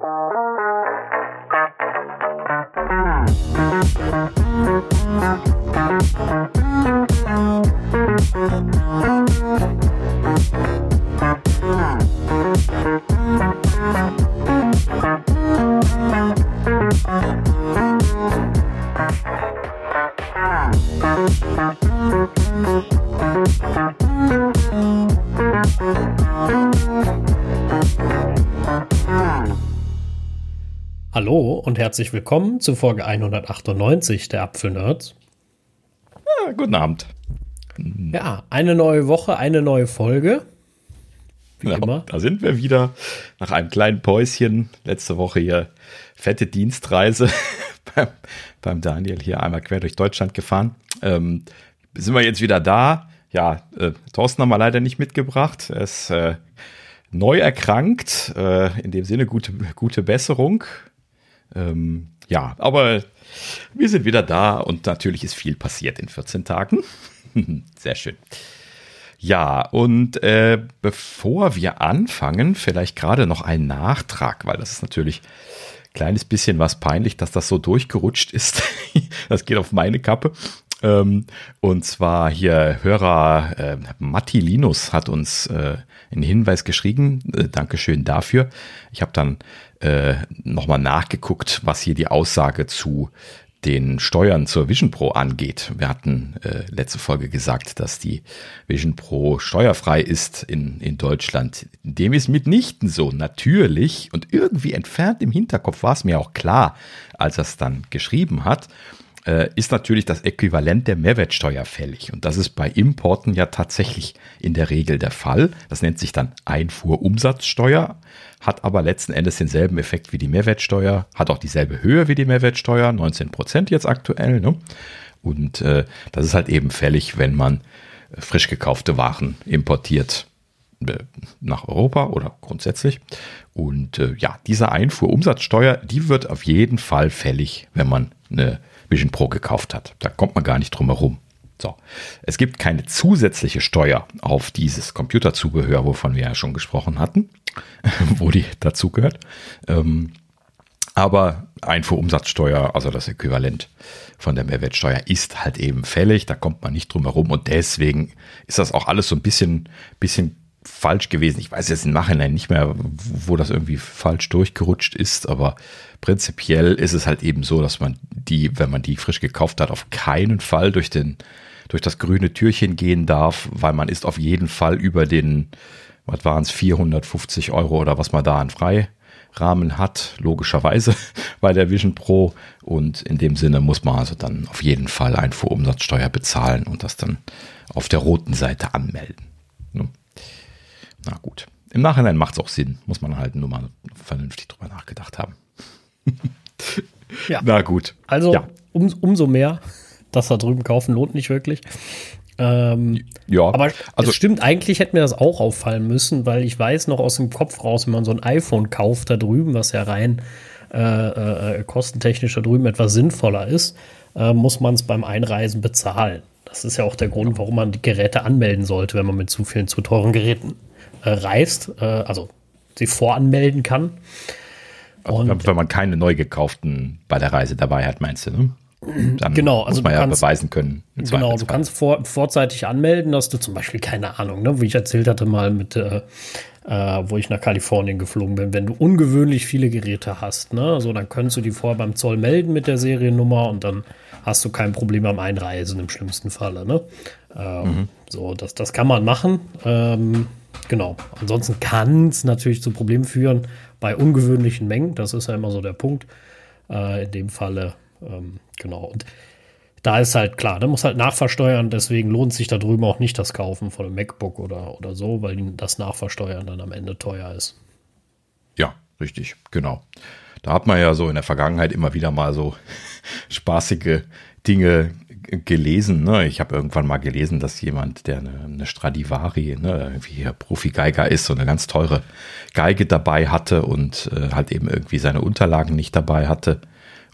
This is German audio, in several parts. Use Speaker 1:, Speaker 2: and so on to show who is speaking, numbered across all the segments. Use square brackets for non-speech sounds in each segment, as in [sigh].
Speaker 1: Bye. Herzlich willkommen zu Folge 198 der Apfelnerds.
Speaker 2: Ja, guten Abend.
Speaker 1: Ja, eine neue Woche, eine neue Folge.
Speaker 2: Wie genau, immer. Da sind wir wieder nach einem kleinen Päuschen. Letzte Woche hier fette Dienstreise [laughs] beim, beim Daniel hier einmal quer durch Deutschland gefahren. Ähm, sind wir jetzt wieder da? Ja, äh, Thorsten haben wir leider nicht mitgebracht. Er ist äh, neu erkrankt. Äh, in dem Sinne gute, gute Besserung. Ähm, ja, aber wir sind wieder da und natürlich ist viel passiert in 14 Tagen. [laughs] Sehr schön. Ja, und äh, bevor wir anfangen, vielleicht gerade noch ein Nachtrag, weil das ist natürlich ein kleines bisschen was peinlich, dass das so durchgerutscht ist. [laughs] das geht auf meine Kappe. Ähm, und zwar hier Hörer äh, Matti Linus hat uns äh, einen Hinweis geschrieben. Äh, Dankeschön dafür. Ich habe dann äh, nochmal nachgeguckt, was hier die Aussage zu den Steuern zur Vision Pro angeht. Wir hatten äh, letzte Folge gesagt, dass die Vision Pro steuerfrei ist in, in Deutschland. Dem ist mitnichten so. Natürlich und irgendwie entfernt im Hinterkopf war es mir auch klar, als er es dann geschrieben hat ist natürlich das Äquivalent der Mehrwertsteuer fällig. Und das ist bei Importen ja tatsächlich in der Regel der Fall. Das nennt sich dann Einfuhrumsatzsteuer, hat aber letzten Endes denselben Effekt wie die Mehrwertsteuer, hat auch dieselbe Höhe wie die Mehrwertsteuer, 19 Prozent jetzt aktuell. Ne? Und äh, das ist halt eben fällig, wenn man äh, frisch gekaufte Waren importiert äh, nach Europa oder grundsätzlich. Und äh, ja, diese Einfuhrumsatzsteuer, die wird auf jeden Fall fällig, wenn man eine Vision Pro gekauft hat. Da kommt man gar nicht drum herum. So. Es gibt keine zusätzliche Steuer auf dieses Computerzubehör, wovon wir ja schon gesprochen hatten, [laughs] wo die dazugehört. Ähm, aber Einfuhrumsatzsteuer, also das Äquivalent von der Mehrwertsteuer, ist halt eben fällig. Da kommt man nicht drum herum. Und deswegen ist das auch alles so ein bisschen, bisschen falsch gewesen. Ich weiß jetzt im Nachhinein nicht mehr, wo das irgendwie falsch durchgerutscht ist, aber prinzipiell ist es halt eben so, dass man die, wenn man die frisch gekauft hat, auf keinen Fall durch den, durch das grüne Türchen gehen darf, weil man ist auf jeden Fall über den, was waren es, 450 Euro oder was man da an Freirahmen hat, logischerweise [laughs] bei der Vision Pro. Und in dem Sinne muss man also dann auf jeden Fall Einfuhrumsatzsteuer bezahlen und das dann auf der roten Seite anmelden. Na gut. Im Nachhinein macht es auch Sinn. Muss man halt nur mal vernünftig drüber nachgedacht haben. [laughs]
Speaker 1: ja. Na gut. Also ja. um, umso mehr, das da drüben kaufen lohnt nicht wirklich. Ähm, ja, aber also, es stimmt, eigentlich hätte mir das auch auffallen müssen, weil ich weiß noch aus dem Kopf raus, wenn man so ein iPhone kauft da drüben, was ja rein äh, äh, kostentechnisch da drüben etwas sinnvoller ist, äh, muss man es beim Einreisen bezahlen. Das ist ja auch der Grund, warum man die Geräte anmelden sollte, wenn man mit zu vielen zu teuren Geräten äh, reist, äh, also sie voranmelden kann.
Speaker 2: Also, Und, wenn man keine neu gekauften bei der Reise dabei hat, meinst du, ne?
Speaker 1: Dann genau, also
Speaker 2: muss man ja kannst, beweisen können.
Speaker 1: Genau, du kannst vor, vorzeitig anmelden, dass du zum Beispiel, keine Ahnung, ne, wie ich erzählt hatte mal mit, äh, äh, wo ich nach Kalifornien geflogen bin, wenn du ungewöhnlich viele Geräte hast, ne, also dann könntest du die vorher beim Zoll melden mit der Seriennummer und dann hast du kein Problem am Einreisen im schlimmsten Falle, ne? Ähm, mhm. So, das, das kann man machen. Ähm, Genau. Ansonsten kann es natürlich zu Problemen führen bei ungewöhnlichen Mengen. Das ist ja immer so der Punkt. Äh, in dem Falle, ähm, genau. Und da ist halt klar, da muss halt nachversteuern. Deswegen lohnt sich da drüben auch nicht das Kaufen von einem MacBook oder, oder so, weil das Nachversteuern dann am Ende teuer ist.
Speaker 2: Ja, richtig, genau. Da hat man ja so in der Vergangenheit immer wieder mal so [laughs] spaßige Dinge gelesen. Ne? Ich habe irgendwann mal gelesen, dass jemand, der eine, eine Stradivari, ne, wie Profi-Geiger ist, so eine ganz teure Geige dabei hatte und äh, halt eben irgendwie seine Unterlagen nicht dabei hatte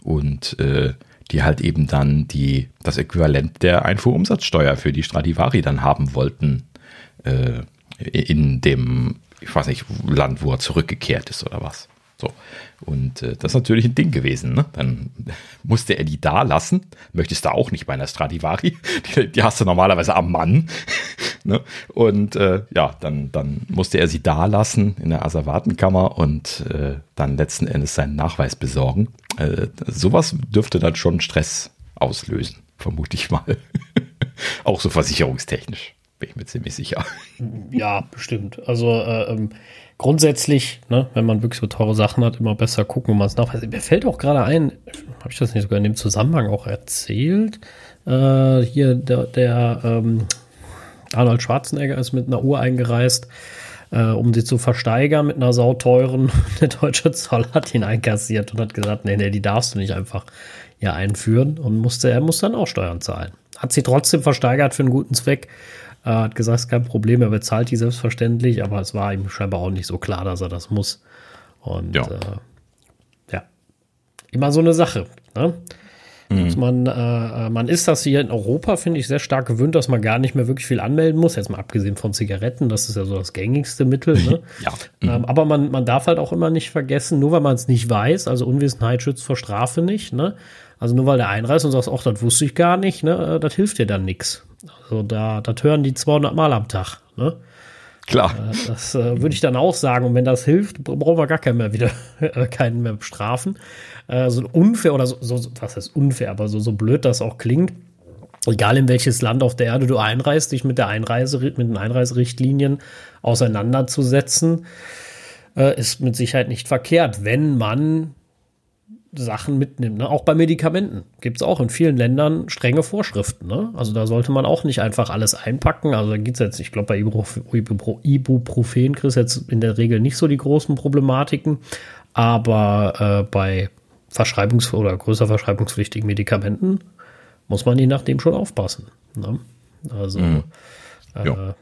Speaker 2: und äh, die halt eben dann die das Äquivalent der Einfuhrumsatzsteuer für die Stradivari dann haben wollten äh, in dem, ich weiß nicht, Land, wo er zurückgekehrt ist oder was. So. Und äh, das ist natürlich ein Ding gewesen. Ne? Dann musste er die da lassen. Möchtest du auch nicht bei einer Stradivari. [laughs] Die, die hast du normalerweise am Mann. [laughs] ne? Und äh, ja, dann, dann musste er sie da lassen in der Asservatenkammer und äh, dann letzten Endes seinen Nachweis besorgen. Äh, sowas dürfte dann schon Stress auslösen, vermute ich mal. [laughs] auch so versicherungstechnisch, bin ich mir ziemlich sicher.
Speaker 1: Ja, bestimmt. Also äh, ähm grundsätzlich, ne, wenn man wirklich so teure Sachen hat, immer besser gucken, wo man es nachweist. Mir fällt auch gerade ein, habe ich das nicht sogar in dem Zusammenhang auch erzählt? Äh, hier der, der ähm, Arnold Schwarzenegger ist mit einer Uhr eingereist, äh, um sie zu versteigern mit einer sauteuren. [laughs] Der deutsche Zoll hat ihn einkassiert und hat gesagt, nee, nee, die darfst du nicht einfach hier einführen und musste, er muss dann auch Steuern zahlen. Hat sie trotzdem versteigert für einen guten Zweck er hat gesagt, es ist kein Problem, er bezahlt die selbstverständlich, aber es war ihm scheinbar auch nicht so klar, dass er das muss. Und ja, äh, ja. immer so eine Sache. Ne? Mhm. Man, äh, man ist das hier in Europa, finde ich, sehr stark gewöhnt, dass man gar nicht mehr wirklich viel anmelden muss. Jetzt mal abgesehen von Zigaretten, das ist ja so das gängigste Mittel. Ne? [laughs] ja. Mhm. Ähm, aber man, man darf halt auch immer nicht vergessen, nur weil man es nicht weiß, also Unwissenheit schützt vor Strafe nicht. Ne? Also nur weil der einreist und sagt, ach, das wusste ich gar nicht, ne, äh, das hilft dir dann nichts. Also da, das hören die 200 Mal am Tag, ne?
Speaker 2: Klar.
Speaker 1: Äh, das äh, würde ich dann auch sagen. Und wenn das hilft, brauchen wir gar keinen mehr wieder, [laughs] äh, keinen mehr bestrafen. Äh, so unfair oder so, so, was heißt unfair, aber so, so blöd das auch klingt. Egal in welches Land auf der Erde du einreist, dich mit der Einreise, mit den Einreiserichtlinien auseinanderzusetzen, äh, ist mit Sicherheit nicht verkehrt, wenn man Sachen mitnimmt. Ne? Auch bei Medikamenten gibt es auch in vielen Ländern strenge Vorschriften. Ne? Also da sollte man auch nicht einfach alles einpacken. Also da geht es jetzt, ich glaube, bei Ibuprofen kriegst du jetzt in der Regel nicht so die großen Problematiken. Aber äh, bei Verschreibungs- oder größer verschreibungspflichtigen Medikamenten muss man je nachdem schon aufpassen. Ne? Also mhm. äh,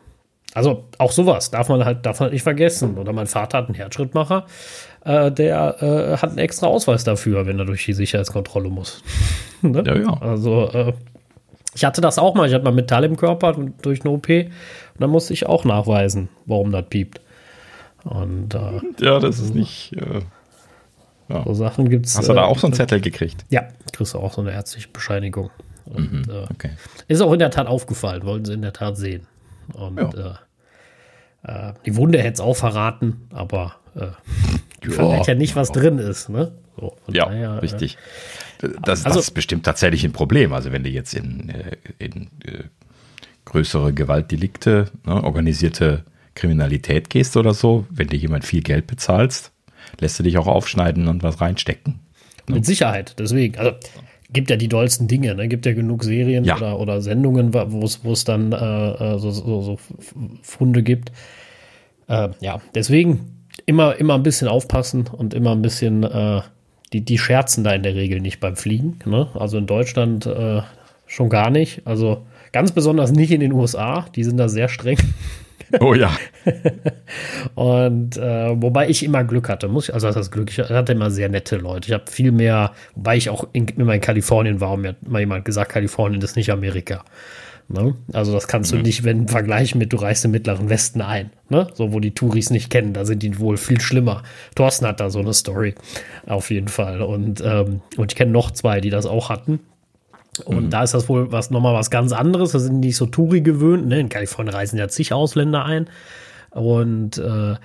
Speaker 1: also auch sowas darf man halt, darf man nicht vergessen. Oder mein Vater hat einen Herzschrittmacher, äh, der äh, hat einen extra Ausweis dafür, wenn er durch die Sicherheitskontrolle muss. [laughs] ne? Ja, ja. Also äh, ich hatte das auch mal. Ich hatte mal Metall im Körper durch eine OP und dann musste ich auch nachweisen, warum das piept. Und äh,
Speaker 2: ja, das ist nicht. Äh,
Speaker 1: ja. So Sachen gibt's.
Speaker 2: Hast du da auch so einen Zettel gekriegt?
Speaker 1: Ja, kriegst du auch so eine ärztliche Bescheinigung. Und,
Speaker 2: mhm, okay.
Speaker 1: Ist auch in der Tat aufgefallen, wollten sie in der Tat sehen. Und ja. Äh, die Wunde hätte es auch verraten, aber äh, ich verrät ja nicht, was drin ist. Ne?
Speaker 2: So, ja, daher, äh, richtig. Das, also, das ist bestimmt tatsächlich ein Problem. Also wenn du jetzt in, äh, in äh, größere Gewaltdelikte, ne, organisierte Kriminalität gehst oder so, wenn dir jemand viel Geld bezahlst, lässt du dich auch aufschneiden und was reinstecken.
Speaker 1: Ne? Mit Sicherheit, deswegen. Also gibt ja die dollsten Dinge, ne? Gibt ja genug Serien ja. Oder, oder Sendungen, wo es dann äh, äh, so, so, so Funde gibt. Äh, ja, deswegen immer, immer ein bisschen aufpassen und immer ein bisschen, äh, die, die scherzen da in der Regel nicht beim Fliegen. Ne? Also in Deutschland äh, schon gar nicht. Also ganz besonders nicht in den USA, die sind da sehr streng. [laughs]
Speaker 2: Oh ja. [laughs]
Speaker 1: und äh, wobei ich immer Glück hatte, muss ich, also das Glück, ich hatte immer sehr nette Leute. Ich habe viel mehr, wobei ich auch in, immer in Kalifornien war, und mir hat mal jemand gesagt, Kalifornien ist nicht Amerika. Ne? Also das kannst mhm. du nicht, wenn vergleichen mit, du reist im Mittleren Westen ein, ne? so wo die Touris nicht kennen, da sind die wohl viel schlimmer. Thorsten hat da so eine Story, auf jeden Fall. Und, ähm, und ich kenne noch zwei, die das auch hatten. Und mhm. da ist das wohl was nochmal was ganz anderes. Da sind nicht so Touri gewöhnt. Ne? In Kalifornien reisen ja zig Ausländer ein. Und äh,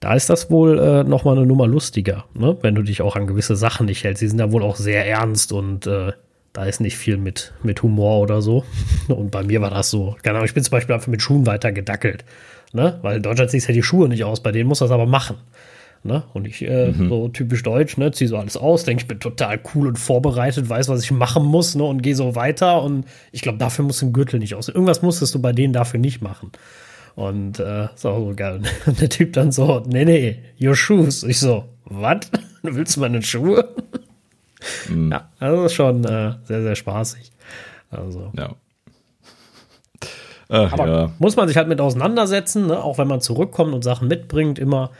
Speaker 1: da ist das wohl äh, nochmal eine Nummer lustiger, ne? wenn du dich auch an gewisse Sachen nicht hältst. Die sind da wohl auch sehr ernst und äh, da ist nicht viel mit, mit Humor oder so. Und bei mir war das so. Keine Ahnung, ich bin zum Beispiel einfach mit Schuhen weiter gedackelt. Ne? Weil in Deutschland ziehst du ja die Schuhe nicht aus, bei denen muss das aber machen. Ne? Und ich, äh, mhm. so typisch deutsch, ne, zieh so alles aus, denke, ich bin total cool und vorbereitet, weiß, was ich machen muss, ne, und gehe so weiter. Und ich glaube, dafür musst du den Gürtel nicht aus. Irgendwas musstest du bei denen dafür nicht machen. Und äh, ist auch so geil. [laughs] Und der Typ dann so, nee, nee, your shoes. Ich so, was? [laughs] Willst du meine Schuhe? Mhm. Ja, also schon äh, sehr, sehr spaßig. Also.
Speaker 2: Ja.
Speaker 1: Ach, Aber ja. muss man sich halt mit auseinandersetzen, ne? auch wenn man zurückkommt und Sachen mitbringt, immer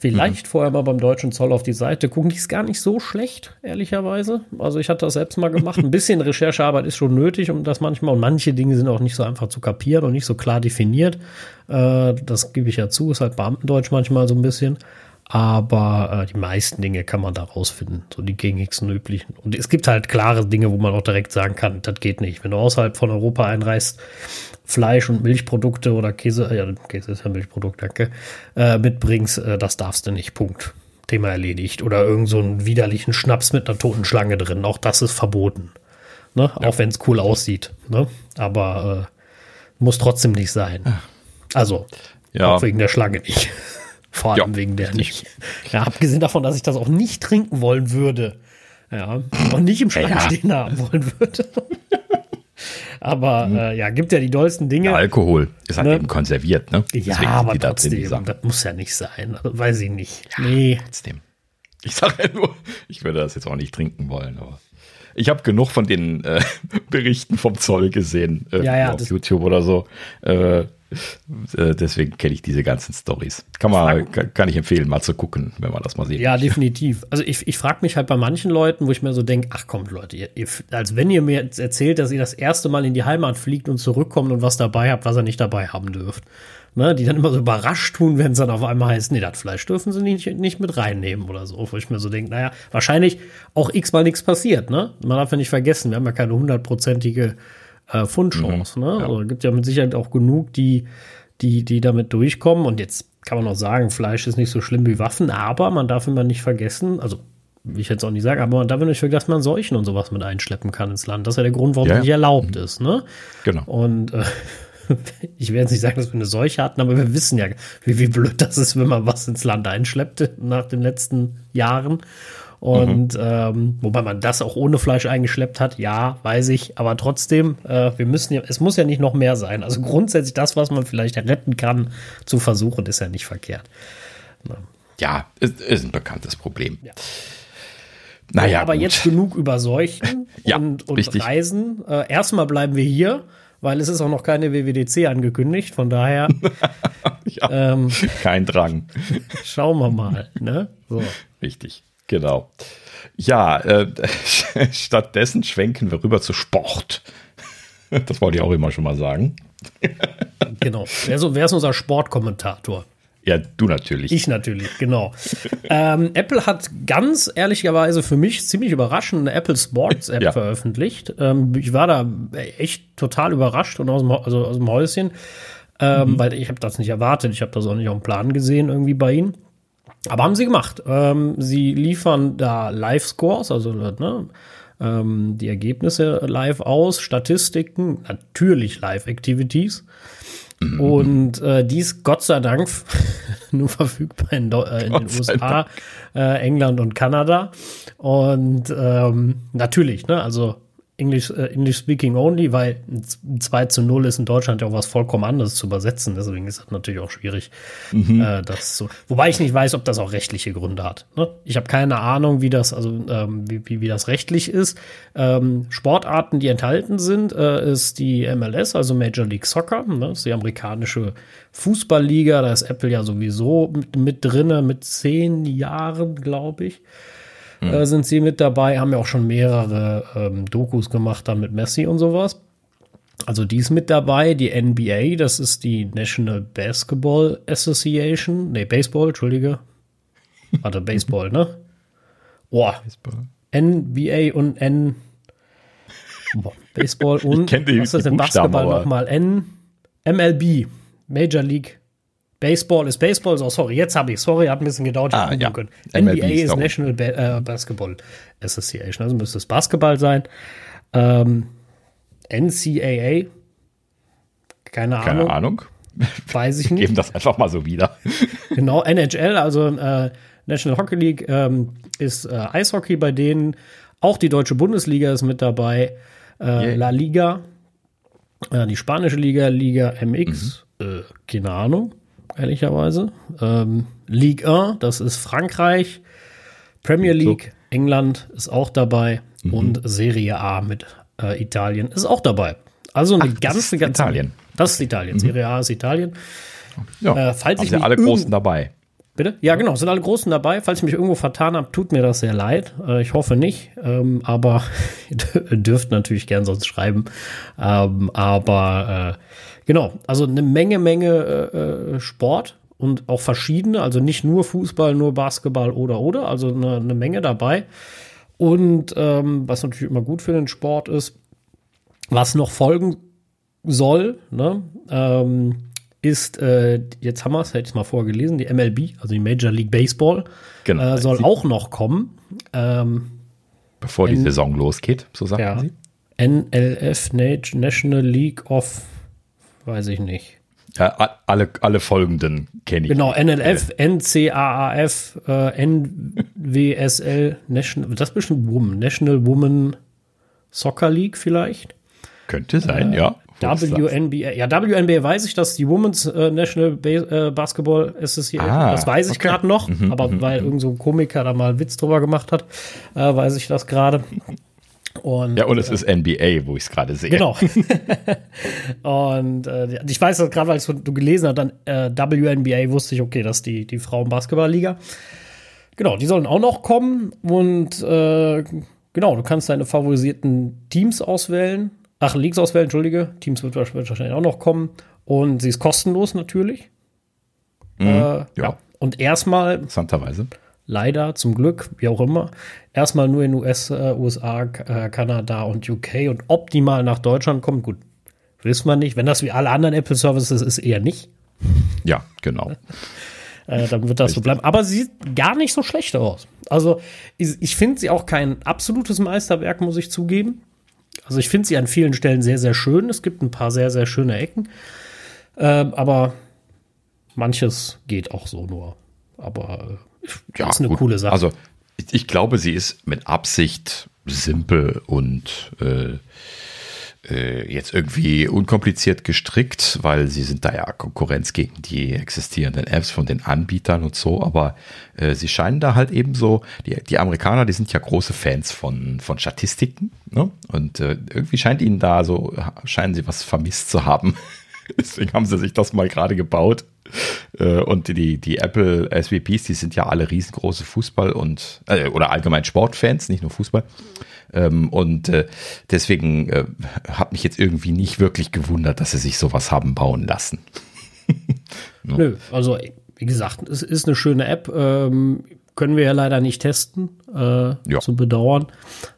Speaker 1: Vielleicht mhm. vorher mal beim deutschen Zoll auf die Seite gucken. Die ist gar nicht so schlecht, ehrlicherweise. Also ich hatte das selbst mal gemacht. Ein bisschen Recherchearbeit ist schon nötig, um das manchmal. Und manche Dinge sind auch nicht so einfach zu kapieren und nicht so klar definiert. Äh, das gebe ich ja zu. Ist halt Beamtendeutsch manchmal so ein bisschen. Aber äh, die meisten Dinge kann man da rausfinden, so die gängigsten üblichen. Und es gibt halt klare Dinge, wo man auch direkt sagen kann, das geht nicht. Wenn du außerhalb von Europa einreist, Fleisch und Milchprodukte oder Käse, ja, Käse ist ja Milchprodukt, danke, äh, mitbringst, äh, das darfst du nicht. Punkt. Thema erledigt. Oder irgend so einen widerlichen Schnaps mit einer toten Schlange drin. Auch das ist verboten. Ne? Ja. Auch wenn es cool aussieht. Ne? Aber äh, muss trotzdem nicht sein. Also, ja. auch wegen der Schlange nicht. [laughs] Vor allem ja, wegen der nicht. Ja, abgesehen davon, dass ich das auch nicht trinken wollen würde. Ja, und nicht im Schrank ja. stehen haben wollen würde. [laughs] aber mhm. äh, ja, gibt ja die dollsten Dinge. Ja,
Speaker 2: Alkohol ist halt ne? eben konserviert, ne?
Speaker 1: Ja, Deswegen aber trotzdem, das muss ja nicht sein. Also, weiß ich nicht. Ja, nee. Trotzdem.
Speaker 2: Ich sage ja nur, ich würde das jetzt auch nicht trinken wollen, aber ich habe genug von den äh, [laughs] Berichten vom Zoll gesehen äh, ja, ja, auf YouTube oder so. Äh, deswegen kenne ich diese ganzen Stories. Kann man, kann, kann, ich empfehlen, mal zu gucken, wenn man das mal sieht.
Speaker 1: Ja, definitiv. Also ich, ich frage mich halt bei manchen Leuten, wo ich mir so denke, ach kommt Leute, ihr, ihr, als wenn ihr mir erzählt, dass ihr das erste Mal in die Heimat fliegt und zurückkommt und was dabei habt, was ihr nicht dabei haben dürft. Ne, die dann immer so überrascht tun, wenn es dann auf einmal heißt, nee, das Fleisch dürfen sie nicht, nicht mit reinnehmen oder so. Wo ich mir so denke, naja, wahrscheinlich auch x-mal nichts passiert. Ne? Man darf ja nicht vergessen, wir haben ja keine hundertprozentige äh, Fundchance. Mhm, ne? Ja. Also gibt ja mit Sicherheit auch genug, die, die, die damit durchkommen. Und jetzt kann man auch sagen, Fleisch ist nicht so schlimm wie Waffen, aber man darf immer nicht vergessen, also wie ich jetzt auch nicht sagen, aber man darf nicht vergessen, dass man Seuchen und sowas mit einschleppen kann ins Land. Das ist ja der Grund, warum ja. es nicht erlaubt mhm. ist. Ne?
Speaker 2: Genau.
Speaker 1: Und äh, [laughs] ich werde jetzt nicht sagen, dass wir eine Seuche hatten, aber wir wissen ja, wie, wie blöd das ist, wenn man was ins Land einschleppt nach den letzten Jahren. Und mhm. ähm, wobei man das auch ohne Fleisch eingeschleppt hat, ja, weiß ich, aber trotzdem, äh, wir müssen ja, es muss ja nicht noch mehr sein. Also grundsätzlich das, was man vielleicht retten kann, zu versuchen, ist ja nicht verkehrt.
Speaker 2: Na. Ja, ist, ist ein bekanntes Problem.
Speaker 1: Ja. Naja, aber gut. jetzt genug über Seuchen [laughs] ja, und, und Reisen. Äh, erstmal bleiben wir hier, weil es ist auch noch keine WWDC angekündigt. Von daher [laughs]
Speaker 2: ja, ähm, kein Drang.
Speaker 1: Schauen wir mal. Ne?
Speaker 2: So. Richtig. Genau. Ja, äh, [laughs] stattdessen schwenken wir rüber zu Sport. [laughs] Das wollte ich auch immer schon mal sagen.
Speaker 1: Genau. Wer, so, wer ist unser Sportkommentator?
Speaker 2: Ja, du natürlich.
Speaker 1: Ich natürlich, genau. ähm, Apple hat ganz ehrlicherweise für mich ziemlich überraschend eine Apple Sports App ja. veröffentlicht. Ähm, ich war da echt total überrascht und aus dem, also aus dem Häuschen, ähm, mhm. weil ich habe das nicht erwartet. Ich habe das auch nicht auf dem Plan gesehen irgendwie bei ihnen. Aber haben sie gemacht. Ähm, sie liefern da Live-Scores, also ne, ähm, die Ergebnisse live aus, Statistiken, natürlich Live-Activities. Mhm. Und äh, dies Gott sei Dank [laughs] nur verfügbar in, äh, in den USA, äh, England und Kanada. Und ähm, natürlich, ne, also English, äh, English Speaking Only, weil 2 zu 0 ist in Deutschland ja auch was vollkommen anderes zu übersetzen. Deswegen ist das natürlich auch schwierig, mhm. äh, das so. Wobei ich nicht weiß, ob das auch rechtliche Gründe hat. Ne? Ich habe keine Ahnung, wie das, also ähm, wie, wie, wie das rechtlich ist. Ähm, Sportarten, die enthalten sind, äh, ist die MLS, also Major League Soccer, ne? das ist die amerikanische Fußballliga. Da ist Apple ja sowieso mit, mit drinne mit zehn Jahren, glaube ich mhm. äh, sind sie mit dabei, haben ja auch schon mehrere ähm, Dokus gemacht dann mit Messi und sowas. Also die ist mit dabei, die NBA, das ist die National Basketball Association, nee, Baseball, Entschuldige. Warte, [laughs] Baseball, ne? Boah. Baseball. NBA und N. Boah, Baseball [laughs] und
Speaker 2: ich die, was ist denn Basketball
Speaker 1: nochmal? N. MLB, Major League Baseball ist Baseball, so sorry, jetzt habe ich, sorry, hat ein bisschen gedauert,
Speaker 2: ah, ja.
Speaker 1: können. NBA ist National ba äh, Basketball Association, also müsste es Basketball sein. Ähm, NCAA, keine Ahnung.
Speaker 2: Keine Ahnung. [laughs]
Speaker 1: Weiß ich nicht.
Speaker 2: Geben das einfach mal so wieder. [laughs]
Speaker 1: genau, NHL, also äh, National Hockey League ähm, ist äh, Eishockey bei denen. Auch die deutsche Bundesliga ist mit dabei. Äh, yeah. La Liga, äh, die spanische Liga, Liga MX, mhm. Äh, keine Ahnung ehrlicherweise. Ähm, Ligue 1, das ist Frankreich. Premier League, so. England ist auch dabei. Mhm. Und Serie A mit äh, Italien ist auch dabei. Also eine Ach, ganze, ganze.
Speaker 2: Italien.
Speaker 1: Das ist Italien. Mhm. Serie A ist Italien.
Speaker 2: Ja, äh, falls ich sind alle Großen dabei.
Speaker 1: Bitte? Ja, genau, sind alle Großen dabei. Falls ich mich irgendwo vertan habe, tut mir das sehr leid. Äh, ich hoffe nicht, ähm, aber [laughs] ihr dürft natürlich gern sonst schreiben. Ähm, aber äh, Genau, also eine Menge, Menge äh, äh, Sport und auch verschiedene, also nicht nur Fußball, nur Basketball oder oder, also eine, eine Menge dabei. Und ähm, was natürlich immer gut für den Sport ist, was noch folgen soll, ne, ähm, ist, äh, jetzt haben wir es, hätte ich mal vorgelesen, die MLB, also die Major League Baseball, genau, äh, soll auch noch kommen. Ähm,
Speaker 2: Bevor die N Saison losgeht, so sagen ja, sie.
Speaker 1: NLF, National League of, weiß ich nicht.
Speaker 2: Ja, alle, alle folgenden kenne ich.
Speaker 1: Genau, NLF, äh. NCAAF, äh, NWSL, National, das ist bestimmt Woman, National Woman Soccer League vielleicht.
Speaker 2: Könnte sein, äh, ja.
Speaker 1: WNBA. Ja, WNBA weiß ich, dass die Women's äh, National ba äh, Basketball Association, ah, das weiß ich okay. gerade noch, mhm, aber mhm, weil mhm. irgend so ein Komiker da mal Witz drüber gemacht hat, äh, weiß ich das gerade.
Speaker 2: Und, ja, und es äh, ist NBA, wo ich es gerade sehe.
Speaker 1: Genau. [laughs] und äh, ich weiß das gerade, weil du gelesen hast, dann äh, WNBA wusste ich, okay, das ist die, die Frauen-Basketball-Liga. Genau, die sollen auch noch kommen und äh, genau, du kannst deine favorisierten Teams auswählen. Ach, Leagues auswählen, entschuldige. Teams wird wahrscheinlich auch noch kommen. Und sie ist kostenlos natürlich.
Speaker 2: Mhm, äh, ja. ja.
Speaker 1: Und erstmal.
Speaker 2: Interessanterweise
Speaker 1: leider, zum Glück, wie auch immer, erstmal nur in US, äh, USA, äh, Kanada und UK und optimal nach Deutschland kommt. Gut, wissen wir nicht. Wenn das wie alle anderen Apple Services ist, eher nicht.
Speaker 2: Ja, genau. [laughs]
Speaker 1: äh, dann wird das Richtig. so bleiben. Aber sie sieht gar nicht so schlecht aus. Also ich, ich finde sie auch kein absolutes Meisterwerk, muss ich zugeben. Also ich finde sie an vielen Stellen sehr, sehr schön. Es gibt ein paar sehr, sehr schöne Ecken. Ähm, aber manches geht auch so nur. Aber
Speaker 2: ja, ist eine gut. coole Sache. Also ich, ich, glaube, sie ist mit Absicht simpel und äh, äh, jetzt irgendwie unkompliziert gestrickt, weil sie sind da ja Konkurrenz gegen die existierenden Apps von den Anbietern und so, aber äh, sie scheinen da halt eben so, die, die Amerikaner, die sind ja große Fans von, von Statistiken, ne? Und äh, irgendwie scheint ihnen da so, scheinen sie was vermisst zu haben. [laughs] [laughs] Deswegen haben sie sich das mal gerade gebaut. Äh, und die, die Apple SVPs, die sind ja alle riesengroße Fußball- und äh, oder allgemein Sportfans, nicht nur Fußball. Ähm, und äh, deswegen äh, hat mich jetzt irgendwie nicht wirklich gewundert, dass sie sich sowas haben bauen lassen. [laughs]
Speaker 1: no. Nö, also wie gesagt, es ist eine schöne App. Ähm, können wir ja leider nicht testen, äh, ja. zu bedauern.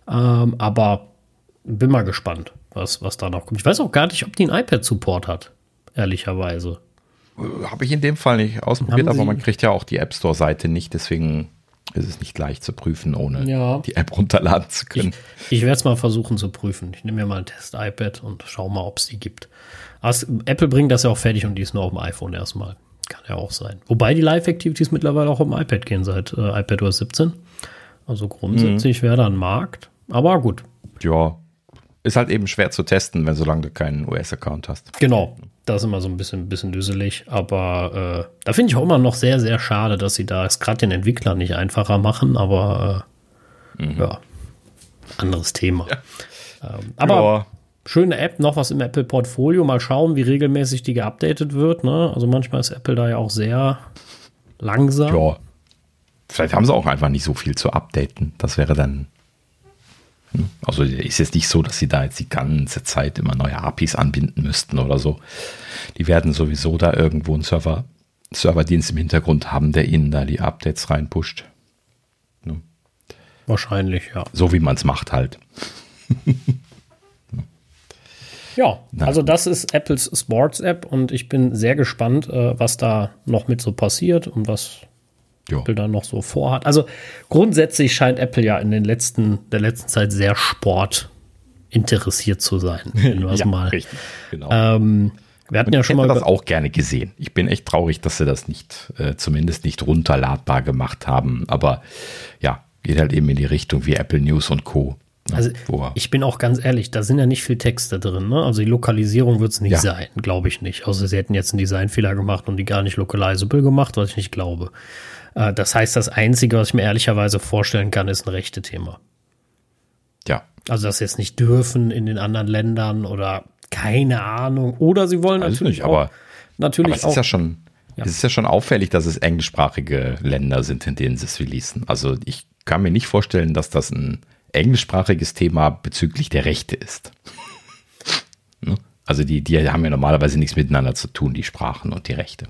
Speaker 1: Ähm, aber bin mal gespannt, was, was da noch kommt. Ich weiß auch gar nicht, ob die einen iPad-Support hat, ehrlicherweise.
Speaker 2: Habe ich in dem Fall nicht ausprobiert, aber man kriegt ja auch die App Store-Seite nicht, deswegen ist es nicht leicht zu prüfen, ohne ja. die App runterladen zu können.
Speaker 1: Ich, ich werde es mal versuchen zu prüfen. Ich nehme mir mal ein Test-iPad und schaue mal, ob es die gibt. Aber Apple bringt das ja auch fertig und die ist nur auf dem iPhone erstmal. Kann ja auch sein. Wobei die Live-Activities mittlerweile auch auf dem iPad gehen seit äh, iPadOS 17. Also grundsätzlich mhm. wäre da ein Markt. Aber gut.
Speaker 2: Ja, ist halt eben schwer zu testen, wenn solange du keinen US-Account hast.
Speaker 1: Genau. Das ist immer so ein bisschen, bisschen düselig. Aber äh, da finde ich auch immer noch sehr, sehr schade, dass sie da es gerade den Entwicklern nicht einfacher machen. Aber äh, mhm. ja, anderes Thema. [laughs] Ja. Ähm, aber ja. schöne App, noch was im Apple-Portfolio. Mal schauen, wie regelmäßig die geupdatet wird. Ne? Also manchmal ist Apple da ja auch sehr langsam. Ja.
Speaker 2: Vielleicht haben sie auch einfach nicht so viel zu updaten. Das wäre dann also ist jetzt nicht so, dass sie da jetzt die ganze Zeit immer neue APIs anbinden müssten oder so. Die werden sowieso da irgendwo einen Server, Serverdienst im Hintergrund haben, der ihnen da die Updates reinpusht.
Speaker 1: Ne? Wahrscheinlich, ja.
Speaker 2: So wie man es macht halt. [laughs]
Speaker 1: ja, also das ist Apples Sports App und ich bin sehr gespannt, äh, was da noch mit so passiert und was jo. Apple da noch so vorhat. Also grundsätzlich scheint Apple ja in den letzten, der letzten Zeit sehr Sport interessiert zu sein. [laughs] ja, mal. Richtig,
Speaker 2: genau. Ähm, wir hatten Und ja schon mal das auch gerne gesehen. Ich bin echt traurig, dass sie das nicht, äh, zumindest nicht runterladbar gemacht haben. Aber ja, geht halt eben in die Richtung wie Apple News und Co.
Speaker 1: Ne, also ich bin auch ganz ehrlich, da sind ja nicht viel Texte drin. Ne? Also die Lokalisierung wird es nicht ja. sein, glaube ich nicht. Außer sie hätten jetzt einen Designfehler gemacht und die gar nicht localizable gemacht, was ich nicht glaube. Äh, das heißt, das Einzige, was ich mir ehrlicherweise vorstellen kann, ist ein rechte Thema.
Speaker 2: Ja.
Speaker 1: Also, dass sie jetzt nicht dürfen in den anderen Ländern oder keine Ahnung. Oder sie wollen
Speaker 2: Weiß natürlich nicht, auch, aber, natürlich aber es auch. Ist ja schon, ja. Es ist ja schon auffällig, dass es englischsprachige Länder sind, in denen sie es releasen. Also ich kann mir nicht vorstellen, dass das ein englischsprachiges Thema bezüglich der Rechte ist. [laughs] Ne? also die, die haben ja normalerweise nichts miteinander zu tun, die Sprachen und die Rechte.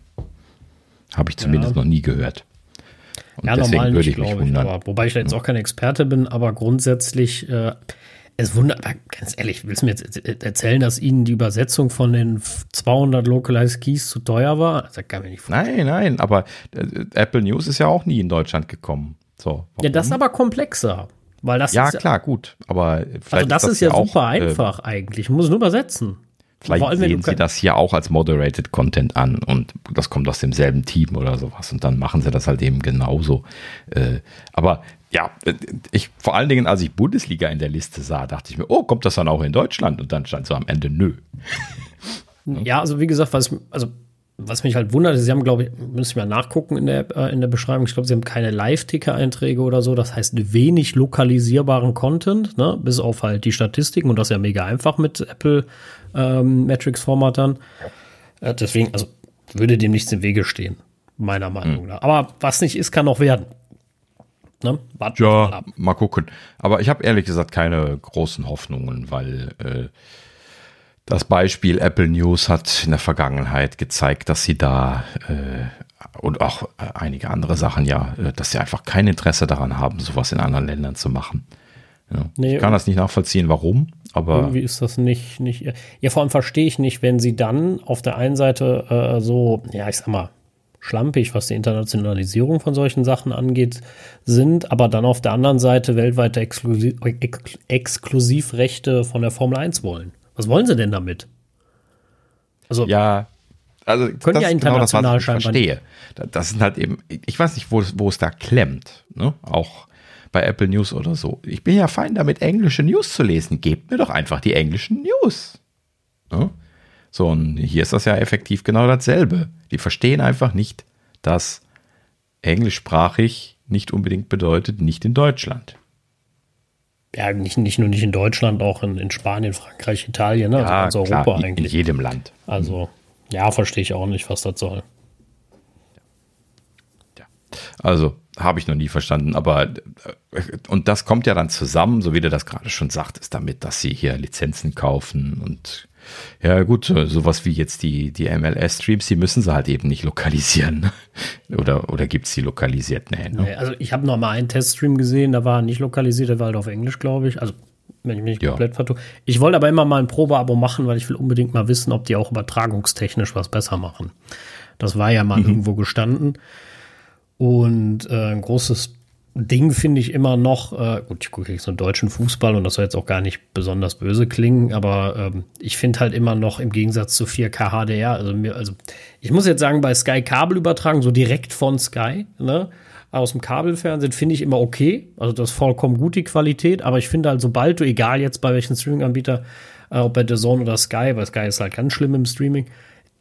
Speaker 2: Habe ich zumindest ja. noch nie gehört.
Speaker 1: Und ja, normal nicht, glaube ich. Aber, wobei ich da jetzt auch kein Experte bin, aber grundsätzlich, äh, es wundert, ganz ehrlich, willst du mir jetzt erzählen, dass Ihnen die Übersetzung von den 200 Localized Keys zu teuer war?
Speaker 2: Das kann mir nicht vorstellen. Nein, nein, aber äh, Apple News ist ja auch nie in Deutschland gekommen. So,
Speaker 1: ja, das ist aber komplexer. Weil das
Speaker 2: ja, ist, klar, gut. Aber
Speaker 1: vielleicht also das ist, das ist ja, ja super auch, äh, einfach äh, eigentlich. Ich muss nur übersetzen.
Speaker 2: Vielleicht sehen sie das hier auch als Moderated Content an und das kommt aus demselben Team oder sowas und dann machen sie das halt eben genauso. Äh, aber ja, ich vor allen Dingen, als ich Bundesliga in der Liste sah, dachte ich mir, oh, kommt das dann auch in Deutschland? Und dann stand so am Ende, nö. [laughs]
Speaker 1: Ja, also wie gesagt, was, also was mich halt wundert, sie haben, glaube ich, müssen wir nachgucken in der, äh, in der Beschreibung, ich glaube, sie haben keine Live-Ticker-Einträge oder so, das heißt wenig lokalisierbaren Content, ne? bis auf halt die Statistiken und das ist ja mega einfach mit Apple ähm, Matrix-Formatern. Äh, deswegen, also würde dem nichts im Wege stehen, meiner Meinung hm. nach. Aber was nicht ist, kann noch werden.
Speaker 2: Ne? Warten ja, mal, mal, gucken. Aber ich habe ehrlich gesagt keine großen Hoffnungen, weil äh, das Beispiel Apple News hat in der Vergangenheit gezeigt, dass sie da äh, und auch äh, einige andere Sachen ja, äh, dass sie einfach kein Interesse daran haben, sowas in anderen Ländern zu machen. Ja. Nee, ich kann das nicht nachvollziehen, warum, aber.
Speaker 1: Irgendwie ist das nicht, nicht. Ja, vor allem verstehe ich nicht, wenn sie dann auf der einen Seite äh, so, ja, ich sag mal, schlampig, was die Internationalisierung von solchen Sachen angeht, sind, aber dann auf der anderen Seite weltweite Exklusiv Ex Exklusivrechte von der Formel 1 wollen. Was wollen sie denn damit?
Speaker 2: Also, ja, also
Speaker 1: können ja international genau das,
Speaker 2: was ich verstehe. Das sind halt eben, ich weiß nicht, wo, wo es da klemmt, ne? Auch bei Apple News oder so. Ich bin ja fein damit, englische News zu lesen. Gebt mir doch einfach die englischen News. Ne? So, und hier ist das ja effektiv genau dasselbe. Die verstehen einfach nicht, dass englischsprachig nicht unbedingt bedeutet, nicht in Deutschland
Speaker 1: ja, nicht, nicht nur nicht in Deutschland, auch in, in Spanien, Frankreich, Italien, ne?
Speaker 2: also ganz klar, Europa eigentlich. In jedem Land.
Speaker 1: Also, ja, verstehe ich auch nicht, was das soll.
Speaker 2: Ja. Also, habe ich noch nie verstanden, aber äh, und das kommt ja dann zusammen, so wie du das gerade schon sagtest, damit, dass sie hier Lizenzen kaufen und ja, gut, sowas wie jetzt die, die MLS-Streams, die müssen sie halt eben nicht lokalisieren. oder oder gibt es die lokalisiert? Nee,
Speaker 1: ne? Also ich habe noch mal einen Teststream gesehen, da war nicht lokalisiert, der war halt auf Englisch, glaube ich. Also wenn ich mich nicht ja. komplett vertue. Ich wollte aber immer mal ein Probeabo machen, weil ich will unbedingt mal wissen, ob die auch übertragungstechnisch was besser machen. Das war ja mal mhm. irgendwo gestanden. Und äh, ein großes Ding finde ich immer noch, äh, gut, ich gucke jetzt nur deutschen Fußball und das soll jetzt auch gar nicht besonders böse klingen, aber ähm, ich finde halt immer noch im Gegensatz zu 4K HDR, also mir, also ich muss jetzt sagen, bei Sky Kabel übertragen, so direkt von Sky, ne? Aus dem Kabelfernsehen finde ich immer okay. Also das ist vollkommen gut, die Qualität, aber ich finde halt, sobald du, egal jetzt bei welchen Streaming-Anbieter, äh, ob bei The Zone oder Sky, bei Sky ist halt ganz schlimm im Streaming,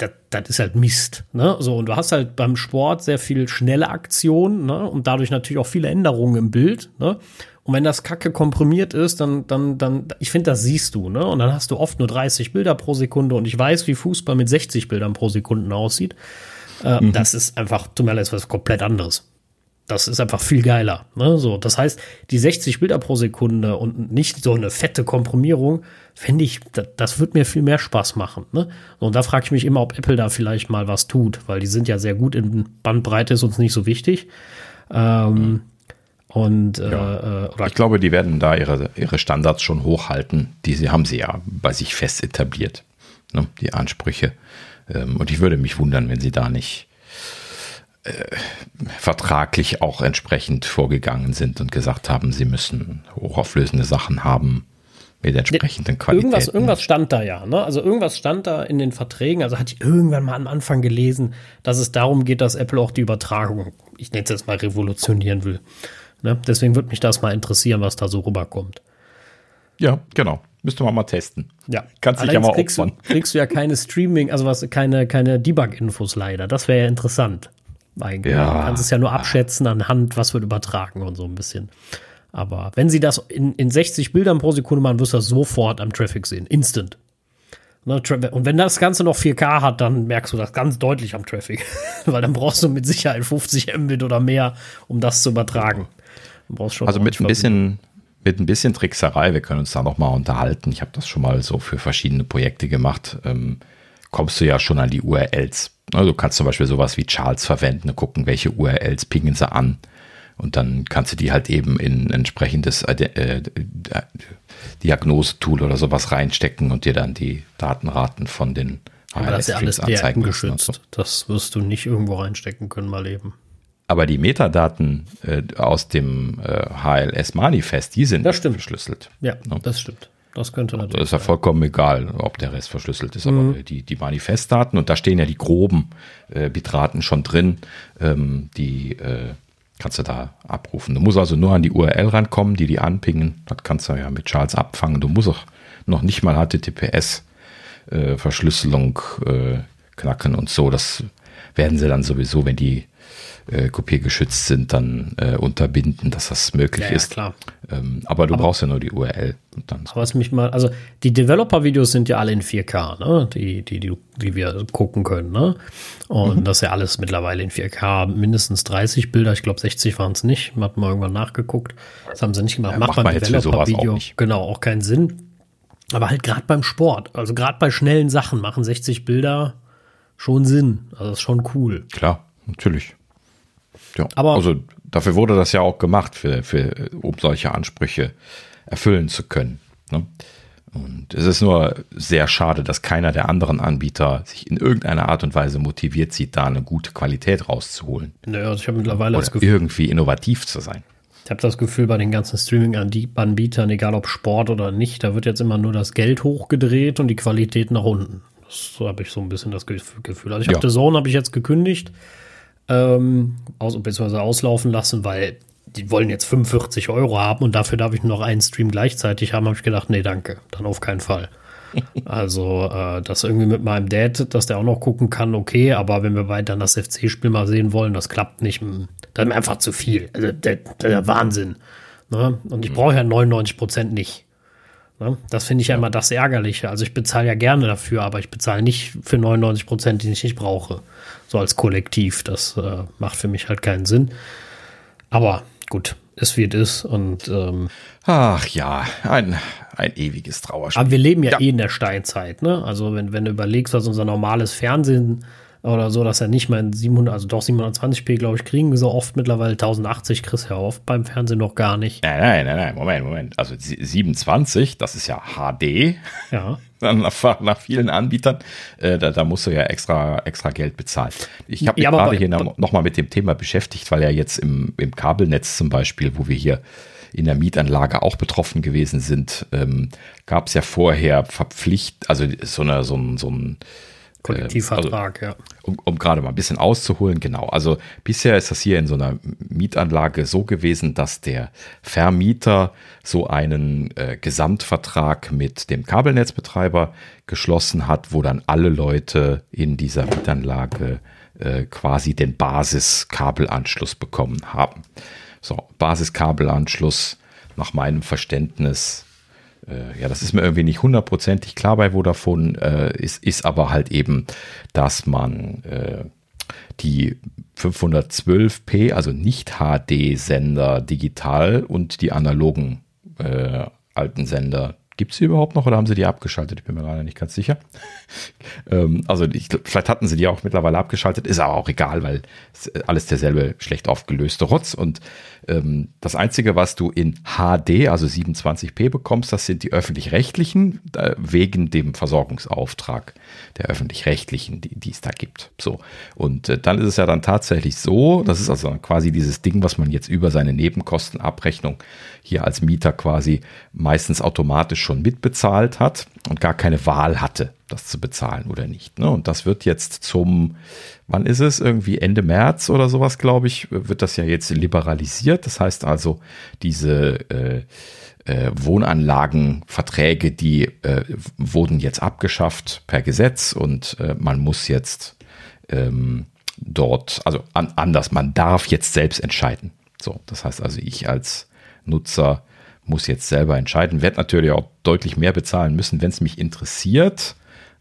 Speaker 1: das, das ist halt Mist. Ne? So, und du hast halt beim Sport sehr viel schnelle Aktionen ne? und dadurch natürlich auch viele Änderungen im Bild. Ne? Und wenn das Kacke komprimiert ist, dann, dann, dann, ich finde, das siehst du, ne? Und dann hast du oft nur 30 Bilder pro Sekunde und ich weiß, wie Fußball mit 60 Bildern pro Sekunde aussieht. Äh, mhm. Das ist einfach, tut mir leid, was komplett anderes. Das ist einfach viel geiler. Ne? So, das heißt, die 60 Bilder pro Sekunde und nicht so eine fette Komprimierung, fände ich, das, das wird mir viel mehr Spaß machen. Ne? Und da frage ich mich immer, ob Apple da vielleicht mal was tut, weil die sind ja sehr gut in Bandbreite, ist uns nicht so wichtig. Ähm. Und äh,
Speaker 2: ja. äh, ich glaube, die werden da ihre, ihre Standards schon hochhalten. Diese haben sie ja bei sich fest etabliert, ne? die Ansprüche. Ähm, und ich würde mich wundern, wenn sie da nicht äh, vertraglich auch entsprechend vorgegangen sind und gesagt haben, sie müssen hochauflösende Sachen haben mit entsprechenden Qualitäten.
Speaker 1: Irgendwas, irgendwas stand da ja, ne? Also irgendwas stand da in den Verträgen. Also hatte ich irgendwann mal am Anfang gelesen, dass es darum geht, dass Apple auch die Übertragung, ich nenne es jetzt mal revolutionieren will. Ne? Deswegen würde mich das mal interessieren, was da so rüberkommt.
Speaker 2: Ja, genau. Müsste man mal testen.
Speaker 1: Ja.
Speaker 2: Kannst dich ja mal
Speaker 1: kriegst opfern. Du, kriegst du ja keine Streaming, also was, keine, keine Debug-Infos leider. Das wäre ja interessant eigentlich. Ja. Du kannst es ja nur abschätzen anhand, was wird übertragen und so ein bisschen. Aber wenn sie das in, in 60 Bildern pro Sekunde machen, wirst du das sofort am Traffic sehen. Instant. Ne, und wenn das Ganze noch 4K hat, dann merkst du das ganz deutlich am Traffic. [laughs] Weil dann brauchst du mit Sicherheit 50 Mbit oder mehr, um das zu übertragen.
Speaker 2: also mit ein bisschen, mit ein bisschen Trickserei, wir können uns da noch mal unterhalten. Ich habe das schon mal so für verschiedene Projekte gemacht. Ähm, kommst du ja schon an die URLs. Also du kannst zum Beispiel sowas wie Charles verwenden, gucken, welche URLs pingen sie an. Und dann kannst du die halt eben in ein entsprechendes äh, äh, Diagnosetool oder sowas reinstecken und dir dann die Datenraten von den
Speaker 1: Aber das ist ja alles geschützt. So. Das wirst du nicht irgendwo reinstecken können, mal eben.
Speaker 2: Aber die Metadaten äh, aus dem äh, HLS-Manifest, die sind verschlüsselt.
Speaker 1: Ja, ja, das stimmt. Das könnte
Speaker 2: natürlich. Das ist ja vollkommen egal, ob der Rest verschlüsselt ist, mhm. aber die, die Manifestdaten, und da stehen ja die groben äh, Bitraten schon drin, ähm, die äh, kannst du da abrufen. Du musst also nur an die URL rankommen, die die anpingen. Das kannst du ja mit Charles abfangen. Du musst auch noch nicht mal HTTPS-Verschlüsselung äh, äh, knacken und so. Das werden sie dann sowieso, wenn die äh, kopiergeschützt sind, dann äh, unterbinden, dass das möglich ja, ist.
Speaker 1: Klar.
Speaker 2: Ähm, aber du aber, brauchst ja nur die URL.
Speaker 1: Und dann aber was mich mal, also die Developer-Videos sind ja alle in 4K, ne? Die, die, die, die wir gucken können, ne? Und mhm. das ist ja alles mittlerweile in 4K, mindestens 30 Bilder, ich glaube 60 waren es nicht. Hat mal irgendwann nachgeguckt. Das haben sie nicht gemacht. Ja,
Speaker 2: macht, macht man Developer-Video.
Speaker 1: Genau, auch keinen Sinn. Aber halt gerade beim Sport, also gerade bei schnellen Sachen machen 60 Bilder schon Sinn. Also das ist schon cool.
Speaker 2: Klar, natürlich. Ja, aber also dafür wurde das ja auch gemacht, für, für, um solche Ansprüche erfüllen zu können. Ne? Und es ist nur sehr schade, dass keiner der anderen Anbieter sich in irgendeiner Art und Weise motiviert sieht, da eine gute Qualität rauszuholen.
Speaker 1: Naja, also ich habe mittlerweile
Speaker 2: Oder das Gefühl, irgendwie innovativ zu sein.
Speaker 1: Ich habe das Gefühl, bei den ganzen Streaming-Anbietern, egal ob Sport oder nicht, da wird jetzt immer nur das Geld hochgedreht und die Qualität nach unten. So habe ich so ein bisschen das Gefühl. Also ich habe ja. The Zone habe ich jetzt gekündigt ähm, aus, beziehungsweise auslaufen lassen, weil die wollen jetzt 45 Euro haben und dafür darf ich nur noch einen Stream gleichzeitig haben, habe ich gedacht, nee, danke, dann auf keinen Fall. [laughs] also, äh, das irgendwie mit meinem Dad, dass der auch noch gucken kann, okay, aber wenn wir weiter das FC-Spiel mal sehen wollen, das klappt nicht. Dann ist einfach zu viel. Also, der, der Wahnsinn. Ne? Und ich brauche ja 99 Prozent nicht. Ne? Das finde ich ja immer das Ärgerliche. Also ich bezahle ja gerne dafür, aber ich bezahle nicht für 99 Prozent, die ich nicht brauche. So als Kollektiv. Das äh, macht für mich halt keinen Sinn. Aber gut, ist wie es ist. Und ähm,
Speaker 2: ach ja, ein, ein ewiges Trauerspiel.
Speaker 1: Aber wir leben ja, ja, eh in der Steinzeit, ne? Also wenn, wenn du überlegst, was unser normales Fernsehen oder so, dass er nicht mal in 700, also doch 720p, glaube ich, kriegen so oft mittlerweile 1080 kriegst ja oft beim Fernsehen noch gar nicht.
Speaker 2: Nein, nein, nein, nein, Moment, Moment. Also 27, das ist ja HD.
Speaker 1: Ja.
Speaker 2: Nach, nach vielen Anbietern, äh, da, da musst du ja extra, extra Geld bezahlen. Ich habe mich ja, gerade hier nochmal mit dem Thema beschäftigt, weil ja jetzt im, im Kabelnetz zum Beispiel, wo wir hier in der Mietanlage auch betroffen gewesen sind, ähm, gab es ja vorher verpflicht, also so eine, so ein, so ein
Speaker 1: Kollektivvertrag,
Speaker 2: also, ja. Um, um gerade mal ein bisschen auszuholen, genau. Also bisher ist das hier in so einer Mietanlage so gewesen, dass der Vermieter so einen äh, Gesamtvertrag mit dem Kabelnetzbetreiber geschlossen hat, wo dann alle Leute in dieser Mietanlage äh, quasi den Basiskabelanschluss bekommen haben. So, Basiskabelanschluss nach meinem Verständnis äh, ja, das ist mir irgendwie nicht hundertprozentig klar bei Vodafone, äh, ist, ist aber halt eben, dass man äh, die 512p, also nicht HD-Sender digital und die analogen äh, alten Sender Gibt es sie überhaupt noch oder haben sie die abgeschaltet? Ich bin mir leider nicht ganz sicher. [laughs] ähm, also ich, vielleicht hatten sie die auch mittlerweile abgeschaltet, ist aber auch egal, weil alles derselbe schlecht aufgelöste Rotz. Und ähm, das Einzige, was du in HD, also 27p bekommst, das sind die öffentlich-rechtlichen, äh, wegen dem Versorgungsauftrag der öffentlich-rechtlichen, die, die es da gibt. So. Und äh, dann ist es ja dann tatsächlich so, das ist also quasi dieses Ding, was man jetzt über seine Nebenkostenabrechnung hier als Mieter quasi meistens automatisch schon mitbezahlt hat und gar keine Wahl hatte, das zu bezahlen oder nicht. Ne? Und das wird jetzt zum, wann ist es? Irgendwie Ende März oder sowas, glaube ich, wird das ja jetzt liberalisiert. Das heißt also, diese äh, äh, Wohnanlagenverträge, die äh, wurden jetzt abgeschafft per Gesetz und äh, man muss jetzt ähm, dort, also an, anders, man darf jetzt selbst entscheiden. So, das heißt also, ich als Nutzer muss jetzt selber entscheiden. Werde natürlich auch deutlich mehr bezahlen müssen, wenn es mich interessiert.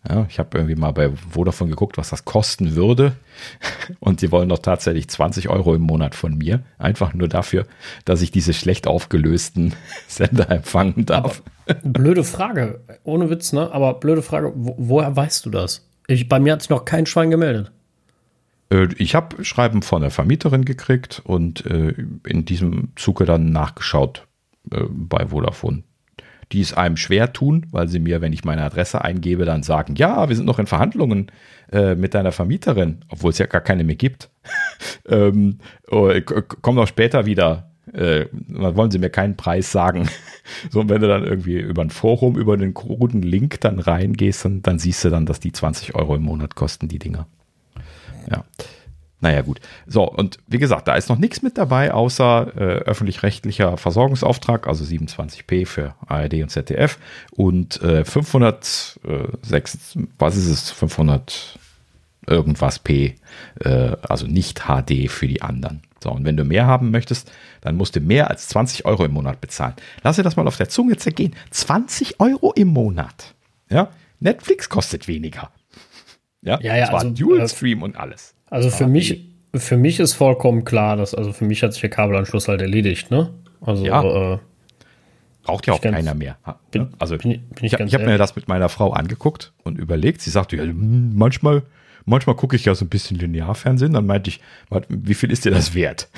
Speaker 2: Ja, ich habe irgendwie mal bei Vodafone geguckt, was das kosten würde. [laughs] Und die wollen doch tatsächlich 20 Euro im Monat von mir. Einfach nur dafür, dass ich diese schlecht aufgelösten [laughs] Sender empfangen darf.
Speaker 1: Aber [laughs] blöde Frage, ohne Witz, ne? Aber blöde Frage, wo, woher weißt du das? Ich, bei mir hat sich noch kein Schwein gemeldet.
Speaker 2: Äh, ich habe Schreiben von der Vermieterin gekriegt und äh, in diesem Zuge dann nachgeschaut äh, bei Vodafone. Die es einem schwer tun, weil sie mir, wenn ich meine Adresse eingebe, dann sagen, ja, wir sind noch in Verhandlungen äh, mit deiner Vermieterin, obwohl es ja gar keine mehr gibt. [laughs] ähm, oh, komm doch später wieder. Äh, wollen sie mir keinen Preis sagen. [laughs] so, und wenn du dann irgendwie über ein Forum, über einen kruden Link dann reingehst, dann, dann siehst du dann, dass die 20 Euro im Monat kosten, die Dinger. Ja. Naja, gut. So, und wie gesagt, da ist noch nichts mit dabei, außer äh, öffentlich-rechtlicher Versorgungsauftrag, also 27p für ARD und ZDF und äh, 506, was ist es, 500 irgendwas P, äh, also nicht HD für die anderen. So, und wenn du mehr haben möchtest, dann musst du mehr als 20 Euro im Monat bezahlen. Lass dir das mal auf der Zunge zergehen. 20 Euro im Monat. Ja, Netflix kostet weniger.
Speaker 1: Ja, ja, ja
Speaker 2: also, Dual äh, Stream und alles.
Speaker 1: Also für mich, für mich ist vollkommen klar, dass, also für mich hat sich der Kabelanschluss halt erledigt, ne? Also,
Speaker 2: ja. Äh, Braucht ja auch keiner ganz, mehr. Bin, also bin, bin ich, ich, ich habe mir das mit meiner Frau angeguckt und überlegt. Sie sagte, ja, hm, manchmal, manchmal gucke ich ja so ein bisschen Linearfernsehen. Dann meinte ich, wie viel ist dir das wert?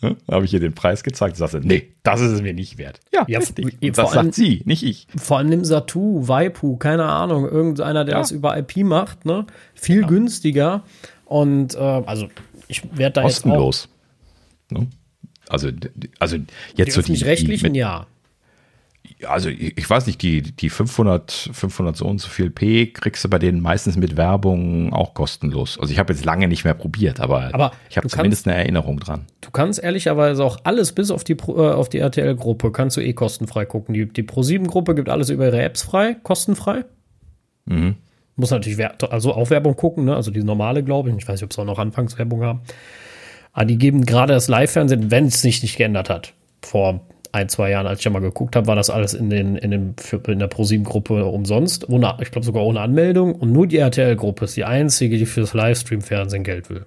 Speaker 2: Da habe ich ihr den Preis gezeigt und sagte, nee, das ist es mir nicht wert.
Speaker 1: Ja, ja richtig. Und das allem, sagt sie, nicht ich. Vor allem Satu, Waipu, keine Ahnung, irgendeiner, der ja. das über IP macht, ne? Viel ja. günstiger. Und äh, also ich werde da
Speaker 2: Kostenlos. jetzt auch. Ne? Also, also jetzt
Speaker 1: die so die, rechtlichen die ja
Speaker 2: also ich weiß nicht, die, die 500, 500 so und so viel P kriegst du bei denen meistens mit Werbung auch kostenlos. Also ich habe jetzt lange nicht mehr probiert, aber,
Speaker 1: aber
Speaker 2: ich habe zumindest eine Erinnerung dran.
Speaker 1: Du kannst ehrlicherweise auch alles bis auf die, äh, die RTL-Gruppe kannst du eh kostenfrei gucken. Die, die Pro7-Gruppe gibt alles über ihre Apps frei, kostenfrei. Mhm. Muss natürlich also auch Werbung gucken, ne? also die normale, glaube ich. Ich weiß nicht, ob sie auch noch Anfangswerbung haben. Aber die geben gerade das Live-Fernsehen, wenn es sich nicht geändert hat, vor ein, zwei Jahren, als ich ja mal geguckt habe, war das alles in, den, in, dem, in der ProSieben-Gruppe umsonst. Ohne, ich glaube sogar ohne Anmeldung. Und nur die RTL-Gruppe ist die einzige, die für das Livestream-Fernsehen Geld will.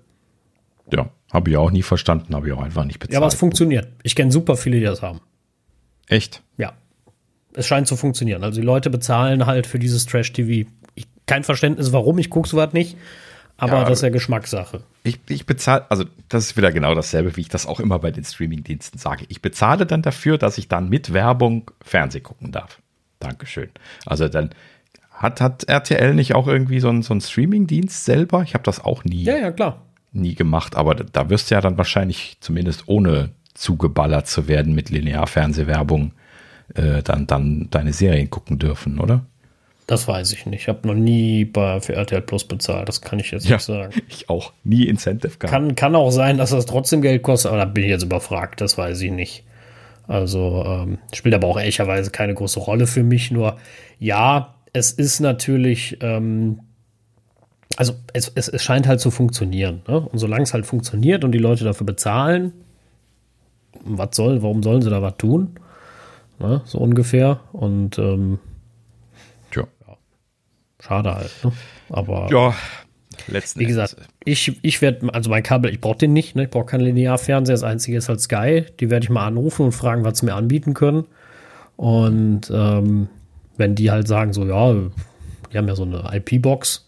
Speaker 2: Ja, habe ich auch nie verstanden, habe ich auch einfach nicht bezahlt.
Speaker 1: Ja, aber es funktioniert. Ich kenne super viele, die das haben.
Speaker 2: Echt?
Speaker 1: Ja. Es scheint zu funktionieren. Also die Leute bezahlen halt für dieses Trash-TV. Kein Verständnis, warum. Ich gucke sowas nicht. Aber ja, das ist ja Geschmackssache.
Speaker 2: Ich, ich bezahle, also das ist wieder genau dasselbe, wie ich das auch immer bei den Streamingdiensten sage. Ich bezahle dann dafür, dass ich dann mit Werbung Fernseh gucken darf. Dankeschön. Also dann hat, hat RTL nicht auch irgendwie so einen, so einen Streamingdienst selber? Ich habe das auch nie,
Speaker 1: ja, ja, klar.
Speaker 2: nie gemacht, aber da, da wirst du ja dann wahrscheinlich zumindest ohne zugeballert zu werden mit Linearfernsehwerbung äh, dann, dann deine Serien gucken dürfen, oder?
Speaker 1: Das weiß ich nicht. Ich habe noch nie bei, für RTL Plus bezahlt. Das kann ich jetzt ja, nicht sagen. [laughs]
Speaker 2: Ich auch. Nie Incentive
Speaker 1: gehabt. Kann, kann auch sein, dass das trotzdem Geld kostet, aber da bin ich jetzt überfragt. Das weiß ich nicht. Also ähm, spielt aber auch ehrlicherweise keine große Rolle für mich. Nur ja, es ist natürlich, ähm, also es, es, es scheint halt zu funktionieren. Ne? Und solange es halt funktioniert und die Leute dafür bezahlen, was soll, warum sollen sie da was tun? Ne? So ungefähr. Und ähm, Schade halt. Ne? Aber
Speaker 2: ja, letzten
Speaker 1: wie gesagt, ich, ich werde, also mein Kabel, ich brauche den nicht, ne? ich brauche keinen Linearfernseher, das einzige ist halt Sky. Die werde ich mal anrufen und fragen, was sie mir anbieten können. Und ähm, wenn die halt sagen, so, ja, die haben ja so eine IP-Box,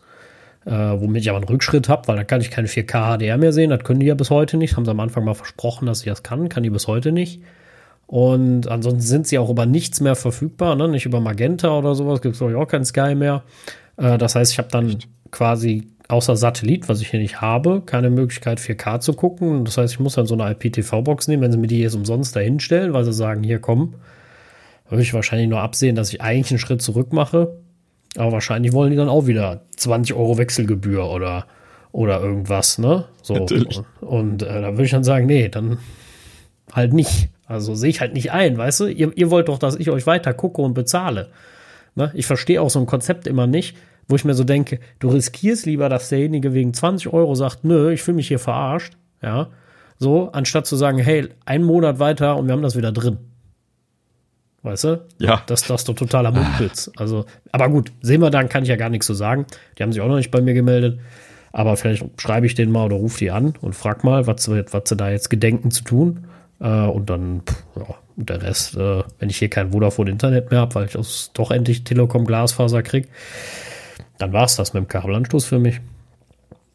Speaker 1: äh, womit ich aber einen Rückschritt habe, weil da kann ich keine 4K HDR mehr sehen. Das können die ja bis heute nicht. Haben sie am Anfang mal versprochen, dass ich das kann, kann die bis heute nicht. Und ansonsten sind sie auch über nichts mehr verfügbar, ne? nicht über Magenta oder sowas, gibt es auch kein Sky mehr. Äh, das heißt, ich habe dann Echt? quasi außer Satellit, was ich hier nicht habe, keine Möglichkeit 4K zu gucken. Das heißt, ich muss dann so eine IPTV-Box nehmen, wenn sie mir die jetzt umsonst dahinstellen, weil sie sagen, hier komm, würde ich wahrscheinlich nur absehen, dass ich eigentlich einen Schritt zurück mache. Aber wahrscheinlich wollen die dann auch wieder 20 Euro Wechselgebühr oder, oder irgendwas, ne? So. Natürlich. Und äh, da würde ich dann sagen, nee, dann halt nicht. Also sehe ich halt nicht ein, weißt du? Ihr, ihr wollt doch, dass ich euch weiter gucke und bezahle. Ne? Ich verstehe auch so ein Konzept immer nicht, wo ich mir so denke, du riskierst lieber, dass derjenige wegen 20 Euro sagt, nö, ich fühle mich hier verarscht, ja, so, anstatt zu sagen, hey, einen Monat weiter und wir haben das wieder drin. Weißt du?
Speaker 2: Ja.
Speaker 1: Das, das ist doch totaler Mumpitz. Also, aber gut, sehen wir dann, kann ich ja gar nichts zu sagen. Die haben sich auch noch nicht bei mir gemeldet. Aber vielleicht schreibe ich den mal oder rufe die an und frag mal, was, was sie da jetzt gedenken zu tun. Äh, und dann, pff, ja, und der Rest, äh, wenn ich hier kein Vodafone Internet mehr habe, weil ich das doch endlich Telekom Glasfaser krieg, Dann war es das mit dem Kabelanschluss für mich.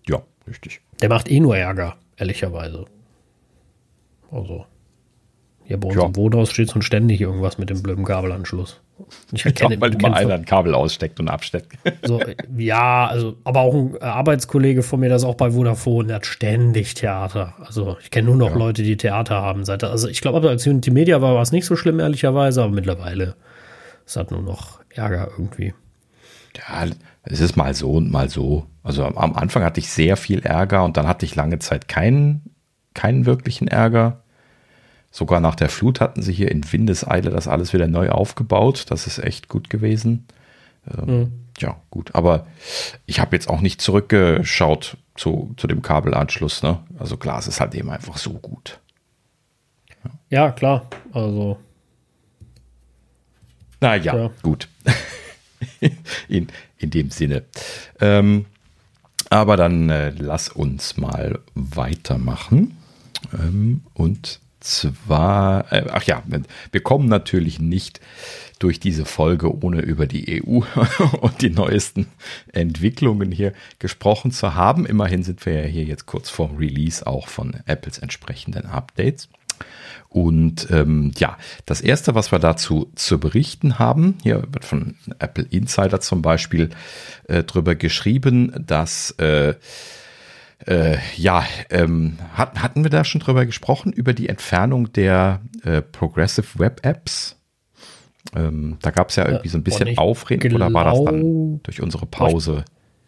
Speaker 2: Ja, richtig.
Speaker 1: Der macht eh nur Ärger, ehrlicherweise. Also. Hier bei uns ja. im Wohnhaus steht schon ständig irgendwas mit dem blöden Kabelanschluss.
Speaker 2: Ich erkenne, ja, weil immer einer ein Kabel aussteckt und absteckt.
Speaker 1: So, ja, also, aber auch ein Arbeitskollege von mir, das ist auch bei Vodafone, der hat ständig Theater. Also ich kenne nur noch ja. Leute, die Theater haben. Seit, also ich glaube, als Unity Media war, war es nicht so schlimm, ehrlicherweise, aber mittlerweile ist das nur noch Ärger irgendwie.
Speaker 2: Ja, es ist mal so und mal so. Also am Anfang hatte ich sehr viel Ärger und dann hatte ich lange Zeit keinen, keinen wirklichen Ärger. Sogar nach der Flut hatten sie hier in Windeseile das alles wieder neu aufgebaut. Das ist echt gut gewesen. Ähm, mhm. Ja, gut. Aber ich habe jetzt auch nicht zurückgeschaut zu, zu dem Kabelanschluss. Ne? Also Glas ist halt eben einfach so gut.
Speaker 1: Ja, ja klar. Also.
Speaker 2: Naja, ja. gut. [laughs] in, in dem Sinne. Ähm, aber dann äh, lass uns mal weitermachen. Ähm, und zwar, äh, ach ja, wir kommen natürlich nicht durch diese Folge, ohne über die EU [laughs] und die neuesten Entwicklungen hier gesprochen zu haben. Immerhin sind wir ja hier jetzt kurz vorm Release auch von Apples entsprechenden Updates. Und ähm, ja, das erste, was wir dazu zu berichten haben, hier wird von Apple Insider zum Beispiel äh, drüber geschrieben, dass äh, äh, ja, ähm, hat, hatten wir da schon drüber gesprochen, über die Entfernung der äh, Progressive Web Apps? Ähm, da gab es ja irgendwie so ein bisschen Aufreden oder war das dann durch unsere Pause?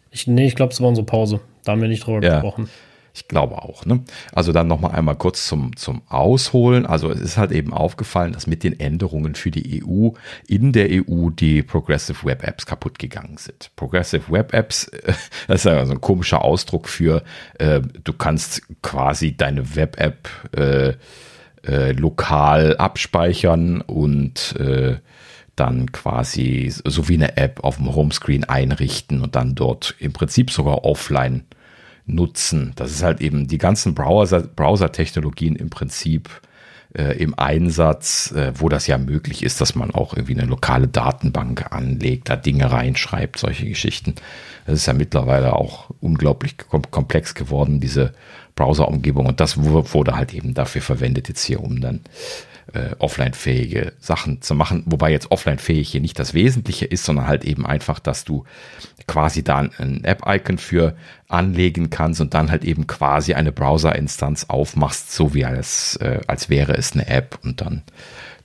Speaker 1: Ich, nee, ich glaube, es war unsere Pause. Da haben wir nicht drüber ja. gesprochen.
Speaker 2: Ich glaube auch. Ne? Also dann nochmal einmal kurz zum, zum Ausholen. Also es ist halt eben aufgefallen, dass mit den Änderungen für die EU in der EU die Progressive Web Apps kaputt gegangen sind. Progressive Web Apps, [laughs] das ist ja so ein komischer Ausdruck für, äh, du kannst quasi deine Web App äh, äh, lokal abspeichern und äh, dann quasi so wie eine App auf dem Homescreen einrichten und dann dort im Prinzip sogar offline nutzen. Das ist halt eben die ganzen Browser, Browser-Technologien im Prinzip äh, im Einsatz, äh, wo das ja möglich ist, dass man auch irgendwie eine lokale Datenbank anlegt, da Dinge reinschreibt, solche Geschichten. Das ist ja mittlerweile auch unglaublich komplex geworden, diese Browser-Umgebung. Und das wurde halt eben dafür verwendet, jetzt hier, um dann äh, offline-fähige Sachen zu machen. Wobei jetzt offline-fähig hier nicht das Wesentliche ist, sondern halt eben einfach, dass du quasi da ein App-Icon für anlegen kannst und dann halt eben quasi eine Browser-Instanz aufmachst, so wie als, äh, als wäre es eine App und dann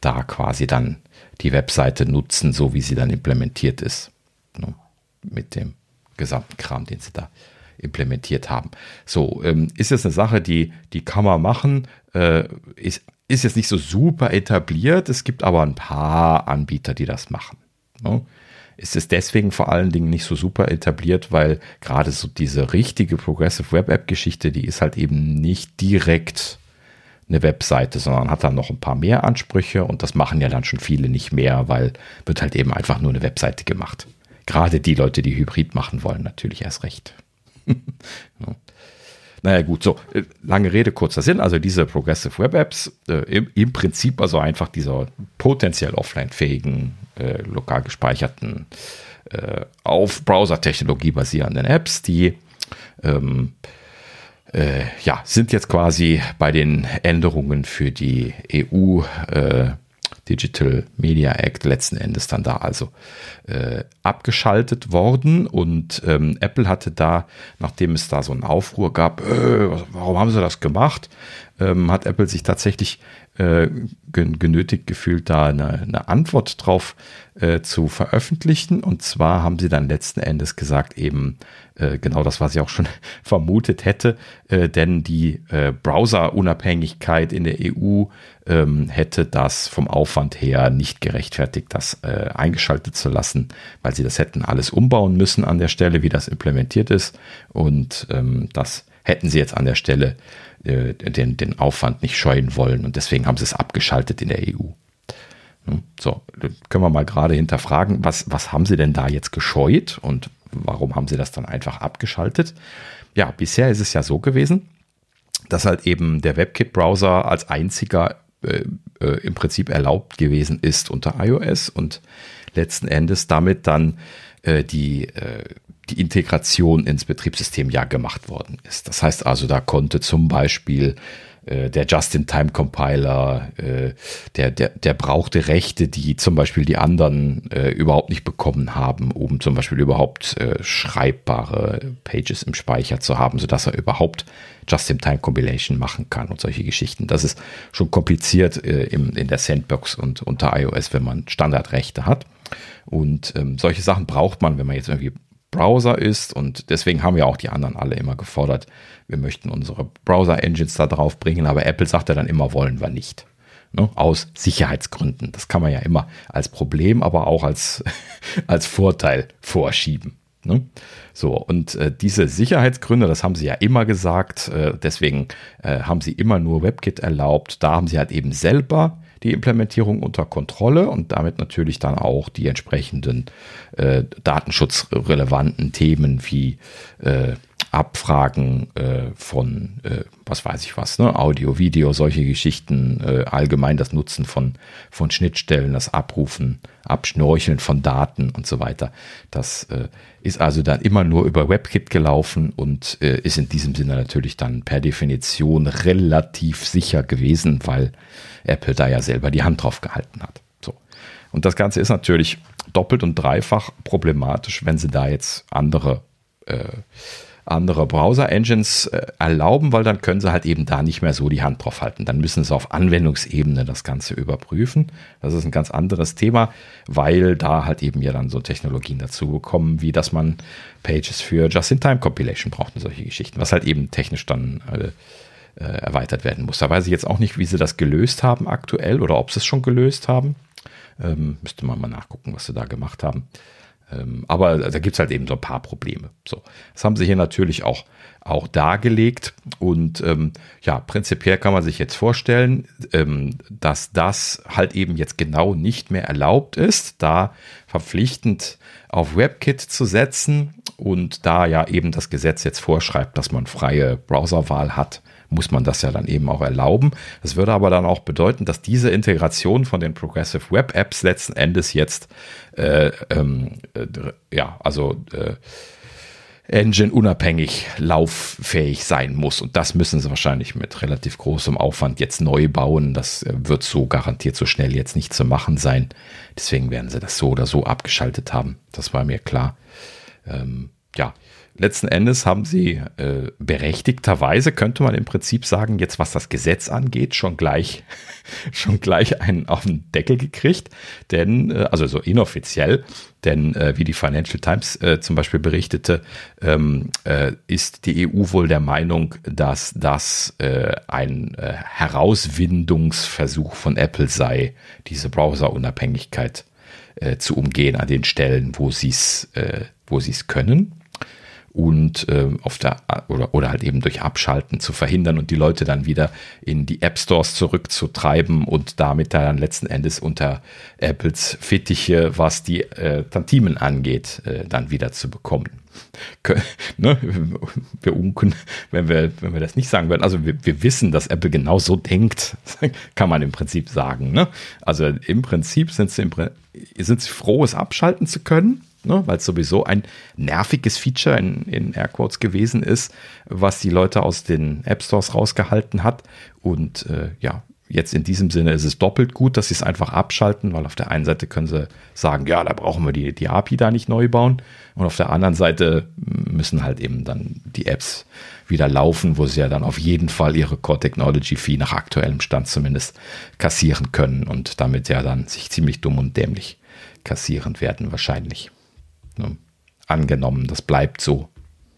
Speaker 2: da quasi dann die Webseite nutzen, so wie sie dann implementiert ist. Ne? Mit dem gesamten Kram, den sie da implementiert haben. So, ähm, ist jetzt eine Sache, die, die kann man machen, äh, ist ist jetzt nicht so super etabliert. Es gibt aber ein paar Anbieter, die das machen. Ne? Es deswegen vor allen Dingen nicht so super etabliert, weil gerade so diese richtige Progressive Web App Geschichte, die ist halt eben nicht direkt eine Webseite, sondern hat dann noch ein paar mehr Ansprüche und das machen ja dann schon viele nicht mehr, weil wird halt eben einfach nur eine Webseite gemacht. Gerade die Leute, die Hybrid machen wollen, natürlich erst recht. [laughs] Naja gut, so äh, lange Rede, kurzer Sinn. Also diese Progressive Web Apps, äh, im, im, Prinzip also einfach dieser potenziell offline-fähigen, äh, lokal gespeicherten, äh, auf Browser-Technologie basierenden Apps, die ähm, äh, ja, sind jetzt quasi bei den Änderungen für die EU äh, Digital Media Act letzten Endes dann da also äh, abgeschaltet worden. Und ähm, Apple hatte da, nachdem es da so einen Aufruhr gab, äh, warum haben sie das gemacht, ähm, hat Apple sich tatsächlich äh, genötigt gefühlt, da eine, eine Antwort drauf äh, zu veröffentlichen. Und zwar haben sie dann letzten Endes gesagt, eben äh, genau das, was ich auch schon [laughs] vermutet hätte, äh, denn die äh, Browser-Unabhängigkeit in der EU ähm, hätte das vom Aufwand her nicht gerechtfertigt, das eingeschaltet zu lassen, weil sie das hätten alles umbauen müssen an der Stelle, wie das implementiert ist. Und ähm, das hätten sie jetzt an der Stelle äh, den, den Aufwand nicht scheuen wollen und deswegen haben sie es abgeschaltet in der EU. Hm, so, können wir mal gerade hinterfragen, was, was haben sie denn da jetzt gescheut und warum haben sie das dann einfach abgeschaltet? Ja, bisher ist es ja so gewesen, dass halt eben der WebKit-Browser als einziger äh, äh, im Prinzip erlaubt gewesen ist unter iOS und letzten Endes damit dann äh, die, äh, die Integration ins Betriebssystem ja gemacht worden ist. Das heißt also, da konnte zum Beispiel äh, der Just-in-Time-Compiler, äh, der, der, der brauchte Rechte, die zum Beispiel die anderen äh, überhaupt nicht bekommen haben, um zum Beispiel überhaupt äh, schreibbare Pages im Speicher zu haben, sodass er überhaupt Just-in-Time-Compilation machen kann und solche Geschichten. Das ist schon kompliziert äh, im, in der Sandbox und unter iOS, wenn man Standardrechte hat. Und ähm, solche Sachen braucht man, wenn man jetzt irgendwie Browser ist und deswegen haben ja auch die anderen alle immer gefordert, wir möchten unsere Browser-Engines da drauf bringen, aber Apple sagt ja dann immer, wollen wir nicht. Ne? Aus Sicherheitsgründen. Das kann man ja immer als Problem, aber auch als, [laughs] als Vorteil vorschieben. Ne? So, und äh, diese Sicherheitsgründe, das haben sie ja immer gesagt, äh, deswegen äh, haben sie immer nur WebKit erlaubt. Da haben sie halt eben selber die Implementierung unter Kontrolle und damit natürlich dann auch die entsprechenden äh, datenschutzrelevanten Themen wie äh, Abfragen äh, von, äh, was weiß ich was, ne? Audio, Video, solche Geschichten, äh, allgemein das Nutzen von, von Schnittstellen, das Abrufen, Abschnorcheln von Daten und so weiter. Das äh, ist also dann immer nur über WebKit gelaufen und äh, ist in diesem Sinne natürlich dann per Definition relativ sicher gewesen, weil Apple da ja selber die Hand drauf gehalten hat. So. Und das Ganze ist natürlich doppelt und dreifach problematisch, wenn sie da jetzt andere andere Browser-Engines äh, erlauben, weil dann können sie halt eben da nicht mehr so die Hand drauf halten. Dann müssen sie auf Anwendungsebene das Ganze überprüfen. Das ist ein ganz anderes Thema, weil da halt eben ja dann so Technologien dazugekommen, wie dass man Pages für Just-in-Time-Compilation braucht und solche Geschichten, was halt eben technisch dann äh, äh, erweitert werden muss. Da weiß ich jetzt auch nicht, wie sie das gelöst haben aktuell oder ob sie es schon gelöst haben. Ähm, müsste man mal nachgucken, was sie da gemacht haben. Ähm, aber da gibt es halt eben so ein paar Probleme. So, das haben sie hier natürlich auch, auch dargelegt. Und ähm, ja, prinzipiell kann man sich jetzt vorstellen, ähm, dass das halt eben jetzt genau nicht mehr erlaubt ist, da verpflichtend auf WebKit zu setzen und da ja eben das Gesetz jetzt vorschreibt, dass man freie Browserwahl hat muss man das ja dann eben auch erlauben. Das würde aber dann auch bedeuten, dass diese Integration von den Progressive Web Apps letzten Endes jetzt, äh, ähm, äh, ja, also äh, Engine unabhängig lauffähig sein muss. Und das müssen sie wahrscheinlich mit relativ großem Aufwand jetzt neu bauen. Das äh, wird so garantiert so schnell jetzt nicht zu machen sein. Deswegen werden sie das so oder so abgeschaltet haben. Das war mir klar. Ähm, ja, letzten Endes haben sie äh, berechtigterweise, könnte man im Prinzip sagen, jetzt was das Gesetz angeht, schon gleich, [laughs] schon gleich einen auf den Deckel gekriegt. Denn, äh, also so inoffiziell, denn äh, wie die Financial Times äh, zum Beispiel berichtete, ähm, äh, ist die EU wohl der Meinung, dass das äh, ein Herauswindungsversuch von Apple sei, diese Browserunabhängigkeit zu umgehen an den Stellen, wo sie es wo sie es können und äh, auf der oder, oder halt eben durch Abschalten zu verhindern und die Leute dann wieder in die App Stores zurückzutreiben und damit dann letzten Endes unter Apples Fittiche, was die äh, Tantimen angeht, äh, dann wieder zu bekommen. [laughs] ne? Wir unken, wenn wir, wenn wir das nicht sagen würden. Also wir, wir wissen, dass Apple genau so denkt, [laughs] kann man im Prinzip sagen. Ne? Also im Prinzip sind sie, im, sind sie froh, es abschalten zu können ne? weil es sowieso ein nerviges Feature in, in Airquotes gewesen ist, was die Leute aus den App Stores rausgehalten hat. Und äh, ja, jetzt in diesem Sinne ist es doppelt gut, dass sie es einfach abschalten, weil auf der einen Seite können sie sagen, ja, da brauchen wir die, die API da nicht neu bauen. Und auf der anderen Seite müssen halt eben dann die Apps wieder laufen, wo sie ja dann auf jeden Fall ihre Core Technology Fee nach aktuellem Stand zumindest kassieren können und damit ja dann sich ziemlich dumm und dämlich kassieren werden wahrscheinlich. Ne? Angenommen, das bleibt so.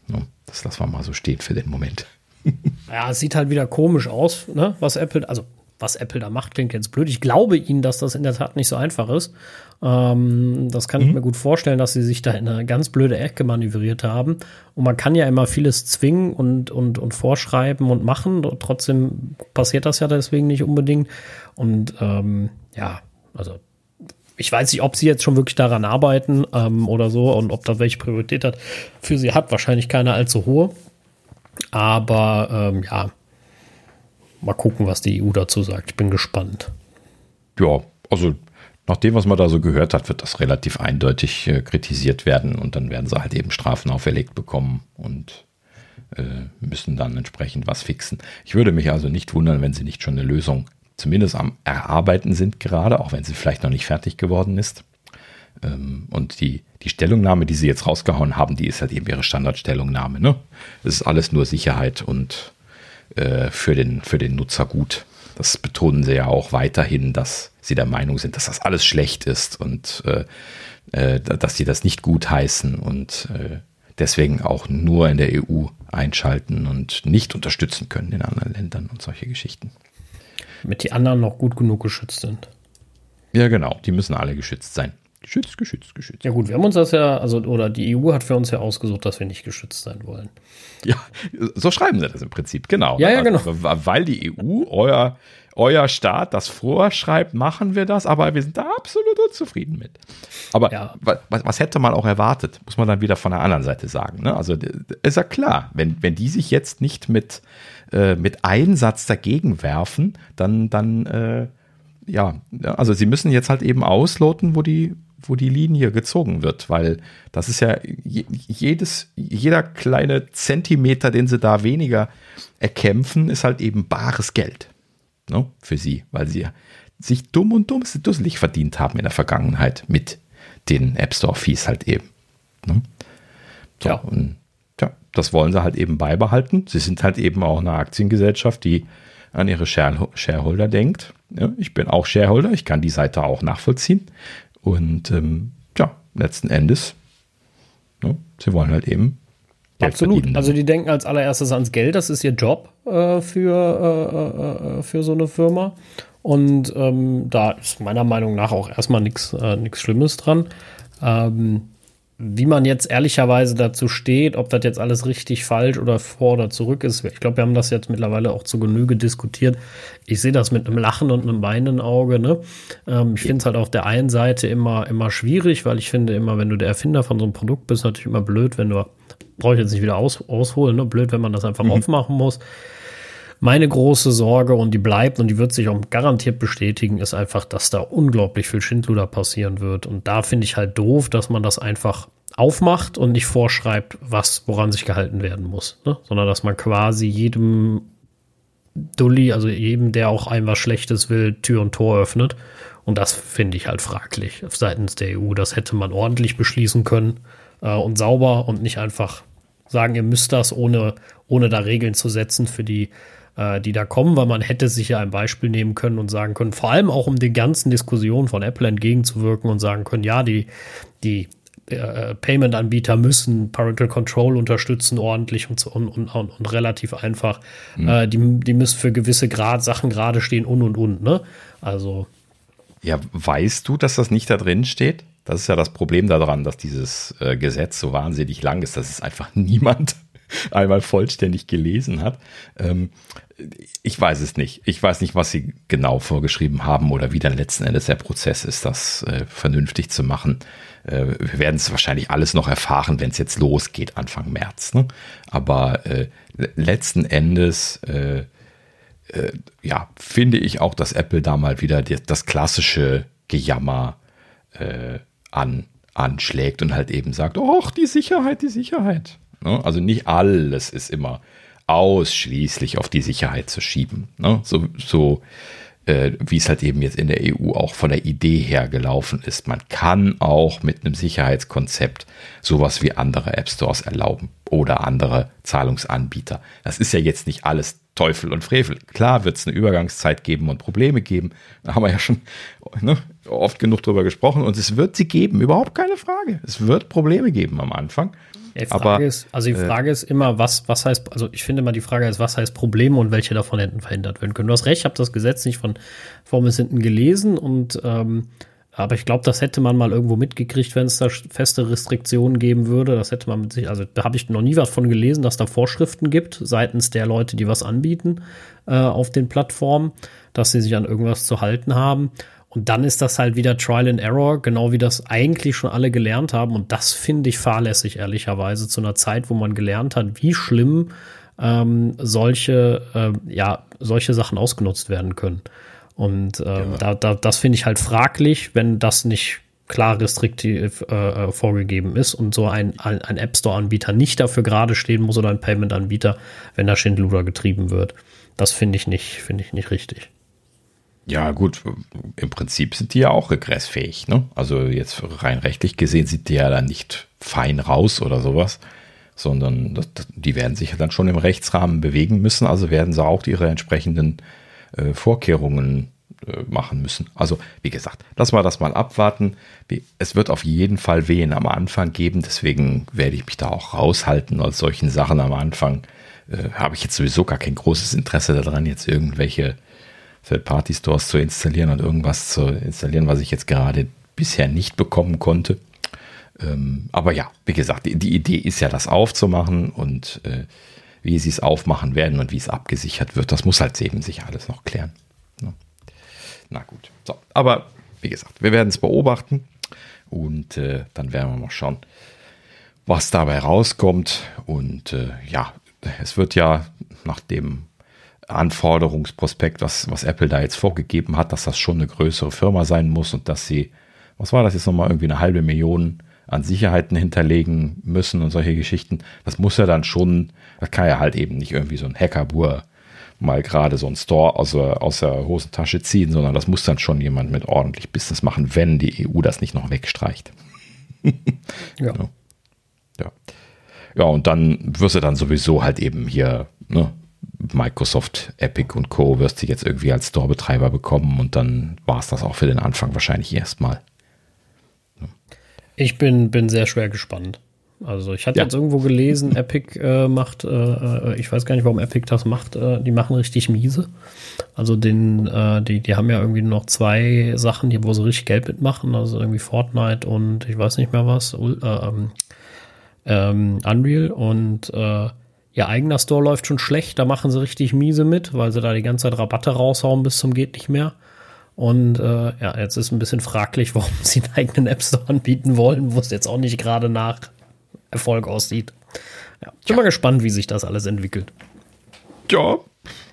Speaker 2: Ne? Das lassen wir mal so stehen für den Moment. [laughs]
Speaker 1: ja, es sieht halt wieder komisch aus, ne? was Apple, also was Apple da macht, klingt jetzt blöd. Ich glaube ihnen, dass das in der Tat nicht so einfach ist. Ähm, das kann mhm. ich mir gut vorstellen, dass sie sich da in eine ganz blöde Ecke manövriert haben. Und man kann ja immer vieles zwingen und, und, und vorschreiben und machen. Trotzdem passiert das ja deswegen nicht unbedingt. Und ähm, ja, also ich weiß nicht, ob sie jetzt schon wirklich daran arbeiten ähm, oder so und ob da welche Priorität hat für sie hat. Wahrscheinlich keine allzu hohe. Aber ähm, ja, mal gucken, was die EU dazu sagt. Ich bin gespannt.
Speaker 2: Ja, also nach dem, was man da so gehört hat, wird das relativ eindeutig äh, kritisiert werden und dann werden sie halt eben Strafen auferlegt bekommen und äh, müssen dann entsprechend was fixen. Ich würde mich also nicht wundern, wenn sie nicht schon eine Lösung zumindest am Erarbeiten sind gerade, auch wenn sie vielleicht noch nicht fertig geworden ist. Ähm, und die, die Stellungnahme, die sie jetzt rausgehauen haben, die ist halt eben ihre Standardstellungnahme. Ne? Das ist alles nur Sicherheit und äh, für, den, für den Nutzer gut. Das betonen sie ja auch weiterhin, dass sie der Meinung sind, dass das alles schlecht ist und äh, äh, dass sie das nicht gut heißen und äh, deswegen auch nur in der EU einschalten und nicht unterstützen können in anderen Ländern und solche Geschichten.
Speaker 1: Damit die anderen noch gut genug geschützt sind.
Speaker 2: Ja, genau, die müssen alle geschützt sein. Geschützt, geschützt, geschützt.
Speaker 1: Ja gut, wir haben uns das ja, also oder die EU hat für uns ja ausgesucht, dass wir nicht geschützt sein wollen.
Speaker 2: Ja, so schreiben sie das im Prinzip, genau.
Speaker 1: Ja, ja, genau.
Speaker 2: Also, weil die EU, euer, euer Staat das vorschreibt, machen wir das, aber wir sind da absolut unzufrieden mit. Aber ja. was, was, hätte man auch erwartet, muss man dann wieder von der anderen Seite sagen. Ne? Also ist ja klar, wenn, wenn die sich jetzt nicht mit, äh, mit Einsatz dagegen werfen, dann, dann äh, ja, also sie müssen jetzt halt eben ausloten, wo die, wo die Linie gezogen wird, weil das ist ja jedes, jeder kleine Zentimeter, den sie da weniger erkämpfen, ist halt eben bares Geld ne, für sie, weil sie sich dumm und dumm dusselig verdient haben in der Vergangenheit mit den App Store Fees halt eben. Ne? So, ja. Und ja, das wollen sie halt eben beibehalten. Sie sind halt eben auch eine Aktiengesellschaft, die an ihre Shareholder denkt. Ja, ich bin auch Shareholder, ich kann die Seite auch nachvollziehen. Und ähm, ja, letzten Endes, ne, sie wollen halt eben
Speaker 1: Geld Absolut. Also die denken als allererstes ans Geld, das ist ihr Job äh, für, äh, äh, für so eine Firma. Und ähm, da ist meiner Meinung nach auch erstmal nichts äh, Schlimmes dran. Ähm, wie man jetzt ehrlicherweise dazu steht, ob das jetzt alles richtig falsch oder vor oder zurück ist. Ich glaube, wir haben das jetzt mittlerweile auch zu Genüge diskutiert. Ich sehe das mit einem Lachen und einem weinenden Auge. Ne? Ähm, ich finde es halt auf der einen Seite immer, immer schwierig, weil ich finde immer, wenn du der Erfinder von so einem Produkt bist, natürlich immer blöd, wenn du, brauche ich jetzt nicht wieder aus, ausholen, ne? blöd, wenn man das einfach mhm. aufmachen muss. Meine große Sorge, und die bleibt und die wird sich auch garantiert bestätigen, ist einfach, dass da unglaublich viel Schindluder passieren wird. Und da finde ich halt doof, dass man das einfach aufmacht und nicht vorschreibt, was, woran sich gehalten werden muss, ne? sondern dass man quasi jedem Dulli, also jedem, der auch einem was Schlechtes will, Tür und Tor öffnet. Und das finde ich halt fraglich seitens der EU. Das hätte man ordentlich beschließen können äh, und sauber und nicht einfach sagen, ihr müsst das, ohne, ohne da Regeln zu setzen für die äh, die da kommen, weil man hätte sich ja ein Beispiel nehmen können und sagen können, vor allem auch um den ganzen Diskussionen von Apple entgegenzuwirken und sagen können, ja, die, die äh, Payment-Anbieter müssen Parental Control unterstützen, ordentlich und, und, und, und relativ einfach. Mhm. Äh, die, die müssen für gewisse Grad Sachen gerade stehen und und und, ne? Also.
Speaker 2: Ja, weißt du, dass das nicht da drin steht? Das ist ja das Problem daran, dass dieses äh, Gesetz so wahnsinnig lang ist, dass es einfach [laughs] niemand einmal vollständig gelesen hat. Ähm, ich weiß es nicht. Ich weiß nicht, was sie genau vorgeschrieben haben oder wie dann letzten Endes der Prozess ist, das äh, vernünftig zu machen. Äh, wir werden es wahrscheinlich alles noch erfahren, wenn es jetzt losgeht, Anfang März. Ne? Aber äh, letzten Endes, äh, äh, ja, finde ich auch, dass Apple da mal wieder die, das klassische Gejammer äh, an, anschlägt und halt eben sagt, ach, die Sicherheit, die Sicherheit. Ne? Also nicht alles ist immer ausschließlich auf die Sicherheit zu schieben. Ne? So, so äh, wie es halt eben jetzt in der EU auch von der Idee her gelaufen ist. Man kann auch mit einem Sicherheitskonzept sowas wie andere App Stores erlauben oder andere Zahlungsanbieter. Das ist ja jetzt nicht alles Teufel und Frevel. Klar wird es eine Übergangszeit geben und Probleme geben. Da haben wir ja schon ne, oft genug drüber gesprochen und es wird sie geben, überhaupt keine Frage. Es wird Probleme geben am Anfang.
Speaker 1: Die Frage aber, ist, also die äh, Frage äh, ist immer, was, was heißt, also ich finde immer die Frage ist, was heißt Probleme und welche davon hätten verhindert werden können. Du hast recht, ich habe das Gesetz nicht von vorn bis hinten gelesen und ähm, aber ich glaube, das hätte man mal irgendwo mitgekriegt, wenn es da feste Restriktionen geben würde. Das hätte man mit sich, also da habe ich noch nie was von gelesen, dass da Vorschriften gibt seitens der Leute, die was anbieten äh, auf den Plattformen, dass sie sich an irgendwas zu halten haben. Und dann ist das halt wieder Trial and Error, genau wie das eigentlich schon alle gelernt haben. Und das finde ich fahrlässig, ehrlicherweise, zu einer Zeit, wo man gelernt hat, wie schlimm ähm, solche, äh, ja, solche Sachen ausgenutzt werden können. Und ähm, ja. da, da, das finde ich halt fraglich, wenn das nicht klar restriktiv äh, äh, vorgegeben ist und so ein, ein, ein App Store-Anbieter nicht dafür gerade stehen muss oder ein Payment-Anbieter, wenn da Schindluder getrieben wird. Das finde ich nicht, finde ich nicht richtig.
Speaker 2: Ja, gut, im Prinzip sind die ja auch regressfähig, ne? Also jetzt rein rechtlich gesehen sind die ja dann nicht fein raus oder sowas, sondern das, die werden sich ja dann schon im Rechtsrahmen bewegen müssen, also werden sie auch ihre entsprechenden äh, Vorkehrungen äh, machen müssen. Also, wie gesagt, lass mal das mal abwarten. Es wird auf jeden Fall Wehen am Anfang geben, deswegen werde ich mich da auch raushalten als solchen Sachen am Anfang. Äh, Habe ich jetzt sowieso gar kein großes Interesse daran, jetzt irgendwelche Third-Party-Stores zu installieren und irgendwas zu installieren, was ich jetzt gerade bisher nicht bekommen konnte. Ähm, aber ja, wie gesagt, die, die, Idee ist ja, das aufzumachen und äh, wie sie es aufmachen werden und wie es abgesichert wird, das muss halt eben sich alles noch klären. Na gut. So, aber wie gesagt, wir werden es beobachten und äh, dann werden wir mal schauen, was dabei rauskommt. Und äh, ja, es wird ja nach dem Anforderungsprospekt, was, was Apple da jetzt vorgegeben hat, dass das schon eine größere Firma sein muss und dass sie, was war das jetzt nochmal, irgendwie eine halbe Million an Sicherheiten hinterlegen müssen und solche Geschichten. Das muss ja dann schon, das kann ja halt eben nicht irgendwie so ein Hackerbur mal gerade so ein Store aus der, aus der Hosentasche ziehen, sondern das muss dann schon jemand mit ordentlich Business machen, wenn die EU das nicht noch wegstreicht. [laughs] ja. ja. Ja, und dann wirst du dann sowieso halt eben hier, ne, Microsoft, Epic und Co. wirst du jetzt irgendwie als Store-Betreiber bekommen und dann war es das auch für den Anfang wahrscheinlich erstmal.
Speaker 1: Ich bin, bin sehr schwer gespannt. Also ich hatte ja. jetzt irgendwo gelesen, Epic äh, macht, äh, äh, ich weiß gar nicht, warum Epic das macht, äh, die machen richtig miese. Also den, äh, die, die haben ja irgendwie noch zwei Sachen, die wo sie richtig Geld mitmachen, also irgendwie Fortnite und ich weiß nicht mehr was, äh, ähm, ähm, Unreal und äh, ihr eigener Store läuft schon schlecht, da machen sie richtig miese mit, weil sie da die ganze Zeit Rabatte raushauen bis zum geht nicht mehr. Und äh, ja, jetzt ist ein bisschen fraglich, [laughs] warum sie einen eigenen App Store anbieten wollen, wo es jetzt auch nicht gerade nach Erfolg aussieht. Ja, ich bin ja. mal gespannt, wie sich das alles entwickelt.
Speaker 2: Ja,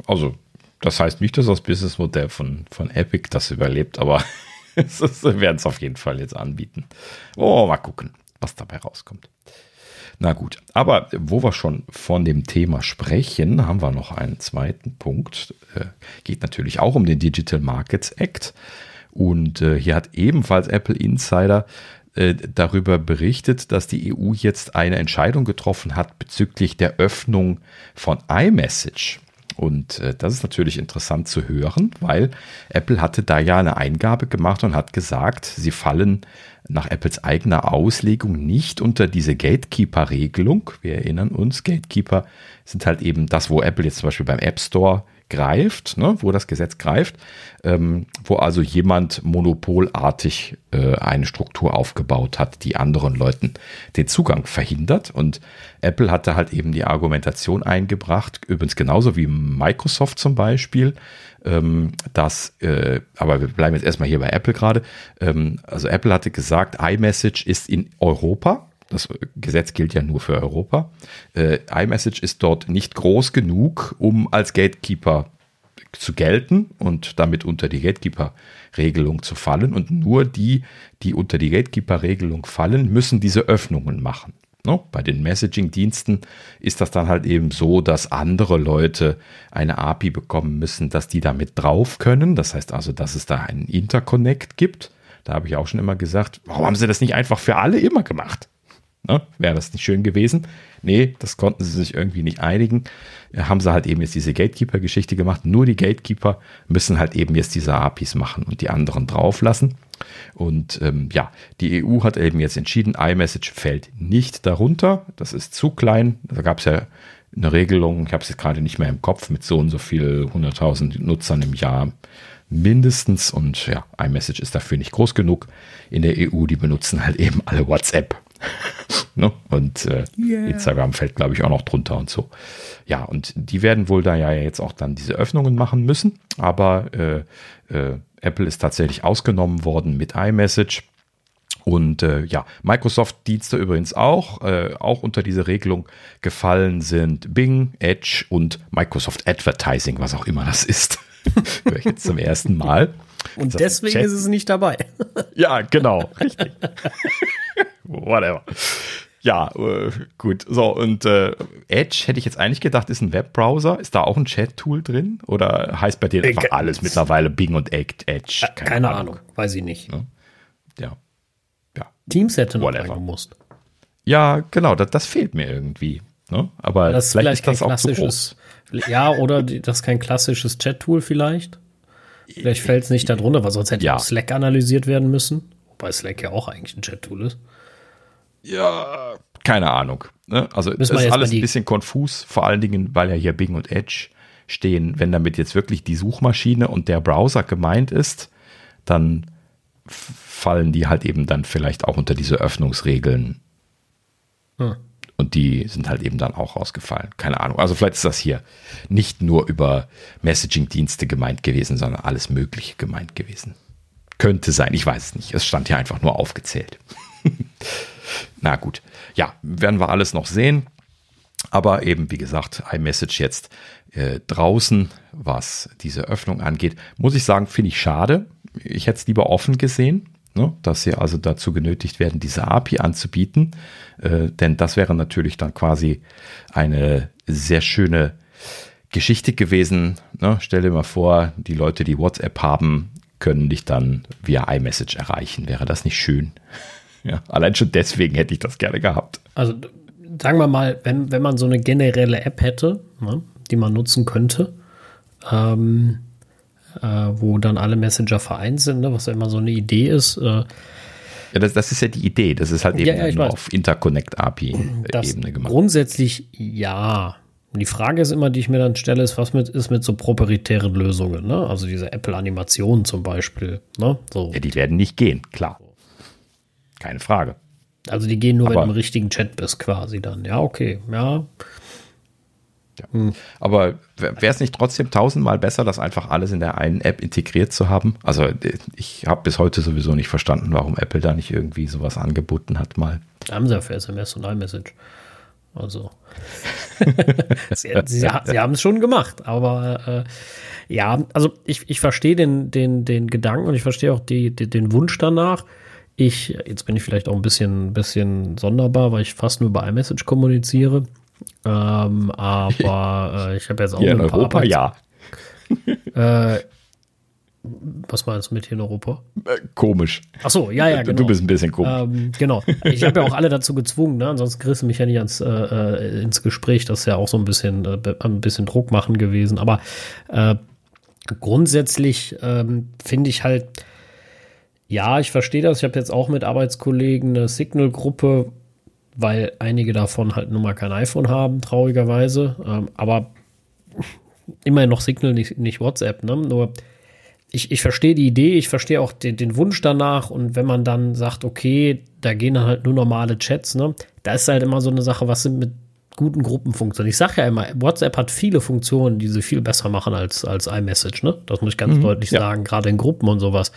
Speaker 2: also das heißt nicht, dass das Businessmodell von, von Epic das überlebt, aber [laughs] sie werden es auf jeden Fall jetzt anbieten. Oh, mal gucken, was dabei rauskommt. Na gut, aber wo wir schon von dem Thema sprechen, haben wir noch einen zweiten Punkt. Äh, geht natürlich auch um den Digital Markets Act. Und äh, hier hat ebenfalls Apple Insider äh, darüber berichtet, dass die EU jetzt eine Entscheidung getroffen hat bezüglich der Öffnung von iMessage. Und äh, das ist natürlich interessant zu hören, weil Apple hatte da ja eine Eingabe gemacht und hat gesagt, sie fallen nach Apples eigener Auslegung nicht unter diese Gatekeeper-Regelung. Wir erinnern uns, Gatekeeper sind halt eben das, wo Apple jetzt zum Beispiel beim App Store greift, ne, wo das Gesetz greift, ähm, wo also jemand monopolartig äh, eine Struktur aufgebaut hat, die anderen Leuten den Zugang verhindert. Und Apple hatte halt eben die Argumentation eingebracht, übrigens genauso wie Microsoft zum Beispiel, ähm, dass, äh, aber wir bleiben jetzt erstmal hier bei Apple gerade, ähm, also Apple hatte gesagt, iMessage ist in Europa das Gesetz gilt ja nur für Europa. Äh, iMessage ist dort nicht groß genug, um als Gatekeeper zu gelten und damit unter die Gatekeeper-Regelung zu fallen. Und nur die, die unter die Gatekeeper-Regelung fallen, müssen diese Öffnungen machen. Bei den Messaging-Diensten ist das dann halt eben so, dass andere Leute eine API bekommen müssen, dass die damit drauf können. Das heißt also, dass es da einen Interconnect gibt. Da habe ich auch schon immer gesagt, warum haben sie das nicht einfach für alle immer gemacht? Ne? Wäre das nicht schön gewesen? Nee, das konnten sie sich irgendwie nicht einigen. Haben sie halt eben jetzt diese Gatekeeper-Geschichte gemacht. Nur die Gatekeeper müssen halt eben jetzt diese APIs machen und die anderen drauflassen. Und ähm, ja, die EU hat eben jetzt entschieden, iMessage fällt nicht darunter. Das ist zu klein. Da gab es ja eine Regelung, ich habe es jetzt gerade nicht mehr im Kopf, mit so und so viel 100.000 Nutzern im Jahr mindestens. Und ja, iMessage ist dafür nicht groß genug. In der EU, die benutzen halt eben alle WhatsApp. [laughs] ne? Und äh, yeah. Instagram fällt, glaube ich, auch noch drunter und so. Ja, und die werden wohl da ja jetzt auch dann diese Öffnungen machen müssen. Aber äh, äh, Apple ist tatsächlich ausgenommen worden mit iMessage. Und äh, ja, Microsoft-Dienste übrigens auch, äh, auch unter diese Regelung gefallen sind Bing, Edge und Microsoft Advertising, was auch immer das ist. [laughs] Höre ich jetzt zum ersten Mal.
Speaker 1: Und deswegen ist es nicht dabei.
Speaker 2: ja, genau, richtig. [laughs] Whatever. Ja, äh, gut. So, und äh, Edge hätte ich jetzt eigentlich gedacht, ist ein Webbrowser. Ist da auch ein Chat-Tool drin? Oder heißt bei denen einfach äh, alles mittlerweile Bing und Edge?
Speaker 1: Äh, keine, Keine Ahnung. Ahnung. weiß ich nicht.
Speaker 2: Ja.
Speaker 1: ja. Teams hätte noch reingemusst.
Speaker 2: Ja, genau, das, das fehlt mir irgendwie. Ne? Aber
Speaker 1: das vielleicht, vielleicht ist das auch zu groß. Ja, oder das ist kein klassisches Chat-Tool vielleicht. Vielleicht fällt es nicht darunter, weil sonst hätte ja. Slack analysiert werden müssen. Wobei Slack ja auch eigentlich ein Chat-Tool ist.
Speaker 2: Ja, keine Ahnung. Ne? Also es ist alles ein bisschen konfus, vor allen Dingen, weil ja hier Bing und Edge stehen. Wenn damit jetzt wirklich die Suchmaschine und der Browser gemeint ist, dann fallen die halt eben dann vielleicht auch unter diese Öffnungsregeln. Hm. Und die sind halt eben dann auch rausgefallen. Keine Ahnung. Also vielleicht ist das hier nicht nur über Messaging-Dienste gemeint gewesen, sondern alles Mögliche gemeint gewesen. Könnte sein, ich weiß es nicht. Es stand hier einfach nur aufgezählt. [laughs] Na gut, ja, werden wir alles noch sehen. Aber eben, wie gesagt, iMessage jetzt äh, draußen, was diese Öffnung angeht, muss ich sagen, finde ich schade. Ich hätte es lieber offen gesehen, ne, dass sie also dazu genötigt werden, diese API anzubieten. Äh, denn das wäre natürlich dann quasi eine sehr schöne Geschichte gewesen. Ne? Stell dir mal vor, die Leute, die WhatsApp haben, können dich dann via iMessage erreichen. Wäre das nicht schön? Ja, allein schon deswegen hätte ich das gerne gehabt.
Speaker 1: Also sagen wir mal, wenn, wenn man so eine generelle App hätte, ne, die man nutzen könnte, ähm, äh, wo dann alle Messenger vereint sind, ne, was ja immer so eine Idee ist. Äh,
Speaker 2: ja, das, das ist ja die Idee. Das ist halt eben ja, ja, auf Interconnect-API-Ebene gemacht.
Speaker 1: Grundsätzlich ja. Die Frage ist immer, die ich mir dann stelle, ist, was mit, ist mit so proprietären Lösungen, ne? Also diese Apple-Animationen zum Beispiel, ne? So.
Speaker 2: Ja, die werden nicht gehen, klar. Keine Frage.
Speaker 1: Also die gehen nur, aber, wenn du im richtigen Chat bist, quasi dann. Ja, okay, ja.
Speaker 2: ja. Hm. Aber wäre es nicht trotzdem tausendmal besser, das einfach alles in der einen App integriert zu haben? Also ich habe bis heute sowieso nicht verstanden, warum Apple da nicht irgendwie sowas angeboten hat mal.
Speaker 1: Haben sie ja für SMS und iMessage. Also [laughs] sie, sie, sie, haben es schon gemacht, aber äh, ja, also ich, ich verstehe den, den, den Gedanken und ich verstehe auch die, die, den Wunsch danach. Ich, jetzt bin ich vielleicht auch ein bisschen, bisschen sonderbar, weil ich fast nur über iMessage kommuniziere. Ähm, aber [laughs] äh, ich habe jetzt auch
Speaker 2: hier in Europa, Arbeits ja. [laughs]
Speaker 1: Äh, was meinst du mit hier in Europa?
Speaker 2: Äh, komisch.
Speaker 1: Ach so, ja, ja,
Speaker 2: genau. Du bist ein bisschen komisch.
Speaker 1: Ähm, genau. Ich habe ja auch alle dazu gezwungen, ne? ansonsten kriegst du mich ja nicht ans, äh, äh, ins Gespräch. Das ist ja auch so ein bisschen, äh, ein bisschen Druck machen gewesen. Aber grundsätzlich ähm, finde ich halt, ja, ich verstehe das. Ich habe jetzt auch mit Arbeitskollegen eine Signal-Gruppe, weil einige davon halt nun mal kein iPhone haben, traurigerweise. Ähm, aber immerhin noch Signal, nicht, nicht WhatsApp. Ne? Nur ich, ich verstehe die Idee, ich verstehe auch den, den, Wunsch danach. Und wenn man dann sagt, okay, da gehen dann halt nur normale Chats, ne? da ist halt immer so eine Sache, was sind mit guten Gruppenfunktionen. Ich sage ja immer, WhatsApp hat viele Funktionen, die sie viel besser machen als, als iMessage. Ne? Das muss ich ganz mhm, deutlich ja. sagen, gerade in Gruppen und sowas.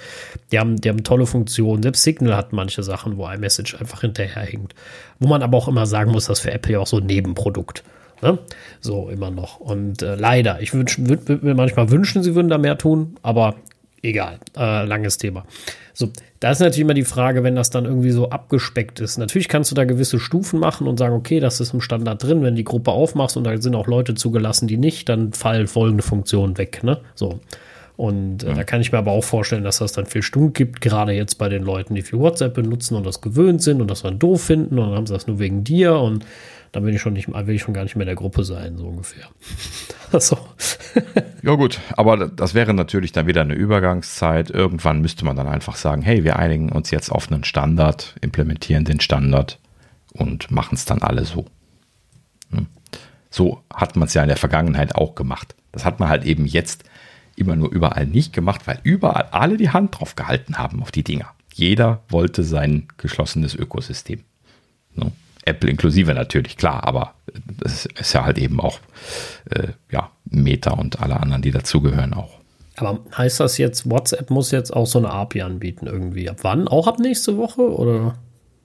Speaker 1: Die haben, die haben tolle Funktionen. Selbst Signal hat manche Sachen, wo iMessage einfach hinterherhinkt. Wo man aber auch immer sagen muss, dass für Apple ja auch so ein Nebenprodukt. Ne? So immer noch. Und äh, leider, ich würde würd mir manchmal wünschen, sie würden da mehr tun, aber egal, äh, langes Thema. So, da ist natürlich immer die Frage, wenn das dann irgendwie so abgespeckt ist. Natürlich kannst du da gewisse Stufen machen und sagen, okay, das ist im Standard drin. Wenn die Gruppe aufmachst und da sind auch Leute zugelassen, die nicht, dann fallen folgende Funktionen weg. Ne? So. Und äh, ja. da kann ich mir aber auch vorstellen, dass das dann viel Stunk gibt, gerade jetzt bei den Leuten, die viel WhatsApp benutzen und das gewöhnt sind und das dann doof finden und dann haben sie das nur wegen dir und dann will ich schon nicht, will ich schon gar nicht mehr in der Gruppe sein, so ungefähr. [laughs] so.
Speaker 2: ja, gut, aber das wäre natürlich dann wieder eine Übergangszeit. Irgendwann müsste man dann einfach sagen, hey, wir einigen uns jetzt auf einen Standard, implementieren den Standard und machen es dann alle so. Hm. So hat man es ja in der Vergangenheit auch gemacht. Das hat man halt eben jetzt immer nur überall nicht gemacht, weil überall alle die Hand drauf gehalten haben auf die Dinger. Jeder wollte sein geschlossenes Ökosystem. No. Apple inklusive natürlich, klar, aber das ist ja halt eben auch äh, ja, Meta und alle anderen, die dazugehören auch.
Speaker 1: Aber heißt das jetzt, WhatsApp muss jetzt auch so eine API anbieten irgendwie? Ab wann? Auch ab nächste Woche oder?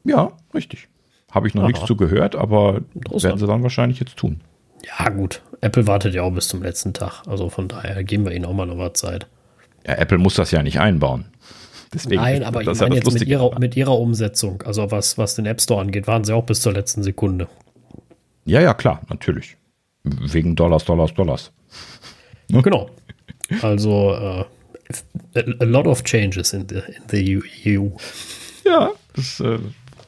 Speaker 2: Ja, richtig. Habe ich noch Aha. nichts zu gehört, aber werden sie dann wahrscheinlich jetzt tun.
Speaker 1: Ja, gut. Apple wartet ja auch bis zum letzten Tag. Also von daher geben wir ihnen auch mal noch was Zeit.
Speaker 2: Ja, Apple muss das ja nicht einbauen.
Speaker 1: Deswegen Nein, aber ich meine jetzt mit ihrer, mit ihrer Umsetzung, also was, was den App Store angeht, waren sie auch bis zur letzten Sekunde.
Speaker 2: Ja, ja, klar, natürlich. Wegen Dollars, Dollars, Dollars.
Speaker 1: Ne? Genau. Also uh, a lot of changes in the, in the EU.
Speaker 2: Ja, das, äh,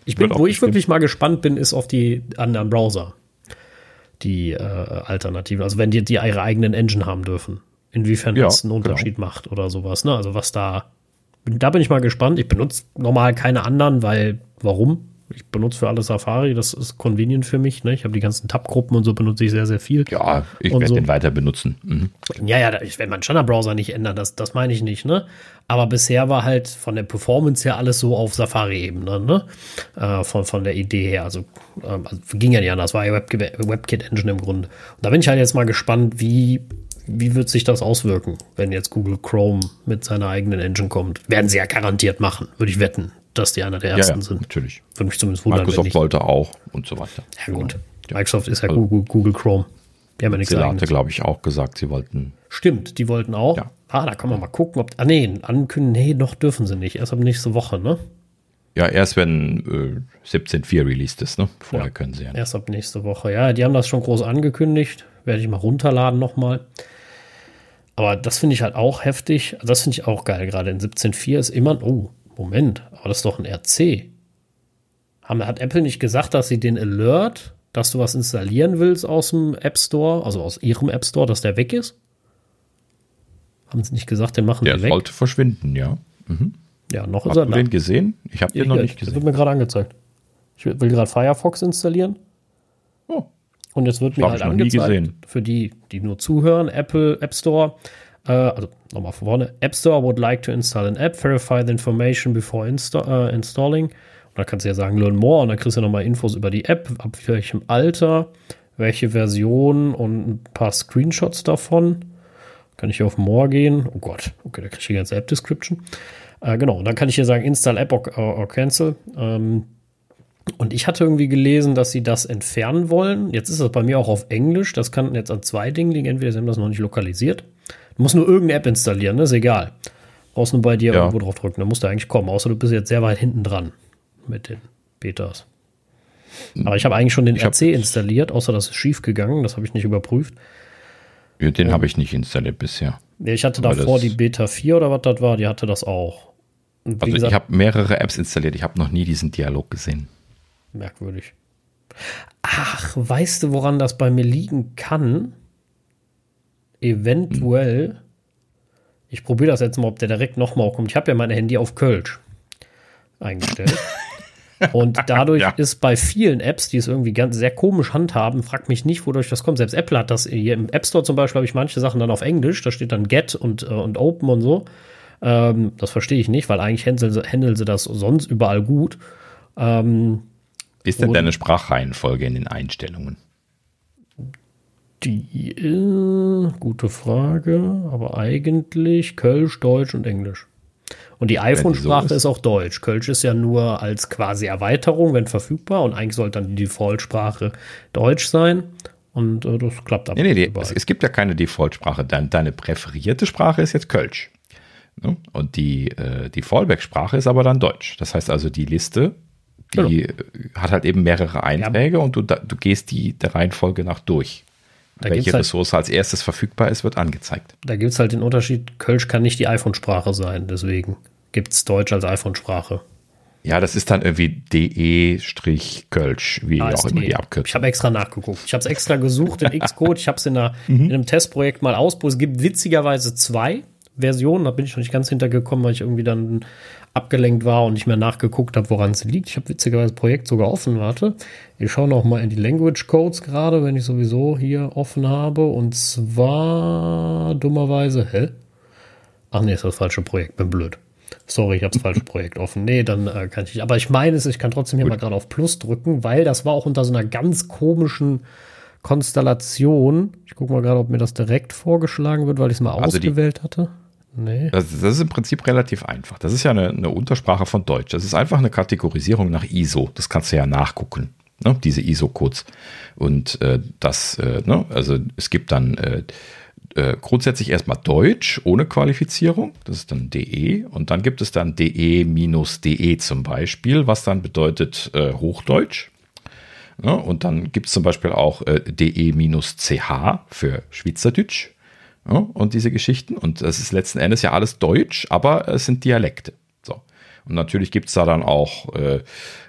Speaker 1: ich bin, wo ich wirklich mal gespannt bin, ist auf die anderen Browser. Die äh, Alternativen. Also wenn die, die ihre eigenen Engine haben dürfen. Inwiefern ja, das einen genau. Unterschied genau. macht oder sowas. Ne? Also was da. Da bin ich mal gespannt. Ich benutze normal keine anderen, weil warum? Ich benutze für alles Safari, das ist convenient für mich. Ne? Ich habe die ganzen Tab-Gruppen und so benutze ich sehr, sehr viel.
Speaker 2: Ja, ich werde so. den weiter benutzen. Mhm.
Speaker 1: Ja, ja, ich werde meinen Standard-Browser nicht ändern, das, das meine ich nicht. Ne? Aber bisher war halt von der Performance her alles so auf Safari-Ebene, ne? Äh, von, von der Idee her. Also, äh, also ging ja nicht anders, war ja Web WebKit-Engine im Grunde. Und da bin ich halt jetzt mal gespannt, wie wie wird sich das auswirken, wenn jetzt Google Chrome mit seiner eigenen Engine kommt? Werden sie ja garantiert machen, würde ich wetten dass die einer der ersten ja, ja, sind.
Speaker 2: Natürlich.
Speaker 1: Würde mich zumindest wundern.
Speaker 2: Microsoft wollte auch und so weiter.
Speaker 1: Ja, gut. Ja. Microsoft ist ja also, Google, Google, Chrome.
Speaker 2: Die haben ja nichts Sie hatte, glaube ich, auch gesagt, sie wollten.
Speaker 1: Stimmt, die wollten auch. Ja. Ah, da kann man mal gucken, ob. Ah, nee, ankündigen, nee, noch dürfen sie nicht. Erst ab nächste Woche, ne?
Speaker 2: Ja, erst wenn äh, 17.4 released ist, ne? Vorher ja, können sie ja.
Speaker 1: Nicht. Erst ab nächste Woche. Ja, die haben das schon groß angekündigt. Werde ich mal runterladen nochmal. Aber das finde ich halt auch heftig. Das finde ich auch geil. Gerade in 17.4 ist immer. Oh, Moment, aber das ist doch ein RC. Hat Apple nicht gesagt, dass sie den Alert, dass du was installieren willst aus dem App Store, also aus ihrem App Store, dass der weg ist? Haben sie nicht gesagt, den machen
Speaker 2: der weg? Der sollte verschwinden, ja. Mhm.
Speaker 1: Ja, noch
Speaker 2: Hast ist er du da. den gesehen? Ich habe den noch nicht gesehen.
Speaker 1: Das wird mir gerade angezeigt. Ich will, gerade Firefox installieren. Oh. Und jetzt wird mir halt angezeigt, für die, die nur zuhören, Apple App Store, äh, also nochmal vorne, App Store would like to install an app, verify the information before insta uh, installing. Und da kannst du ja sagen, learn more und dann kriegst du nochmal Infos über die App, ab welchem Alter, welche Version und ein paar Screenshots davon. Kann ich hier auf More gehen? Oh Gott, okay, da kriege ich die ganze App-Description. Äh, genau, und dann kann ich hier sagen, install App or, or cancel. Ähm, und ich hatte irgendwie gelesen, dass sie das entfernen wollen. Jetzt ist das bei mir auch auf Englisch. Das kann jetzt an zwei Dingen liegen. Entweder sie haben das noch nicht lokalisiert Du musst nur irgendeine App installieren, ne? ist egal. Brauchst nur bei dir ja. irgendwo drauf drücken, dann musst du eigentlich kommen, außer du bist jetzt sehr weit hinten dran mit den Betas. Aber ich habe eigentlich schon den ich RC installiert, außer das ist schief gegangen, das habe ich nicht überprüft.
Speaker 2: Ja, den habe ich nicht installiert bisher.
Speaker 1: Ich hatte Aber davor die Beta 4 oder was das war, die hatte das auch.
Speaker 2: also gesagt, ich habe mehrere Apps installiert, ich habe noch nie diesen Dialog gesehen.
Speaker 1: Merkwürdig. Ach, weißt du, woran das bei mir liegen kann? eventuell, ich probiere das jetzt mal, ob der direkt nochmal kommt. Ich habe ja mein Handy auf Kölsch eingestellt. [laughs] Und dadurch ja. ist bei vielen Apps, die es irgendwie ganz sehr komisch handhaben, fragt mich nicht, wodurch das kommt. Selbst Apple hat das hier im App Store zum Beispiel, habe ich manche Sachen dann auf Englisch, da steht dann Get und, äh, und Open und so. Ähm, das verstehe ich nicht, weil eigentlich handeln sie, handeln sie das sonst überall gut. Ähm,
Speaker 2: Wie ist denn deine Sprachreihenfolge in den Einstellungen?
Speaker 1: Die äh, gute Frage, aber eigentlich Kölsch, Deutsch und Englisch. Und die iPhone-Sprache so ist. ist. auch Deutsch. Kölsch ist ja nur als quasi Erweiterung, wenn verfügbar. Und eigentlich sollte dann die Default-Sprache Deutsch sein. Und äh, das klappt
Speaker 2: aber. Nee, nee, nee. Es, es, gibt ja keine Default-Sprache. Deine, deine präferierte Sprache ist jetzt Kölsch. Ne? Und die, äh, die Fallback-Sprache ist aber dann Deutsch. Das heißt also, die Liste, die genau. hat halt eben mehrere Einträge ja. und du, du gehst die der Reihenfolge nach durch. Da Welche halt, Ressource als erstes verfügbar ist, wird angezeigt.
Speaker 1: Da gibt es halt den Unterschied, Kölsch kann nicht die iPhone-Sprache sein, deswegen gibt es Deutsch als iPhone-Sprache.
Speaker 2: Ja, das ist dann irgendwie DE-Kölsch, wie AST. auch immer die Abkürzung.
Speaker 1: Ich habe extra nachgeguckt. Ich habe es extra gesucht in [laughs] Xcode. Ich habe es in, mhm. in, einem Testprojekt mal ausprobiert. Es gibt witzigerweise zwei Versionen. Da bin ich noch nicht ganz hintergekommen, weil ich irgendwie dann abgelenkt war und nicht mehr nachgeguckt habe, woran es liegt. Ich habe witzigerweise das Projekt sogar offen. Warte, ich schaue noch mal in die Language Codes gerade, wenn ich sowieso hier offen habe. Und zwar dummerweise, hä? Ach nee, ist das falsche Projekt, bin blöd. Sorry, ich habe das falsche [laughs] Projekt offen. Nee, dann äh, kann ich nicht. Aber ich meine es, ich kann trotzdem hier Gut. mal gerade auf Plus drücken, weil das war auch unter so einer ganz komischen Konstellation. Ich gucke mal gerade, ob mir das direkt vorgeschlagen wird, weil ich es mal also ausgewählt hatte.
Speaker 2: Nee. Das, das, ist im Prinzip relativ einfach. Das ist ja eine, eine, Untersprache von Deutsch. Das ist einfach eine Kategorisierung nach ISO. Das kannst du ja nachgucken. ne, diese ISO-Codes. Und äh, das, äh, ne, also es gibt dann äh, äh, grundsätzlich erstmal Deutsch ohne Qualifizierung, das ist dann DE und dann gibt es dann DE-DE zum Beispiel, was dann bedeutet äh, Hochdeutsch. Ja, und dann gibt es zum Beispiel auch äh, DE-CH für Schweizerdeutsch ja, und diese Geschichten. Und das ist letzten Endes ja alles Deutsch, aber es sind Dialekte. So. Und natürlich gibt es da dann auch äh,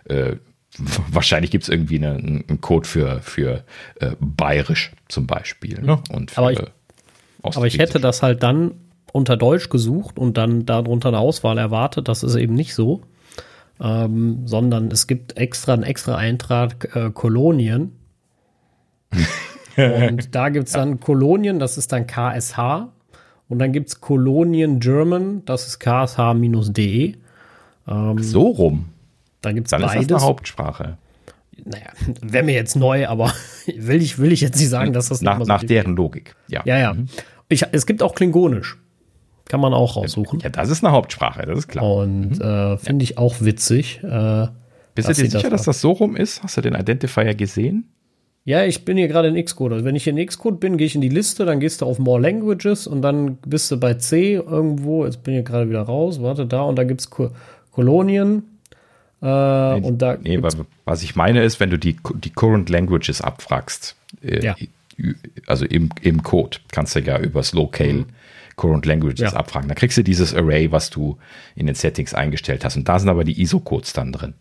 Speaker 2: äh, [laughs] wahrscheinlich gibt es irgendwie eine, einen Code für, für äh, Bayerisch zum Beispiel. Ne? Und für,
Speaker 1: aber ich, aber ich hätte das halt dann unter Deutsch gesucht und dann darunter eine Auswahl erwartet. Das ist eben nicht so. Ähm, sondern es gibt extra einen extra Eintrag äh, Kolonien. [laughs] und da gibt es dann Kolonien, das ist dann KSH. Und dann gibt es Kolonien German, das ist KSH-DE.
Speaker 2: Ähm, so rum.
Speaker 1: Da gibt es
Speaker 2: beides. Ist das eine Hauptsprache.
Speaker 1: Naja, [laughs] wäre mir jetzt neu, aber [laughs] will ich, will ich jetzt nicht sagen, dass das
Speaker 2: nach, so nach deren Logik. Ja,
Speaker 1: ja. ja. Mhm. Ich, es gibt auch Klingonisch. Kann man auch raussuchen.
Speaker 2: Ja, das ist eine Hauptsprache, das ist klar.
Speaker 1: Und mhm. äh, finde ich auch witzig. Äh,
Speaker 2: Bist du dir sicher, das dass das so rum ist? Hast du den Identifier gesehen?
Speaker 1: Ja, ich bin hier gerade in Xcode. Also wenn ich in Xcode bin, gehe ich in die Liste, dann gehst du auf More Languages und dann bist du bei C irgendwo. Jetzt bin ich gerade wieder raus. Warte, da und da gibt es Kolonien. Äh, nee, und da
Speaker 2: nee, was ich meine ist, wenn du die, die Current Languages abfragst, äh, ja. also im, im Code, kannst du ja übers Locale mhm. Current Languages ja. abfragen. Da kriegst du dieses Array, was du in den Settings eingestellt hast. Und da sind aber die ISO-Codes dann drin.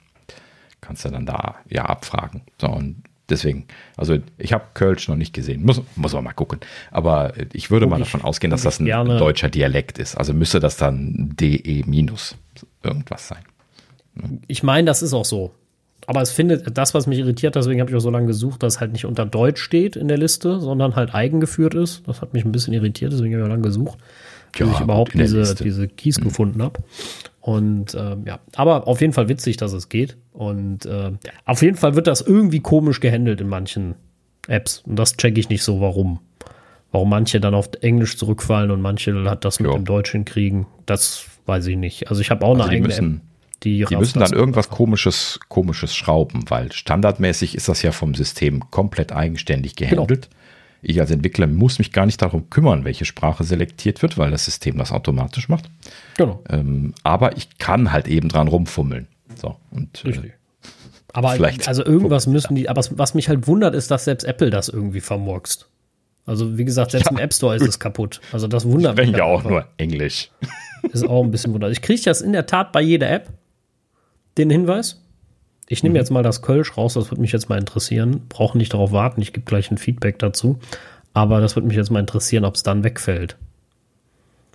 Speaker 2: Kannst du dann da ja abfragen. So, und deswegen, also ich habe Kölsch noch nicht gesehen. Muss, muss man mal gucken. Aber ich würde mal davon ausgehen, dass das ein, ein deutscher Dialekt ist. Also müsste das dann DE minus irgendwas sein.
Speaker 1: Ich meine, das ist auch so. Aber es findet, das, was mich irritiert, deswegen habe ich auch so lange gesucht, dass es halt nicht unter Deutsch steht in der Liste, sondern halt eigengeführt ist. Das hat mich ein bisschen irritiert, deswegen habe ich auch lange gesucht, bis ja, ich überhaupt diese, diese Keys mhm. gefunden habe. Und äh, ja, aber auf jeden Fall witzig, dass es geht. Und äh, auf jeden Fall wird das irgendwie komisch gehandelt in manchen Apps. Und das checke ich nicht so, warum. Warum manche dann auf Englisch zurückfallen und manche hat das mit jo. dem Deutsch hinkriegen, das weiß ich nicht. Also ich habe auch also eine eigene
Speaker 2: müssen, App die, die müssen dann irgendwas komisches, komisches schrauben, weil standardmäßig ist das ja vom System komplett eigenständig genau. gehandelt. Genau. Ich als Entwickler muss mich gar nicht darum kümmern, welche Sprache selektiert wird, weil das System das automatisch macht. Genau. Ähm, aber ich kann halt eben dran rumfummeln. So, und, äh, Richtig. Äh,
Speaker 1: aber vielleicht also irgendwas müssen die, aber was mich halt wundert, ist, dass selbst Apple das irgendwie vermurkst. Also wie gesagt, selbst ja, im App Store ist es kaputt. Also das wundert
Speaker 2: mich. Ich ja auch nur Englisch.
Speaker 1: Ist auch ein bisschen wunderlich. Ich kriege das in der Tat bei jeder App den Hinweis. Ich nehme mhm. jetzt mal das Kölsch raus, das würde mich jetzt mal interessieren. Brauchen nicht darauf warten, ich gebe gleich ein Feedback dazu. Aber das würde mich jetzt mal interessieren, ob es dann wegfällt.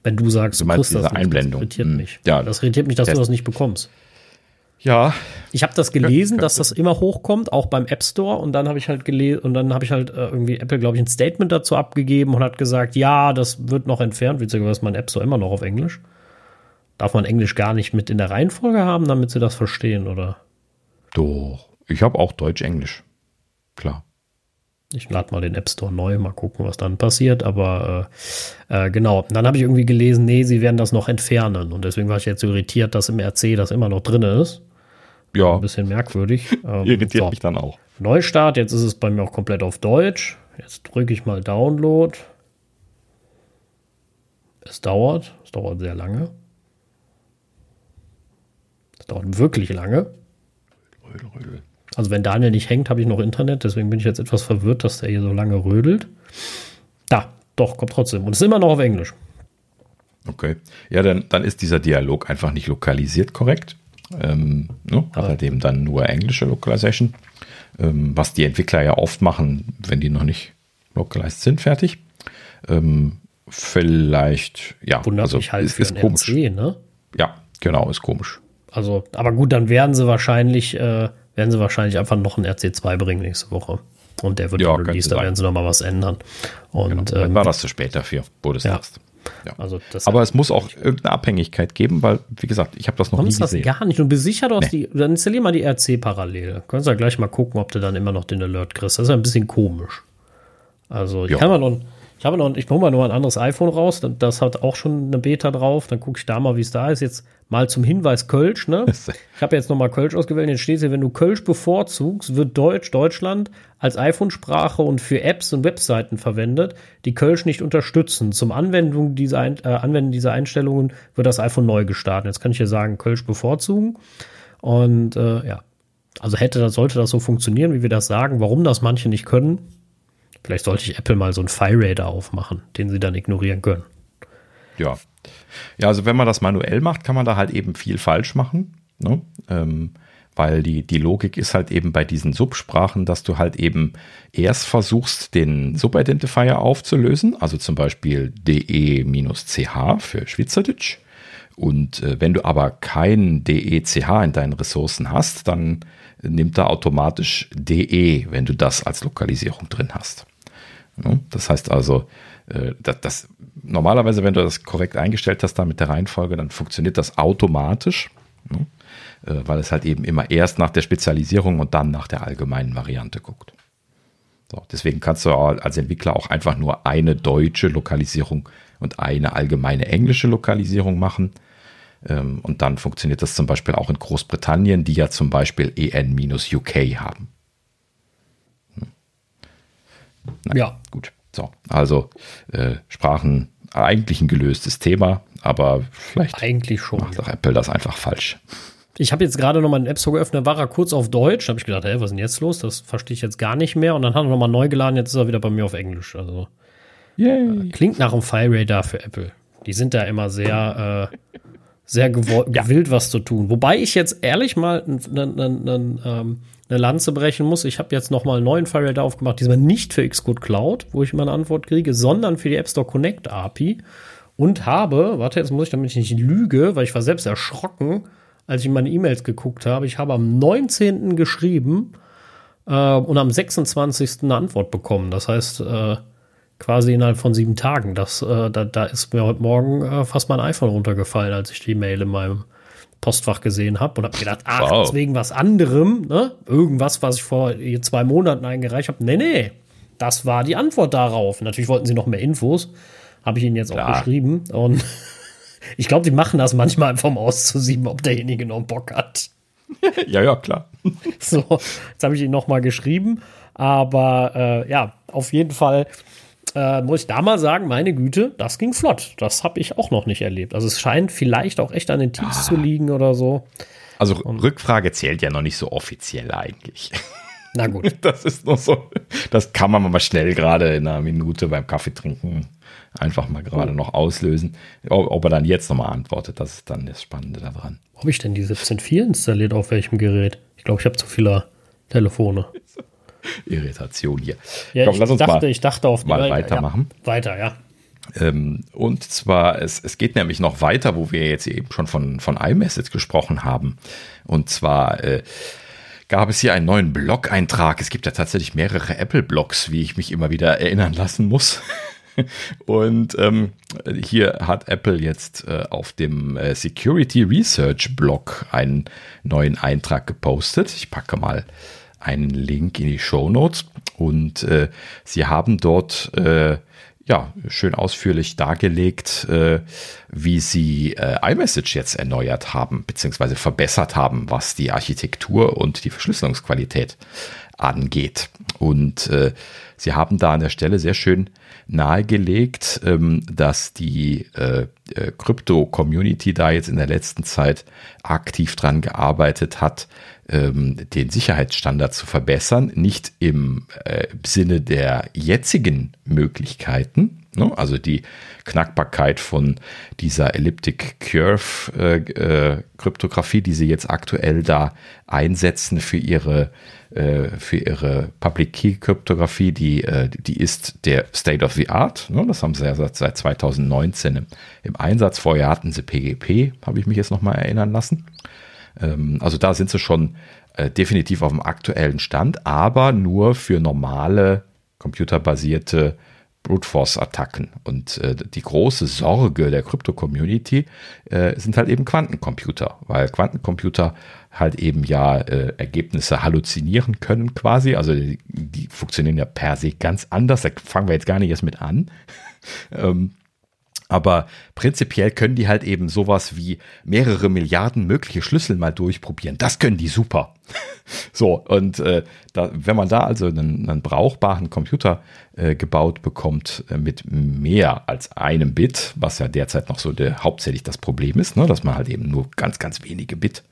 Speaker 1: Wenn du sagst,
Speaker 2: du meinst diese Einblendung.
Speaker 1: Das irritiert mhm. mich. Ja, das irritiert mich, dass du das nicht bekommst.
Speaker 2: Ja.
Speaker 1: Ich habe das gelesen, dass das immer hochkommt, auch beim App Store. Und dann habe ich halt gelesen und dann habe ich halt äh, irgendwie Apple, glaube ich, ein Statement dazu abgegeben und hat gesagt, ja, das wird noch entfernt. Witzigerweise ist mein App Store immer noch auf Englisch. Darf man Englisch gar nicht mit in der Reihenfolge haben, damit sie das verstehen, oder?
Speaker 2: Doch. Ich habe auch Deutsch-Englisch. Klar.
Speaker 1: Ich lade mal den App Store neu, mal gucken, was dann passiert. Aber äh, äh, genau, dann habe ich irgendwie gelesen, nee, sie werden das noch entfernen. Und deswegen war ich jetzt irritiert, dass im RC das immer noch drin ist.
Speaker 2: Ja.
Speaker 1: Ein bisschen merkwürdig. [laughs]
Speaker 2: Ähm, Irritiert so. mich dann auch.
Speaker 1: Neustart, jetzt ist es bei mir auch komplett auf Deutsch. Jetzt drücke ich mal Download. Es dauert, es dauert sehr lange dauert wirklich lange. Also wenn Daniel nicht hängt, habe ich noch Internet, deswegen bin ich jetzt etwas verwirrt, dass der hier so lange rödelt. Da, doch, kommt trotzdem. Und ist immer noch auf Englisch.
Speaker 2: Okay. Ja, dann, dann ist dieser Dialog einfach nicht lokalisiert korrekt. Ähm, ne? Hat halt dann nur englische Localization. Ähm, was die Entwickler ja oft machen, wenn die noch nicht localized sind, fertig. Ähm, vielleicht, ja,
Speaker 1: Wundert also mich halt ist, ist komisch. RC, ne?
Speaker 2: Ja, genau, ist komisch.
Speaker 1: Also, aber gut, dann werden sie wahrscheinlich, äh, werden sie wahrscheinlich einfach noch ein RC2 bringen nächste Woche. Und der wird ja, released, da werden sie nochmal was ändern. Und
Speaker 2: genau. ähm, war das zu spät dafür, du es
Speaker 1: ja. Ja. Also
Speaker 2: Aber es muss auch irgendeine Abhängigkeit geben, weil, wie gesagt, ich habe das noch nie gesehen.
Speaker 1: das gar nicht. Du bist sicher, du hast nee. die, dann installier mal die RC parallel. Kannst ja gleich mal gucken, ob du dann immer noch den Alert kriegst. Das ist ein bisschen komisch. Also, ich ja. kann mal noch, Ich habe noch, ich hole mal noch ein anderes iPhone raus. Das hat auch schon eine Beta drauf. Dann gucke ich da mal, wie es da ist. Jetzt mal zum Hinweis Kölsch, ne? Ich habe jetzt nochmal Kölsch ausgewählt. Jetzt steht hier, wenn du Kölsch bevorzugst, wird Deutsch Deutschland als iPhone-Sprache und für Apps und Webseiten verwendet, die Kölsch nicht unterstützen. Zum Anwendung dieser, äh, Anwenden dieser Einstellungen wird das iPhone neu gestartet. Jetzt kann ich hier sagen, Kölsch bevorzugen. Und äh, ja, also hätte, sollte das so funktionieren, wie wir das sagen. Warum das manche nicht können, Vielleicht sollte ich Apple mal so einen Fire aufmachen, den sie dann ignorieren können.
Speaker 2: Ja. Ja, also wenn man das manuell macht, kann man da halt eben viel falsch machen. Ne? Ähm, weil die, die Logik ist halt eben bei diesen Subsprachen, dass du halt eben erst versuchst, den Subidentifier aufzulösen, also zum Beispiel DE-CH für Schweizerdeutsch. Und äh, wenn du aber kein DECH in deinen Ressourcen hast, dann nimmt er automatisch DE, wenn du das als Lokalisierung drin hast. Das heißt also, äh, das, das, normalerweise, wenn du das korrekt eingestellt hast, da mit der Reihenfolge, dann funktioniert das automatisch, ne? äh, weil es halt eben immer erst nach der Spezialisierung und dann nach der allgemeinen Variante guckt. So, deswegen kannst du als Entwickler auch einfach nur eine deutsche Lokalisierung und eine allgemeine englische Lokalisierung machen. Ähm, und dann funktioniert das zum Beispiel auch in Großbritannien, die ja zum Beispiel EN-UK haben. Nein, ja. Gut. So, also äh, Sprachen eigentlich ein gelöstes Thema, aber vielleicht
Speaker 1: eigentlich schon,
Speaker 2: macht ja. Apple das einfach falsch.
Speaker 1: Ich habe jetzt gerade noch mal den App Store geöffnet, war er kurz auf Deutsch. Da habe ich gedacht, hey, was ist denn jetzt los? Das verstehe ich jetzt gar nicht mehr. Und dann hat er noch mal neu geladen. Jetzt ist er wieder bei mir auf Englisch. Also Yay. Äh, klingt nach einem Fire Radar für Apple. Die sind da immer sehr, äh, sehr ja. gewillt, was zu tun. Wobei ich jetzt ehrlich mal einen ähm, eine Lanze brechen muss. Ich habe jetzt nochmal einen neuen Fire aufgemacht, diesmal nicht für Xcode Cloud, wo ich immer eine Antwort kriege, sondern für die App Store Connect API und habe, warte, jetzt muss ich damit ich nicht lüge, weil ich war selbst erschrocken, als ich in meine E-Mails geguckt habe. Ich habe am 19. geschrieben äh, und am 26. eine Antwort bekommen. Das heißt, äh, quasi innerhalb von sieben Tagen. Das, äh, da, da ist mir heute Morgen äh, fast mein iPhone runtergefallen, als ich die Mail in meinem Postfach gesehen habe und habe gedacht, ach, wow. wegen was anderem, ne? Irgendwas, was ich vor zwei Monaten eingereicht habe. Nee, nee, das war die Antwort darauf. Natürlich wollten sie noch mehr Infos. Habe ich ihnen jetzt Klar. auch geschrieben. Und [laughs] ich glaube, die machen das manchmal einfach um auszusieben, ob derjenige noch Bock hat. [laughs]
Speaker 2: ja, ja, klar.
Speaker 1: so, jetzt habe ich ihn noch mal geschrieben. Aber äh, ja, auf jeden Fall äh, muss ich da mal sagen, meine Güte, das ging flott. Das habe ich auch noch nicht erlebt. Also es scheint vielleicht auch echt an den Teams ah. zu liegen oder so.
Speaker 2: Also Und, Rückfrage zählt ja noch nicht so offiziell eigentlich. [laughs]
Speaker 1: Na gut. [laughs]
Speaker 2: Das ist noch so. Das kann man mal schnell gerade in einer Minute beim Kaffee trinken einfach mal gerade oh. noch auslösen. Ob er dann jetzt nochmal antwortet, das ist dann das Spannende daran.
Speaker 1: Wo habe ich denn die 17.4 installiert auf welchem Gerät? Ich glaube, ich habe zu viele Telefone. [laughs] [laughs]
Speaker 2: Irritation hier.
Speaker 1: Ja, Komm, ich, lass uns dachte, mal, ich dachte auf
Speaker 2: mal die, weitermachen.
Speaker 1: Ja, weiter, ja.
Speaker 2: Ähm, und zwar, es, es geht nämlich noch weiter, wo wir jetzt eben schon von, von iMessage gesprochen haben. Und zwar äh, gab es hier einen neuen Blog-Eintrag. Es gibt ja tatsächlich mehrere Apple-Blogs, wie ich mich immer wieder erinnern lassen muss. [laughs] Und ähm, hier hat Apple jetzt äh, auf dem äh, Security Research Blog einen neuen Eintrag gepostet. Ich packe mal einen Link in die Show Notes und äh, sie haben dort äh, ja schön ausführlich dargelegt, äh, wie sie äh, iMessage jetzt erneuert haben beziehungsweise verbessert haben, was die Architektur und die Verschlüsselungsqualität angeht. Und äh, sie haben da an der Stelle sehr schön nahegelegt, ähm, dass die äh, äh, Krypto-Community da jetzt in der letzten Zeit aktiv dran gearbeitet hat, ähm, den Sicherheitsstandard zu verbessern, nicht im äh, Sinne der jetzigen Möglichkeiten, ne? also die Knackbarkeit von dieser Elliptic Curve äh, äh, Kryptographie, die sie jetzt aktuell da einsetzen für ihre äh, für ihre Public Key Kryptographie, die, äh, die ist der State of the Art. Ne? Das haben sie ja seit, seit 2019 im, im Einsatz. Vorher hatten sie PGP, habe ich mich jetzt nochmal erinnern lassen. Ähm, also da sind sie schon äh, definitiv auf dem aktuellen Stand, aber nur für normale computerbasierte Brute Force-Attacken. Und äh, die große Sorge der Krypto-Community äh, sind halt eben Quantencomputer, weil Quantencomputer halt eben ja äh, Ergebnisse halluzinieren können quasi. Also die, die, funktionieren ja per se ganz anders. Da fangen wir jetzt gar nicht erst mit an. [laughs] ähm, aber prinzipiell können die halt eben sowas wie mehrere Milliarden mögliche Schlüssel mal durchprobieren. Das können die super. [laughs] so, und äh, da, wenn man da also einen, einen brauchbaren Computer äh, gebaut bekommt äh, mit mehr als einem Bit, was ja derzeit noch so der, hauptsächlich das Problem ist, ne, dass man halt eben nur ganz, ganz wenige Bit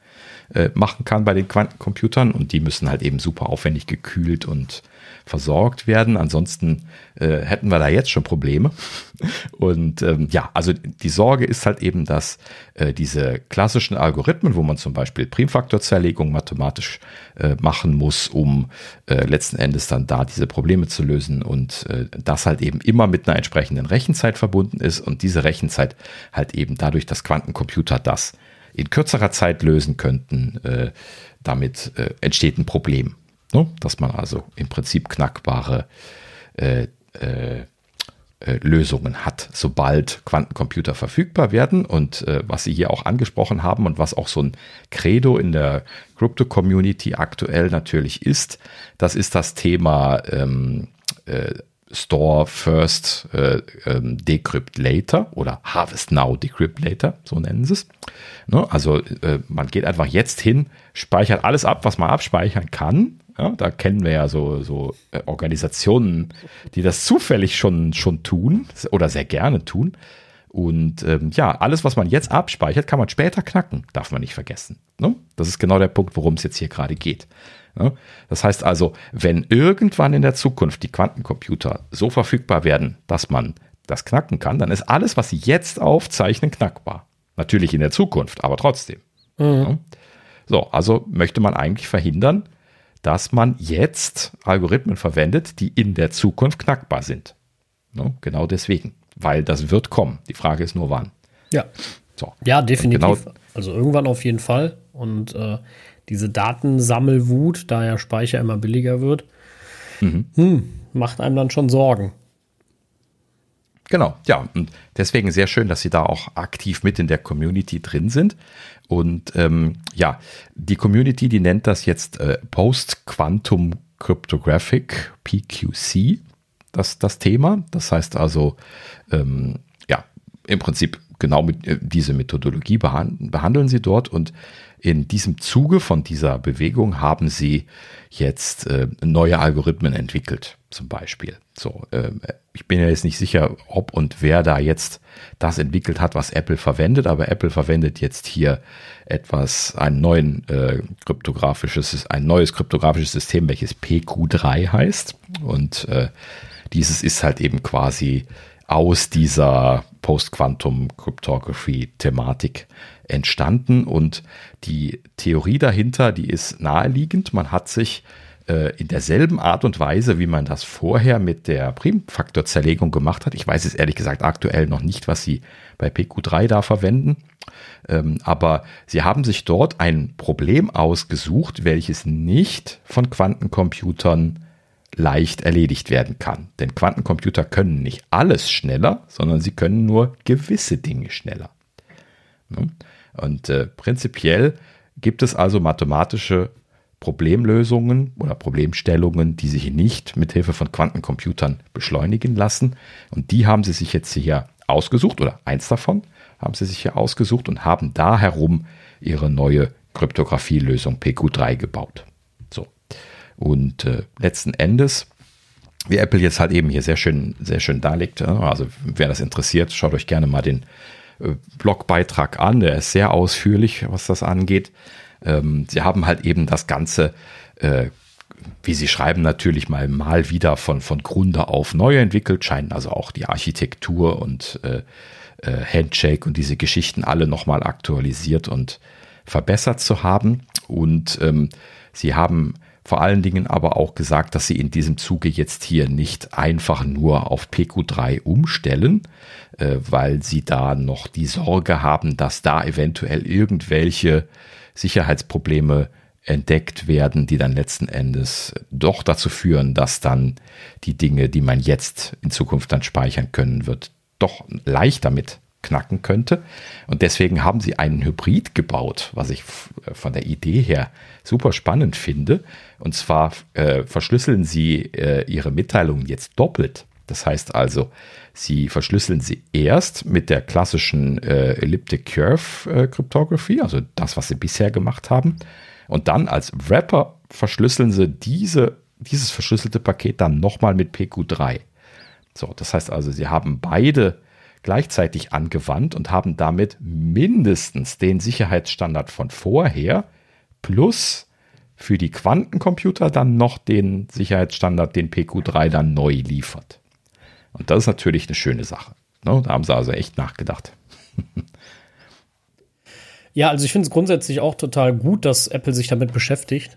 Speaker 2: äh, machen kann bei den Quantencomputern und die müssen halt eben super aufwendig gekühlt und versorgt werden. Ansonsten äh, hätten wir da jetzt schon Probleme. [laughs] Und ähm, ja, also die Sorge ist halt eben, dass äh, diese klassischen Algorithmen, wo man zum Beispiel Primfaktorzerlegung mathematisch äh, machen muss, um äh, letzten Endes dann da diese Probleme zu lösen und äh, das halt eben immer mit einer entsprechenden Rechenzeit verbunden ist und diese Rechenzeit halt eben dadurch, dass Quantencomputer das in kürzerer Zeit lösen könnten, äh, damit entsteht ein Problem. Ne? Dass man also im Prinzip knackbare äh, äh, äh, Lösungen hat, sobald Quantencomputer verfügbar werden. Und äh, was Sie hier auch angesprochen haben und was auch so ein Credo in der Crypto-Community aktuell natürlich ist, das ist das Thema ähm, äh, Store First äh, ähm, Decrypt Later oder Harvest Now Decrypt Later, so nennen sie es. Ne? Also äh, man geht einfach jetzt hin, speichert alles ab, was man abspeichern kann ja, da kennen wir ja so, so äh, Organisationen, die das zufällig schon, schon tun oder sehr gerne tun. Und ähm, ja, alles, was man jetzt abspeichert, kann man später knacken, darf man nicht vergessen. Ne? Das ist genau der Punkt, worum es jetzt hier gerade geht. Ne? Das heißt also, wenn irgendwann in der Zukunft die Quantencomputer so verfügbar werden, dass man das knacken kann, dann ist alles, was sie jetzt aufzeichnen, knackbar. Natürlich in der Zukunft, aber trotzdem. Mhm. Ne? So, also möchte man eigentlich verhindern, dass man jetzt Algorithmen verwendet, die in der Zukunft knackbar sind. No, genau deswegen, weil das wird kommen. Die Frage ist nur wann.
Speaker 1: Ja. So. Ja, definitiv. Genau, also irgendwann auf jeden Fall. Und äh, diese Datensammelwut, da ja Speicher immer billiger wird, mhm. hm, macht einem dann schon Sorgen.
Speaker 2: Genau, ja. Und deswegen sehr schön, dass Sie da auch aktiv mit in der Community drin sind. Und ähm, ja, die Community, die nennt das jetzt äh, Post-Quantum Cryptographic, PQC, das, das Thema. Das heißt also, ähm, ja, im Prinzip genau mit, äh, diese Methodologie behandeln, behandeln sie dort und in diesem Zuge von dieser Bewegung haben sie jetzt äh, neue Algorithmen entwickelt, zum Beispiel. So, äh, ich bin ja jetzt nicht sicher, ob und wer da jetzt das entwickelt hat, was Apple verwendet, aber Apple verwendet jetzt hier etwas, einen neuen äh, kryptografisches, ein neues kryptografisches System, welches PQ3 heißt. Und äh, dieses ist halt eben quasi aus dieser Post-Quantum Cryptography Thematik entstanden und die Theorie dahinter, die ist naheliegend. Man hat sich äh, in derselben Art und Weise, wie man das vorher mit der Primfaktorzerlegung gemacht hat. Ich weiß es ehrlich gesagt aktuell noch nicht, was sie bei PQ3 da verwenden. Ähm, aber sie haben sich dort ein Problem ausgesucht, welches nicht von Quantencomputern leicht erledigt werden kann. Denn Quantencomputer können nicht alles schneller, sondern sie können nur gewisse Dinge schneller. Ne? Und äh, prinzipiell gibt es also mathematische Problemlösungen oder Problemstellungen, die sich nicht mit Hilfe von Quantencomputern beschleunigen lassen. Und die haben sie sich jetzt hier ausgesucht oder eins davon haben sie sich hier ausgesucht und haben da herum ihre neue Kryptographielösung PQ3 gebaut. So. Und äh, letzten Endes, wie Apple jetzt halt eben hier sehr schön, sehr schön darlegt, also wer das interessiert, schaut euch gerne mal den Blogbeitrag an. Der ist sehr ausführlich, was das angeht. Ähm, sie haben halt eben das Ganze, äh, wie sie schreiben, natürlich mal, mal wieder von, von Grunde auf neu entwickelt, scheinen also auch die Architektur und äh, äh, Handshake und diese Geschichten alle nochmal aktualisiert und verbessert zu haben. Und ähm, sie haben vor allen Dingen aber auch gesagt, dass sie in diesem Zuge jetzt hier nicht einfach nur auf PQ3 umstellen, äh, weil sie da noch die Sorge haben, dass da eventuell irgendwelche Sicherheitsprobleme entdeckt werden, die dann letzten Endes doch dazu führen, dass dann die Dinge, die man jetzt in Zukunft dann speichern können wird, doch leicht damit knacken könnte. Und deswegen haben sie einen Hybrid gebaut, was ich von der Idee her super spannend finde. Und zwar äh, verschlüsseln sie äh, ihre Mitteilungen jetzt doppelt. Das heißt also, sie verschlüsseln sie erst mit der klassischen äh, Elliptic Curve äh, Cryptography, also das, was sie bisher gemacht haben. Und dann als Wrapper verschlüsseln sie diese, dieses verschlüsselte Paket dann nochmal mit PQ3. So, das heißt also, sie haben beide gleichzeitig angewandt und haben damit mindestens den Sicherheitsstandard von vorher plus für die Quantencomputer dann noch den Sicherheitsstandard, den PQ3 dann neu liefert. Und das ist natürlich eine schöne Sache. Ne? Da haben sie also echt nachgedacht. [laughs]
Speaker 1: Ja, also ich finde es grundsätzlich auch total gut, dass Apple sich damit beschäftigt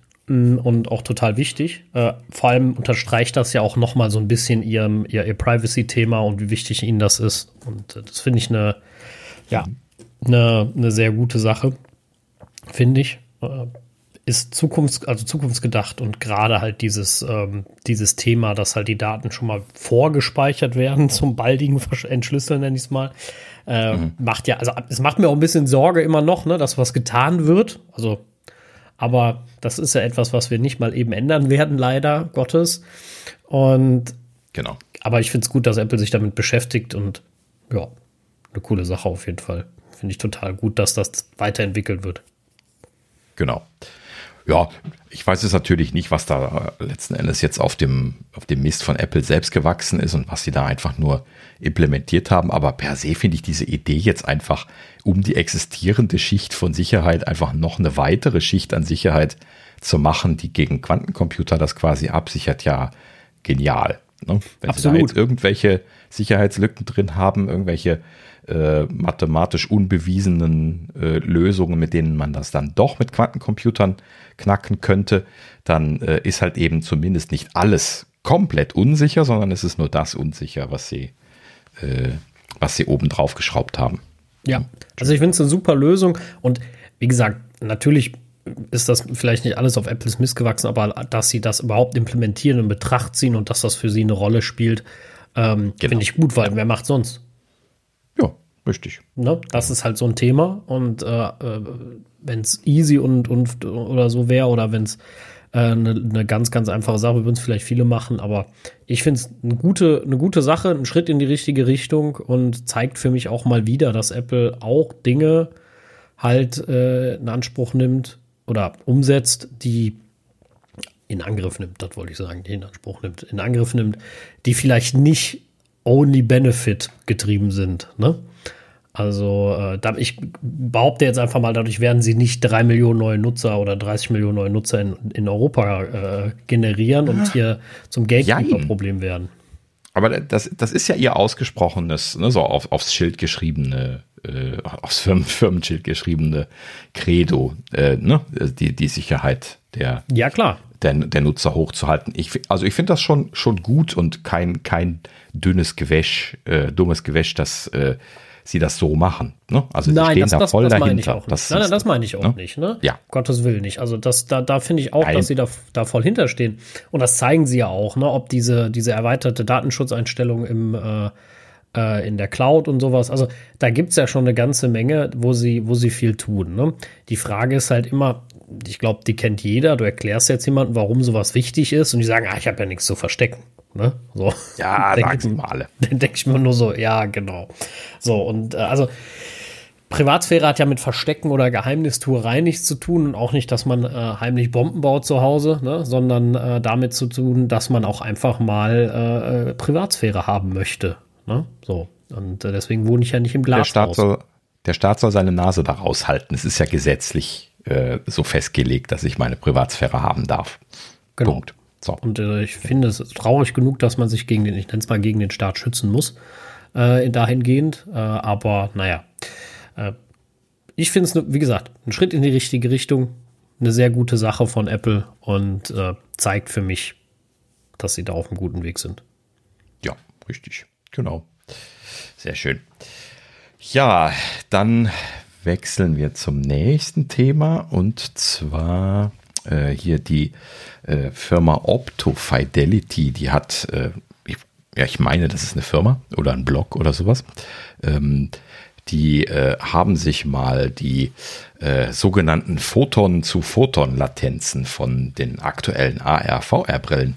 Speaker 1: und auch total wichtig. Äh, vor allem unterstreicht das ja auch noch mal so ein bisschen ihr, ihr, ihr Privacy-Thema und wie wichtig ihnen das ist. Und äh, das finde ich eine, ja, eine, eine sehr gute Sache, finde ich. Äh, ist Zukunfts-, also zukunftsgedacht und gerade halt dieses, ähm, dieses Thema, dass halt die Daten schon mal vorgespeichert werden [laughs] zum baldigen Entschlüsseln, nenne ich es mal. Äh, mhm. Macht ja, also es macht mir auch ein bisschen Sorge immer noch, ne, dass was getan wird. Also, aber das ist ja etwas, was wir nicht mal eben ändern werden, leider Gottes. Und
Speaker 2: genau.
Speaker 1: Aber ich finde es gut, dass Apple sich damit beschäftigt und ja, eine coole Sache auf jeden Fall. Finde ich total gut, dass das weiterentwickelt wird.
Speaker 2: Genau. Ja, ich weiß es natürlich nicht, was da letzten Endes jetzt auf dem, auf dem Mist von Apple selbst gewachsen ist und was sie da einfach nur implementiert haben. Aber per se finde ich diese Idee jetzt einfach, um die existierende Schicht von Sicherheit einfach noch eine weitere Schicht an Sicherheit zu machen, die gegen Quantencomputer das quasi absichert, ja genial. Ne? Wenn Absolut. Sie da jetzt irgendwelche Sicherheitslücken drin haben, irgendwelche äh, mathematisch unbewiesenen äh, Lösungen, mit denen man das dann doch mit Quantencomputern knacken könnte, dann äh, ist halt eben zumindest nicht alles komplett unsicher, sondern es ist nur das unsicher, was sie, äh, was sie oben drauf geschraubt haben.
Speaker 1: Ja, also ich finde es eine super Lösung und wie gesagt, natürlich ist das vielleicht nicht alles auf Apples Mist gewachsen, aber dass sie das überhaupt implementieren und in Betracht ziehen und dass das für sie eine Rolle spielt, ähm, genau. finde ich gut, weil wer macht sonst?
Speaker 2: Richtig.
Speaker 1: Ne? Das ist halt so ein Thema. Und äh, äh wenn es easy und, und oder so wäre, oder wenn es eine äh, ne ganz, ganz einfache Sache, würden es vielleicht viele machen, aber ich finde es eine gute, eine gute Sache, ein Schritt in die richtige Richtung und zeigt für mich auch mal wieder, dass Apple auch Dinge halt äh, in Anspruch nimmt oder umsetzt, die in Angriff nimmt, das wollte ich sagen, die in Anspruch nimmt, in Angriff nimmt, die vielleicht nicht only benefit getrieben sind, ne? Also äh, ich behaupte jetzt einfach mal, dadurch werden sie nicht drei Millionen neue Nutzer oder 30 Millionen neue Nutzer in, in Europa äh, generieren und ah. hier zum Gatekeeper-Problem werden.
Speaker 2: Aber das, das ist ja ihr ausgesprochenes, ne, so auf, aufs Schild geschriebene, äh, aufs Firmen, Firmenschild geschriebene Credo, äh, ne, die, die Sicherheit der,
Speaker 1: ja, klar.
Speaker 2: der, der Nutzer hochzuhalten. Ich, also ich finde das schon, schon gut und kein, kein dünnes Gewäsch, äh, dummes Gewäsch, das äh, sie das so machen. Ne?
Speaker 1: Also nein, stehen das, da das, voll das dahinter. Das nein, nein, das meine ich auch ne? nicht. Ne?
Speaker 2: Ja.
Speaker 1: Gottes Willen nicht. Also das, da, da finde ich auch, nein. dass sie da, da voll hinterstehen. Und das zeigen sie ja auch, ne? ob diese, diese erweiterte Datenschutzeinstellung im äh, äh, in der Cloud und sowas. Also da gibt es ja schon eine ganze Menge, wo sie, wo sie viel tun. Ne? Die Frage ist halt immer, ich glaube, die kennt jeder. Du erklärst jetzt jemandem, warum sowas wichtig ist, und die sagen, ah, ich habe ja nichts zu verstecken. Ne? So.
Speaker 2: Ja, [laughs] alle. [laughs]
Speaker 1: Dann denke ich mir nur so, ja, genau. So, und äh, also Privatsphäre hat ja mit Verstecken oder Geheimnistuerei nichts zu tun und auch nicht, dass man äh, heimlich Bomben baut zu Hause, ne? sondern äh, damit zu tun, dass man auch einfach mal äh, äh Privatsphäre haben möchte. Ne? So. Und äh, deswegen wohne ich ja nicht im Glas.
Speaker 2: Der Staat, soll, der Staat soll seine Nase da raushalten. Es ist ja gesetzlich so festgelegt, dass ich meine Privatsphäre haben darf.
Speaker 1: Genau. Punkt. So. Und äh, ich finde es traurig genug, dass man sich gegen den, ich nenne es mal gegen den Staat schützen muss, äh, dahingehend. Äh, aber naja, äh, ich finde es, wie gesagt, ein Schritt in die richtige Richtung, eine sehr gute Sache von Apple und äh, zeigt für mich, dass sie da auf einem guten Weg sind.
Speaker 2: Ja, richtig. Genau. Sehr schön. Ja, dann wechseln wir zum nächsten Thema und zwar äh, hier die äh, Firma Opto Fidelity, die hat, äh, ich, ja, ich meine, das ist eine Firma oder ein Blog oder sowas. Ähm, die äh, haben sich mal die äh, sogenannten Photon zu Photon Latenzen von den aktuellen AR VR Brillen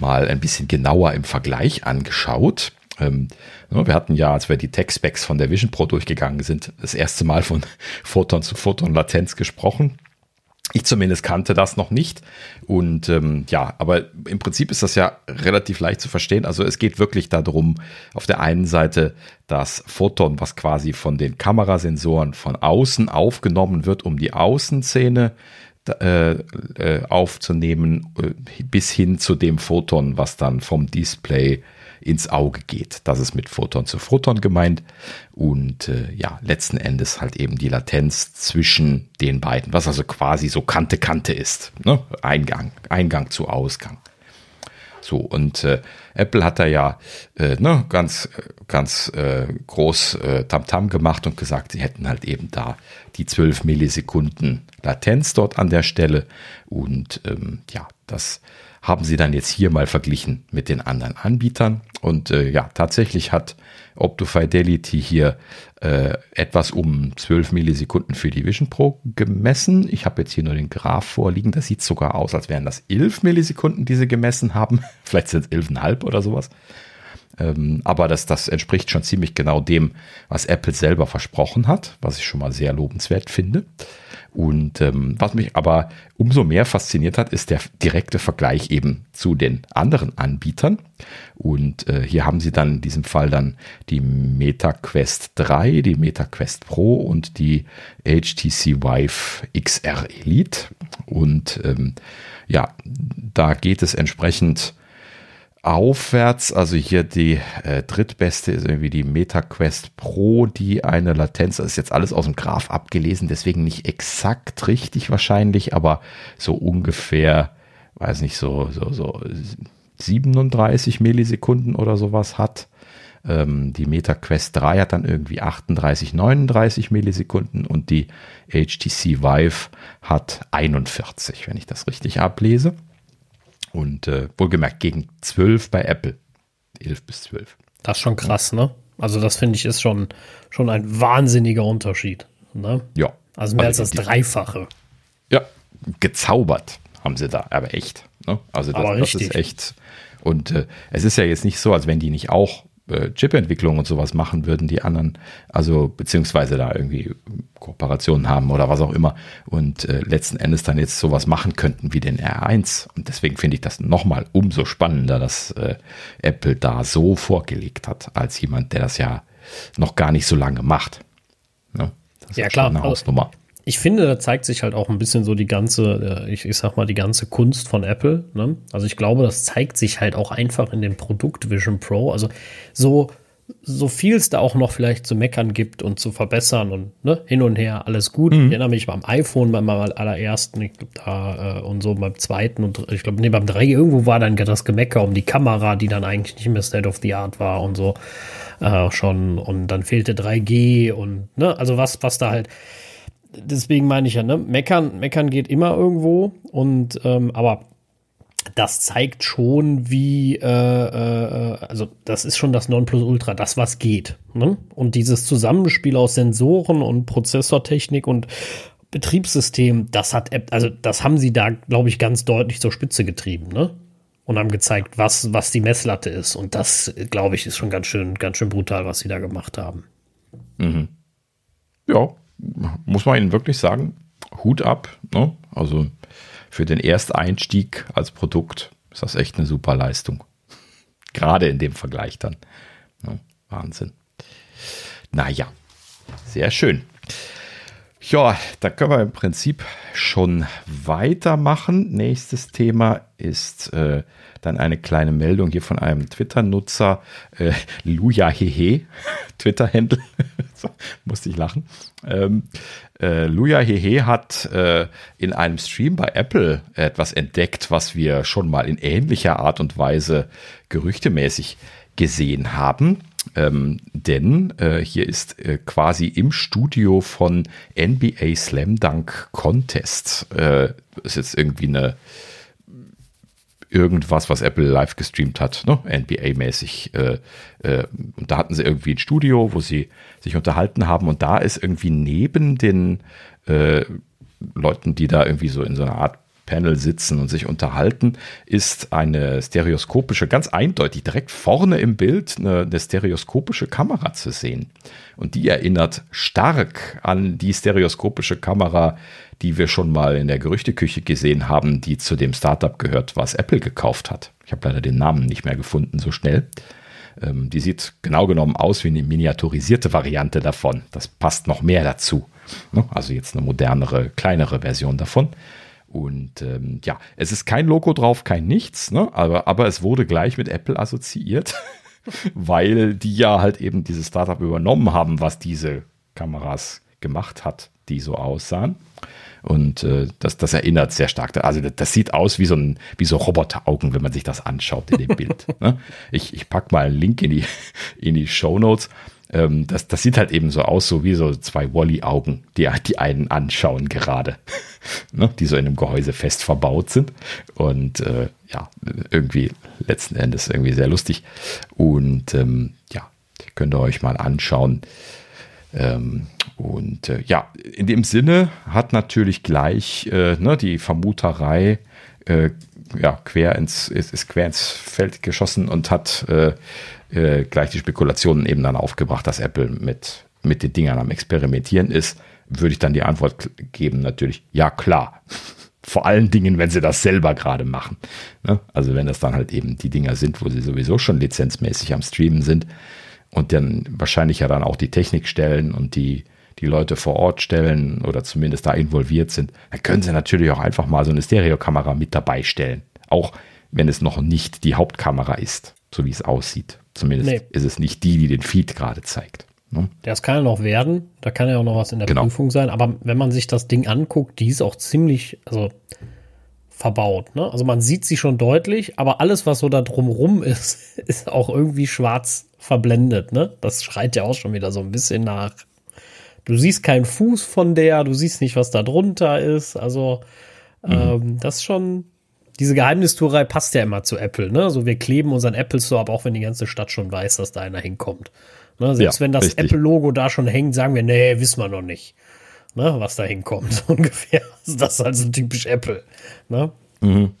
Speaker 2: mal ein bisschen genauer im Vergleich angeschaut. Ähm, wir hatten ja, als wir die Tech-Specs von der Vision Pro durchgegangen sind, das erste Mal von [laughs] Photon zu Photon-Latenz gesprochen. Ich zumindest kannte das noch nicht. Und ähm, ja, aber im Prinzip ist das ja relativ leicht zu verstehen. Also es geht wirklich darum, auf der einen Seite das Photon, was quasi von den Kamerasensoren von außen aufgenommen wird, um die Außenszene äh, äh, aufzunehmen, äh, bis hin zu dem Photon, was dann vom Display ins Auge geht. Das ist mit Photon zu Photon gemeint. Und äh, ja, letzten Endes halt eben die Latenz zwischen den beiden, was also quasi so Kante-Kante ist. Ne? Eingang, Eingang zu Ausgang. So, und äh, Apple hat da ja äh, ne, ganz, ganz äh, groß äh, Tamtam gemacht und gesagt, sie hätten halt eben da die 12 Millisekunden Latenz dort an der Stelle. Und ähm, ja, das haben sie dann jetzt hier mal verglichen mit den anderen Anbietern. Und äh, ja, tatsächlich hat OptoFidelity hier äh, etwas um 12 Millisekunden für die Vision Pro gemessen. Ich habe jetzt hier nur den Graph vorliegen. Das sieht sogar aus, als wären das 11 Millisekunden, die sie gemessen haben. [laughs] Vielleicht sind es 11,5 oder sowas. Ähm, aber das, das entspricht schon ziemlich genau dem, was Apple selber versprochen hat, was ich schon mal sehr lobenswert finde. Und ähm, was mich aber umso mehr fasziniert hat, ist der direkte Vergleich eben zu den anderen Anbietern. Und äh, hier haben sie dann in diesem Fall dann die Meta Quest 3, die Meta Quest Pro und die HTC Vive XR Elite. Und ähm, ja, da geht es entsprechend aufwärts. Also hier die äh, drittbeste ist irgendwie die MetaQuest Pro, die eine Latenz, das ist jetzt alles aus dem Graph abgelesen, deswegen nicht exakt richtig wahrscheinlich, aber so ungefähr, weiß nicht, so, so, so 37 Millisekunden oder sowas hat. Ähm, die MetaQuest 3 hat dann irgendwie 38, 39 Millisekunden und die HTC Vive hat 41, wenn ich das richtig ablese. Und äh, wohlgemerkt gegen 12 bei Apple. 11 bis 12.
Speaker 1: Das ist schon krass, ne? Also das finde ich ist schon, schon ein wahnsinniger Unterschied. Ne?
Speaker 2: Ja.
Speaker 1: Also mehr also als das Dreifache.
Speaker 2: Ja, gezaubert haben sie da, aber echt. Ne? Also das, das ist echt. Und äh, es ist ja jetzt nicht so, als wenn die nicht auch äh, Chip-Entwicklung und sowas machen würden, die anderen, also beziehungsweise da irgendwie Kooperationen haben oder was auch immer und äh, letzten Endes dann jetzt sowas machen könnten wie den R1. Und deswegen finde ich das nochmal umso spannender, dass äh, Apple da so vorgelegt hat, als jemand, der das ja noch gar nicht so lange macht.
Speaker 1: Ne? ja, klar. Eine Hausnummer ich finde, da zeigt sich halt auch ein bisschen so die ganze, äh, ich, ich sag mal, die ganze Kunst von Apple. Ne? Also ich glaube, das zeigt sich halt auch einfach in dem Produkt Vision Pro. Also so, so viel es da auch noch vielleicht zu meckern gibt und zu verbessern und ne, hin und her, alles gut. Mhm. Ich erinnere mich beim iPhone, beim allerersten, ich glaube da äh, und so beim zweiten und ich glaube, nee, beim drei irgendwo war dann das Gemecker um die Kamera, die dann eigentlich nicht mehr State of the Art war und so äh, schon. Und dann fehlte 3G und ne, also was, was da halt deswegen meine ich ja, ne, meckern, meckern geht immer irgendwo und ähm, aber das zeigt schon, wie, äh, äh, also das ist schon das Nonplusultra, das was geht. Ne? Und dieses Zusammenspiel aus Sensoren und Prozessortechnik und Betriebssystem, das hat, also das haben sie da, glaube ich, ganz deutlich zur Spitze getrieben, ne? Und haben gezeigt, was, was die Messlatte ist. Und das, glaube ich, ist schon ganz schön, ganz schön brutal, was sie da gemacht haben.
Speaker 2: Mhm. Ja, muss man ihnen wirklich sagen, Hut ab. Ne? Also für den Ersteinstieg als Produkt ist das echt eine super Leistung. Gerade in dem Vergleich dann. Ne? Wahnsinn. Naja, sehr schön. Ja, da können wir im Prinzip schon weitermachen. Nächstes Thema ist äh, dann eine kleine Meldung hier von einem Twitter-Nutzer, äh, Luja Hehe, [laughs] Twitter-Handle, so, musste ich lachen. Ähm, äh, Luja Hehe hat äh, in einem Stream bei Apple etwas entdeckt, was wir schon mal in ähnlicher Art und Weise gerüchtemäßig gesehen haben. Ähm, denn äh, hier ist äh, quasi im Studio von NBA Slam Dunk Contest. Äh, ist jetzt irgendwie eine irgendwas, was Apple live gestreamt hat, ne? NBA-mäßig. Äh, äh, da hatten sie irgendwie ein Studio, wo sie sich unterhalten haben. Und da ist irgendwie neben den äh, Leuten, die da irgendwie so in so einer Art Panel sitzen und sich unterhalten, ist eine stereoskopische, ganz eindeutig direkt vorne im Bild eine, eine, stereoskopische Kamera zu sehen. Und die erinnert stark an die stereoskopische Kamera, die wir schon mal in der Gerüchteküche gesehen haben, die zu dem Startup gehört, was Apple gekauft hat. Ich habe leider den Namen nicht mehr gefunden so schnell. Ähm, die sieht genau genommen aus wie eine miniaturisierte Variante davon. Das passt noch mehr dazu. Ne? Also jetzt eine modernere, kleinere Version davon. Und ähm, ja, es ist kein Logo drauf, kein nichts, ne? aber, aber es wurde gleich mit Apple assoziiert, [laughs] weil die ja halt eben dieses Startup übernommen haben, was diese Kameras gemacht hat, die so aussahen. Und äh, das, das erinnert sehr stark. Also das, sieht aus wie so ein wie so Roboteraugen, wenn man sich das anschaut in dem Bild. [laughs] Ne? Ich, ich pack mal einen Link in die, in die Show Notes. Ähm, das, das sieht halt eben so aus, so wie so zwei Wally-Augen, die, die einen anschauen gerade. [laughs] ne? Die so in einem Gehäuse fest verbaut sind. Und äh, ja, irgendwie letzten Endes irgendwie sehr lustig. Und ähm, ja, könnt ihr euch mal anschauen. Ähm, und äh, ja, in dem Sinne hat natürlich gleich äh, ne, die Vermuterei äh, ja, quer ins, ist, ist, quer ins Feld geschossen und hat äh, äh, gleich die Spekulationen eben dann aufgebracht, dass Apple mit, mit den Dingern am Experimentieren ist. Würde ich dann die Antwort geben, natürlich, ja klar. [laughs] Vor allen Dingen, wenn sie das selber gerade machen. Ne? Also wenn das dann halt eben die Dinger sind, wo sie sowieso schon lizenzmäßig am Streamen sind und dann wahrscheinlich ja dann auch die Technik stellen und die, die Leute vor Ort stellen oder zumindest da involviert sind, dann können sie natürlich auch einfach mal so eine Stereokamera mit dabei stellen. Auch wenn es noch nicht die Hauptkamera ist, so wie es aussieht. Zumindest nee. ist es nicht die, die den Feed gerade zeigt.
Speaker 1: Ne? Das kann ja noch werden, da kann ja auch noch was in der genau. Prüfung sein, aber wenn man sich das Ding anguckt, die ist auch ziemlich, also verbaut. Ne? Also man sieht sie schon deutlich, aber alles, was so da drumrum ist, [laughs] ist auch irgendwie schwarz verblendet. Ne? Das schreit ja auch schon wieder so ein bisschen nach. Du siehst keinen Fuß von der, du siehst nicht, was da drunter ist. Also mhm. ähm, das ist schon. Diese Geheimnistuerei passt ja immer zu Apple, ne? So, wir kleben unseren Apple Store ab, auch wenn die ganze Stadt schon weiß, dass da einer hinkommt. Ne? Selbst ja, wenn das Apple-Logo da schon hängt, sagen wir, nee, wissen wir noch nicht ne, was da hinkommt, so [laughs] ungefähr. Das ist also typisch Apple. Ne? Mhm.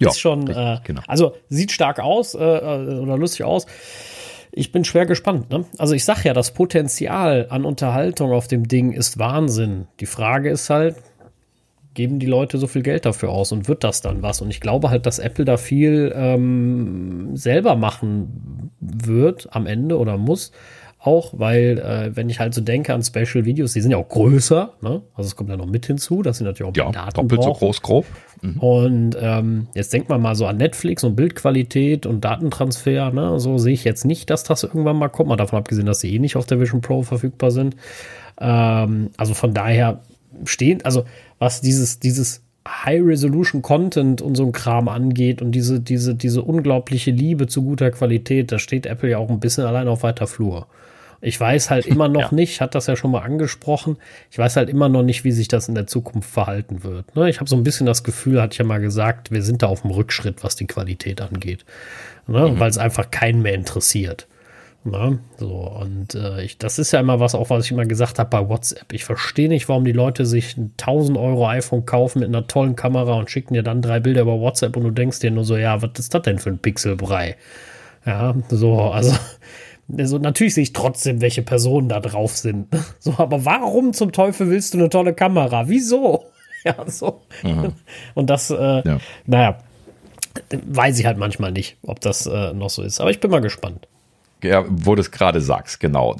Speaker 1: Ja, ist schon, äh, genau. also sieht stark aus äh, äh, oder lustig aus. Ich bin schwer gespannt. Ne? Also ich sag ja, das Potenzial an Unterhaltung auf dem Ding ist Wahnsinn. Die Frage ist halt, geben die Leute so viel Geld dafür aus und wird das dann was? Und ich glaube halt, dass Apple da viel ähm, selber machen wird am Ende oder muss, auch, weil äh, wenn ich halt so denke an Special Videos, die sind ja auch größer, ne? also es kommt ja noch mit hinzu, dass sie natürlich auch
Speaker 2: ja, Daten doppelt brauchen. so groß, grob.
Speaker 1: Mhm. Und ähm, jetzt denkt man mal so an Netflix und Bildqualität und Datentransfer, ne? so sehe ich jetzt nicht, dass das irgendwann mal kommt, mal davon abgesehen, dass sie eh nicht auf der Vision Pro verfügbar sind. Ähm, also von daher stehen, also was dieses, dieses High-Resolution-Content und so ein Kram angeht und diese, diese, diese unglaubliche Liebe zu guter Qualität, da steht Apple ja auch ein bisschen allein auf weiter Flur. Ich weiß halt immer [laughs] noch ja. nicht, hat das ja schon mal angesprochen, ich weiß halt immer noch nicht, wie sich das in der Zukunft verhalten wird. Ne? Ich habe so ein bisschen das Gefühl, hatte ich ja mal gesagt, wir sind da auf dem Rückschritt, was die Qualität angeht. Ne? Mhm. Weil es einfach keinen mehr interessiert. Ne? So, und äh, ich, das ist ja immer was, auch was ich immer gesagt habe bei WhatsApp. Ich verstehe nicht, warum die Leute sich ein 1000 Euro iPhone kaufen mit einer tollen Kamera und schicken dir dann drei Bilder über WhatsApp und du denkst dir nur so, ja, was ist das denn für ein Pixelbrei? Ja, so, also also natürlich sehe ich trotzdem, welche Personen da drauf sind. [laughs] So, aber warum zum Teufel willst du eine tolle Kamera? Wieso? [laughs] Ja, so. Mhm. [laughs] Und das, äh, ja. naja, weiß ich halt manchmal nicht, ob das äh, noch so ist. Aber ich bin mal gespannt.
Speaker 2: Ja, wo du es gerade sagst, genau.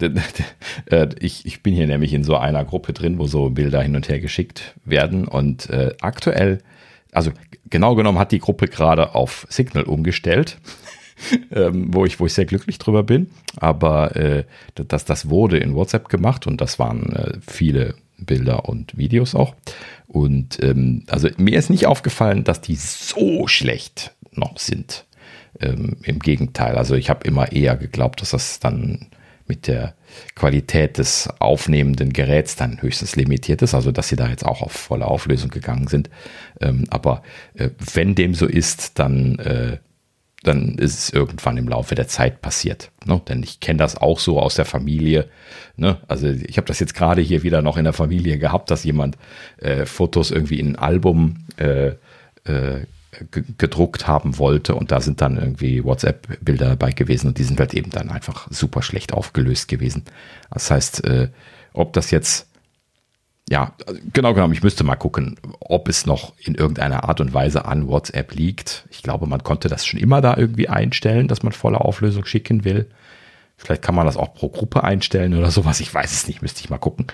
Speaker 2: Äh, ich, ich bin hier nämlich in so einer Gruppe drin, wo so Bilder hin und her geschickt werden. Und äh, aktuell, also genau genommen hat die Gruppe gerade auf Signal umgestellt ähm, wo, ich, wo ich sehr glücklich drüber bin. Aber äh, das, das wurde in WhatsApp gemacht und das waren äh, viele Bilder und Videos auch. Und ähm, also mir ist nicht aufgefallen, dass die so schlecht noch sind. Ähm, Im Gegenteil, also ich habe immer eher geglaubt, dass das dann mit der Qualität des aufnehmenden Geräts dann höchstens limitiert ist, also dass sie da jetzt auch auf volle Auflösung gegangen sind. Ähm, aber äh, wenn dem so ist, dann, äh, dann ist es irgendwann im Laufe der Zeit passiert. Ne? Denn ich kenne das auch so aus der Familie. Ne? Also ich habe das jetzt gerade hier wieder noch in der Familie gehabt, dass jemand äh, Fotos irgendwie in ein Album äh, äh, gedruckt haben wollte und da sind dann irgendwie WhatsApp-Bilder dabei gewesen und die sind halt eben dann einfach super schlecht aufgelöst gewesen. Das heißt, äh, ob das jetzt, ja, genau genommen, ich müsste mal gucken, ob es noch in irgendeiner Art und Weise an WhatsApp liegt. Ich glaube, man konnte das schon immer da irgendwie einstellen, dass man volle Auflösung schicken will. Vielleicht kann man das auch pro Gruppe einstellen oder sowas. Ich weiß es nicht, müsste ich mal gucken.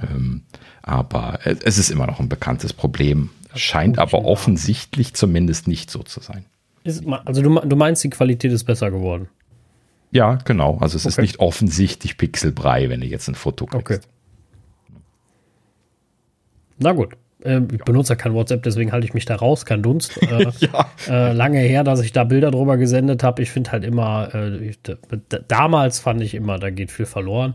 Speaker 2: Ähm, aber es ist immer noch ein bekanntes Problem. Scheint aber offensichtlich zumindest nicht so zu sein.
Speaker 1: Ist, also du, du, meinst, die Qualität ist besser geworden?
Speaker 2: Ja, genau. Also es okay. ist nicht offensichtlich Pixelbrei, wenn du jetzt ein Foto kriegst. Okay.
Speaker 1: Na gut. Äh, ich benutze ja kein WhatsApp, deswegen halte ich mich da raus, kein Dunst. [laughs] Äh, ja. äh, lange her, dass ich da Bilder drüber gesendet habe. Ich finde halt immer, äh, ich, damals fand ich immer, da geht viel verloren.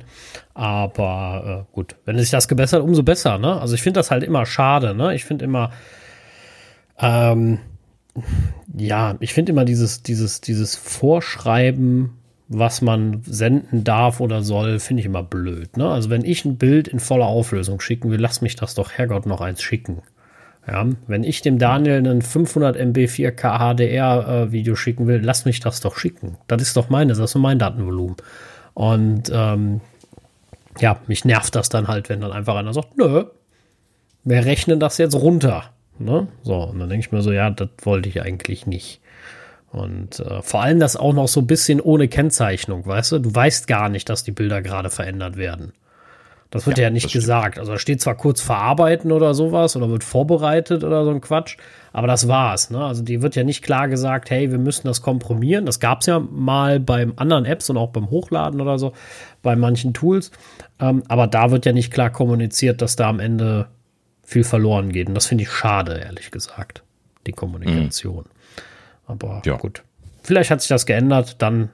Speaker 1: Aber äh, gut, wenn sich das gebessert, umso besser. Ne? Also ich finde das halt immer schade. Ne? Ich finde immer, ähm, ja, ich finde immer dieses, dieses, dieses Vorschreiben was man senden darf oder soll, finde ich immer blöd. Ne? Also wenn ich ein Bild in voller Auflösung schicken will, lass mich das doch Herrgott noch eins schicken. Ja, wenn ich dem Daniel einen 500 MB 4K HDR äh, Video schicken will, lass mich das doch schicken. Das ist doch meine, das ist mein Datenvolumen. Und ähm, ja, mich nervt das dann halt, wenn dann einfach einer sagt, nö, wir rechnen das jetzt runter. Ne? So, und dann denke ich mir so, ja, das wollte ich eigentlich nicht. Und äh, vor allem das auch noch so ein bisschen ohne Kennzeichnung, weißt du? Du weißt gar nicht, dass die Bilder gerade verändert werden. Das wird ja, ja nicht gesagt. Also da steht zwar kurz verarbeiten oder sowas oder wird vorbereitet oder so ein Quatsch, aber das war's. Ne? Also die wird ja nicht klar gesagt, hey, wir müssen das komprimieren. Das gab's ja mal beim anderen Apps und auch beim Hochladen oder so, bei manchen Tools. Ähm, aber da wird ja nicht klar kommuniziert, dass da am Ende viel verloren geht. Und das finde ich schade, ehrlich gesagt, die Kommunikation. Mhm. Aber ja. gut. Vielleicht hat sich das geändert, dann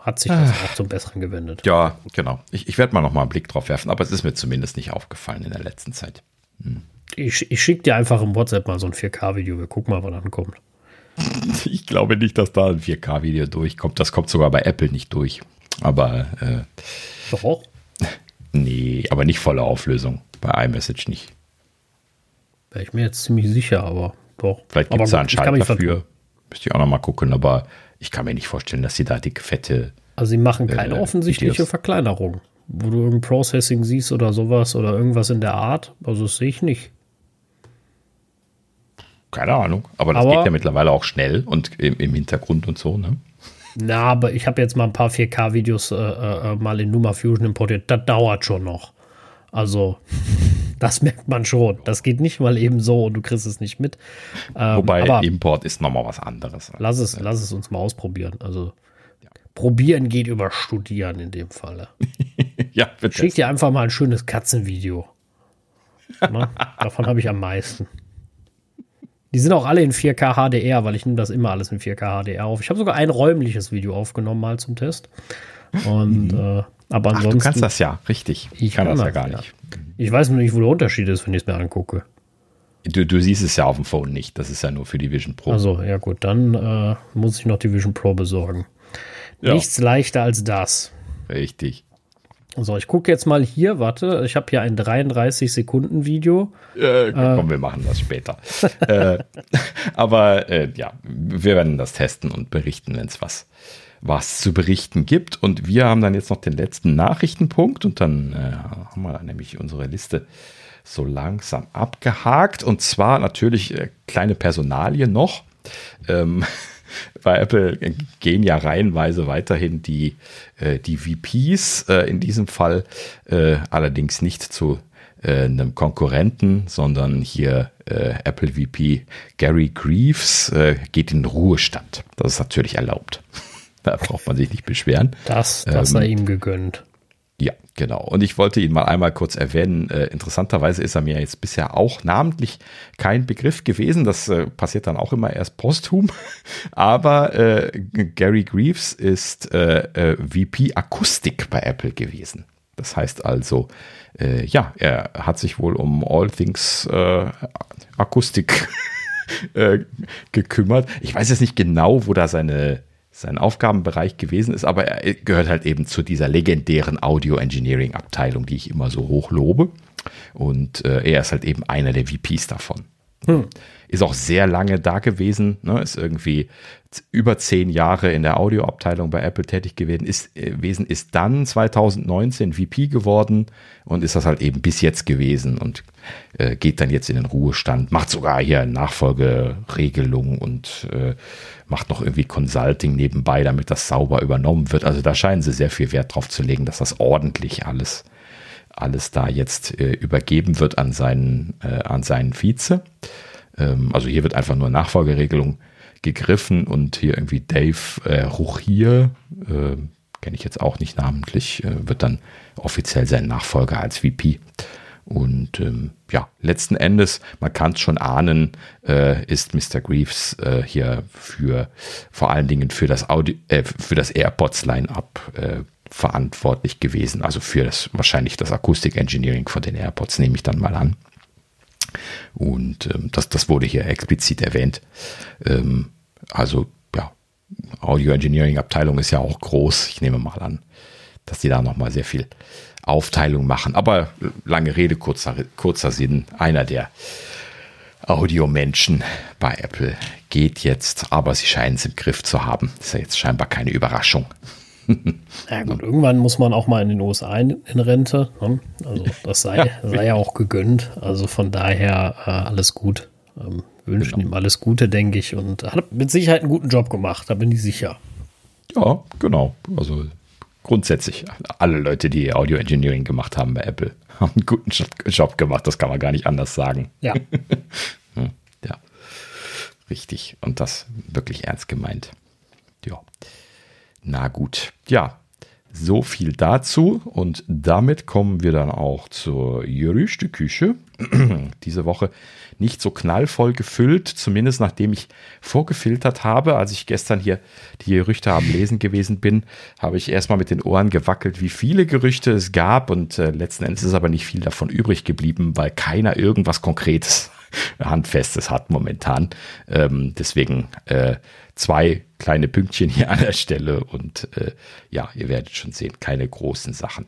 Speaker 1: hat sich das auch zum Besseren gewendet.
Speaker 2: Ja, genau. Ich, ich werde mal noch mal einen Blick drauf werfen, aber es ist mir zumindest nicht aufgefallen in der letzten Zeit.
Speaker 1: Hm. Ich, ich schicke dir einfach im WhatsApp mal so ein 4K-Video. Wir gucken mal, was dann kommt. [laughs]
Speaker 2: Ich glaube nicht, dass da ein 4K-Video durchkommt. Das kommt sogar bei Apple nicht durch. Aber. Äh,
Speaker 1: Doch. [laughs]
Speaker 2: Nee, aber nicht volle Auflösung. Bei iMessage nicht.
Speaker 1: Wäre ich mir jetzt ziemlich sicher, aber doch.
Speaker 2: Vielleicht gibt es da einen Schalter dafür. Müsste ich auch noch mal gucken, aber ich kann mir nicht vorstellen, dass sie da die fette.
Speaker 1: Also sie machen keine äh, offensichtliche Videos. Verkleinerung, wo du irgendein Processing siehst oder sowas oder irgendwas in der Art. Also das sehe ich nicht.
Speaker 2: Keine Ahnung, aber das aber, geht ja mittlerweile auch schnell und im, im Hintergrund und so, ne?
Speaker 1: Na, aber ich habe jetzt mal ein paar 4K-Videos äh, äh, mal in Numa Fusion importiert. Das dauert schon noch. Also, das merkt man schon. Das geht nicht mal eben so und du kriegst es nicht mit.
Speaker 2: Ähm, Wobei Import ist nochmal was anderes.
Speaker 1: Lass es, lass es uns mal ausprobieren. Also, ja. probieren geht über studieren in dem Falle. [laughs] ja, bitte. Schick dir einfach mal ein schönes Katzenvideo. Na, davon habe ich am meisten. Die sind auch alle in 4K HDR, weil ich nehme das immer alles in 4K HDR auf. Ich habe sogar ein räumliches Video aufgenommen mal zum Test. Und mhm. äh, aber ansonsten. Ach, du
Speaker 2: kannst das ja, richtig.
Speaker 1: Ich kann, kann das ja gar nicht. Ich weiß nur nicht, wo der Unterschied ist, wenn ich es mir angucke.
Speaker 2: Du, du, siehst es ja auf dem Phone nicht. Das ist ja nur für die Vision Pro.
Speaker 1: Also ja gut, dann äh, muss ich noch die Vision Pro besorgen. Ja. Nichts leichter als das.
Speaker 2: Richtig.
Speaker 1: So, ich gucke jetzt mal hier, warte, ich habe hier ein 33 Sekunden Video.
Speaker 2: Äh, äh, komm, wir machen das später. [laughs] äh, aber äh, ja, wir werden das testen und berichten, wenn es was was zu berichten gibt. Und wir haben dann jetzt noch den letzten Nachrichtenpunkt und dann äh, haben wir nämlich unsere Liste so langsam abgehakt. Und zwar natürlich äh, kleine Personalien noch. Ähm, [laughs] bei Apple gehen ja reihenweise weiterhin die, äh, die VPs, äh, in diesem Fall äh, allerdings nicht zu äh, einem Konkurrenten, sondern hier äh, Apple VP Gary Greaves äh, geht in Ruhestand. Das ist natürlich erlaubt. [laughs] Da braucht man sich nicht beschweren.
Speaker 1: Das, das ähm, sei ihm gegönnt.
Speaker 2: Ja, genau. Und ich wollte ihn mal einmal kurz erwähnen. Äh, interessanterweise ist er mir jetzt bisher auch namentlich kein Begriff gewesen. Das äh, passiert dann auch immer erst posthum. [laughs] Aber äh, Gary Greaves ist äh, äh, VP Akustik bei Apple gewesen. Das heißt also, äh, ja, er hat sich wohl um All Things Akustik [laughs] gekümmert. Ich weiß jetzt nicht genau, wo da seine sein Aufgabenbereich gewesen ist, aber er gehört halt eben zu dieser legendären Audio Engineering Abteilung, die ich immer so hoch lobe. Und äh, er ist halt eben einer der VPs davon. Hm. Ist auch sehr lange da gewesen, ne? ist irgendwie über zehn Jahre in der Audioabteilung bei Apple tätig gewesen, ist, äh, gewesen, ist dann 2019 VP geworden und ist das halt eben bis jetzt gewesen und äh, geht dann jetzt in den Ruhestand, macht sogar hier Nachfolgeregelung und äh, macht noch irgendwie Consulting nebenbei, damit das sauber übernommen wird. Also da scheinen sie sehr viel Wert drauf zu legen, dass das ordentlich alles alles da jetzt äh, übergeben wird an seinen, äh, an seinen Vize. Ähm, also hier wird einfach nur Nachfolgeregelung gegriffen und hier irgendwie Dave äh, Ruchier, äh, kenne ich jetzt auch nicht namentlich, äh, wird dann offiziell sein Nachfolger als VP. Und ähm, ja, letzten Endes, man kann es schon ahnen, äh, ist Mr. Greaves äh, hier für vor allen Dingen für das Audi äh, für das AirPods Line-up äh, verantwortlich gewesen. Also für das wahrscheinlich das Akustik-Engineering von den AirPods nehme ich dann mal an. Und ähm, das, das wurde hier explizit erwähnt. Ähm, also ja, Audio Engineering Abteilung ist ja auch groß. Ich nehme mal an, dass die da nochmal sehr viel Aufteilung machen. Aber lange Rede, kurzer, kurzer Sinn. Einer der Audiomenschen bei Apple geht jetzt, aber sie scheinen es im Griff zu haben. Ist ja jetzt scheinbar keine Überraschung. [laughs]
Speaker 1: Ja gut, irgendwann muss man auch mal in den USA in, in Rente. Ne? Also das sei, [laughs] sei ja auch gegönnt. Also von daher äh, alles gut. Ähm, wünschen genau. ihm alles Gute, denke ich. Und hat mit Sicherheit einen guten Job gemacht, da bin ich sicher.
Speaker 2: Ja, genau. Also grundsätzlich alle Leute, die Audio Engineering gemacht haben bei Apple, [laughs] haben einen guten Job gemacht. Das kann man gar nicht anders sagen.
Speaker 1: Ja.
Speaker 2: ja. Richtig. Und das wirklich ernst gemeint. Ja. Na gut, ja, so viel dazu und damit kommen wir dann auch zur Gerüchteküche. [clears throat] Diese Woche nicht so knallvoll gefüllt, zumindest nachdem ich vorgefiltert habe. Als ich gestern hier die Gerüchte am Lesen gewesen bin, habe ich erstmal mit den Ohren gewackelt, wie viele Gerüchte es gab und äh, letzten Endes ist aber nicht viel davon übrig geblieben, weil keiner irgendwas Konkretes [laughs] Handfestes hat momentan. Ähm, deswegen äh, zwei kleine Pünktchen hier an der Stelle und äh, ja, ihr werdet schon sehen, keine großen Sachen.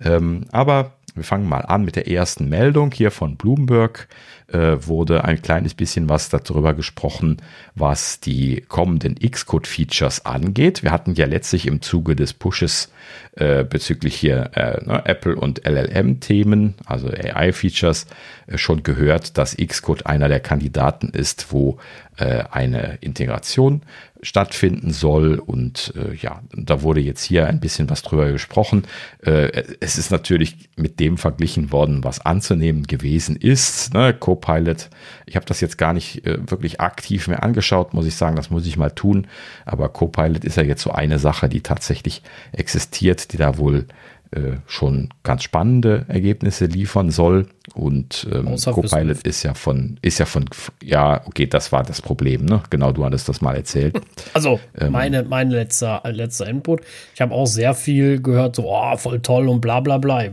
Speaker 2: Ähm, aber wir fangen mal an mit der ersten Meldung hier von Bloomberg. Äh, wurde ein kleines bisschen was darüber gesprochen, was die kommenden Xcode-Features angeht. Wir hatten ja letztlich im Zuge des Pushes äh, bezüglich hier äh, ne, Apple und LLM-Themen, also AI-Features, äh, schon gehört, dass Xcode einer der Kandidaten ist, wo äh, eine Integration stattfinden soll. Und äh, ja, da wurde jetzt hier ein bisschen was drüber gesprochen. Äh, es ist natürlich mit dem verglichen worden, was anzunehmen gewesen ist. Ne? Copilot, ich habe das jetzt gar nicht äh, wirklich aktiv mehr angeschaut, muss ich sagen, das muss ich mal tun. Aber Copilot ist ja jetzt so eine Sache, die tatsächlich existiert, die da wohl äh, schon ganz spannende Ergebnisse liefern soll. Und ähm, Copilot ist ja von, ist ja von, ja, okay, das war das Problem, ne? Genau, du hattest das mal erzählt. [laughs]
Speaker 1: Also, ähm, meine, mein letzter, letzter Input. Ich habe auch sehr viel gehört, so, oh, voll toll und bla bla bla.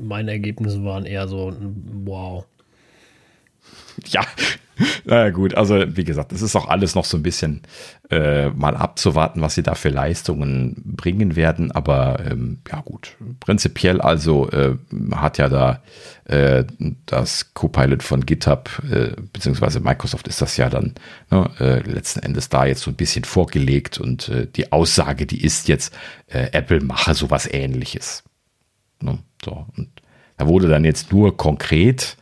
Speaker 1: Meine Ergebnisse waren eher so, wow.
Speaker 2: Ja, naja, gut, also wie gesagt, es ist auch alles noch so ein bisschen äh, mal abzuwarten, was sie da für Leistungen bringen werden. Aber ähm, ja, gut, prinzipiell also äh, hat ja da äh, das Copilot von GitHub, äh, beziehungsweise Microsoft ist das ja dann ne, äh, letzten Endes da jetzt so ein bisschen vorgelegt und äh, die Aussage, die ist jetzt, äh, Apple mache sowas ähnliches. Ne, so, und da wurde dann jetzt nur konkret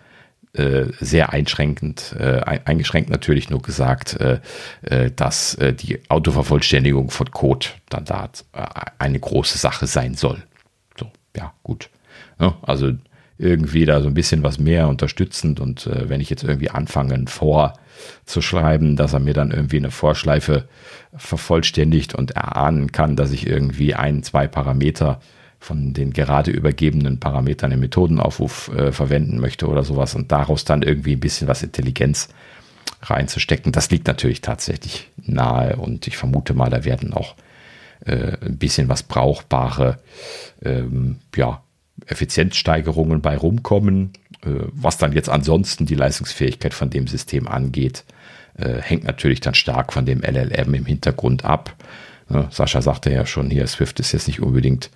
Speaker 2: äh, sehr einschränkend, äh, eingeschränkt natürlich nur gesagt, äh, äh dass äh, die Autovervollständigung von Code dann da eine große Sache sein soll. So, ja, gut. Ja, also irgendwie da so ein bisschen was mehr unterstützend und wenn ich jetzt irgendwie anfange, ein vor dass er mir dann irgendwie eine Vorschleife vervollständigt und erahnen kann, dass ich irgendwie ein, zwei Parameter von den gerade übergebenen Parametern im Methodenaufruf äh, verwenden möchte oder sowas und daraus dann irgendwie ein bisschen was Intelligenz reinzustecken. Das liegt natürlich tatsächlich nahe und ich vermute mal, da werden auch äh, ein bisschen was brauchbare ähm, ja, Effizienzsteigerungen bei rumkommen. Äh, was dann jetzt ansonsten die Leistungsfähigkeit von dem System angeht, äh, hängt natürlich dann stark von dem LLM im Hintergrund ab. Sascha sagte ja schon hier, Swift ist jetzt nicht unbedingt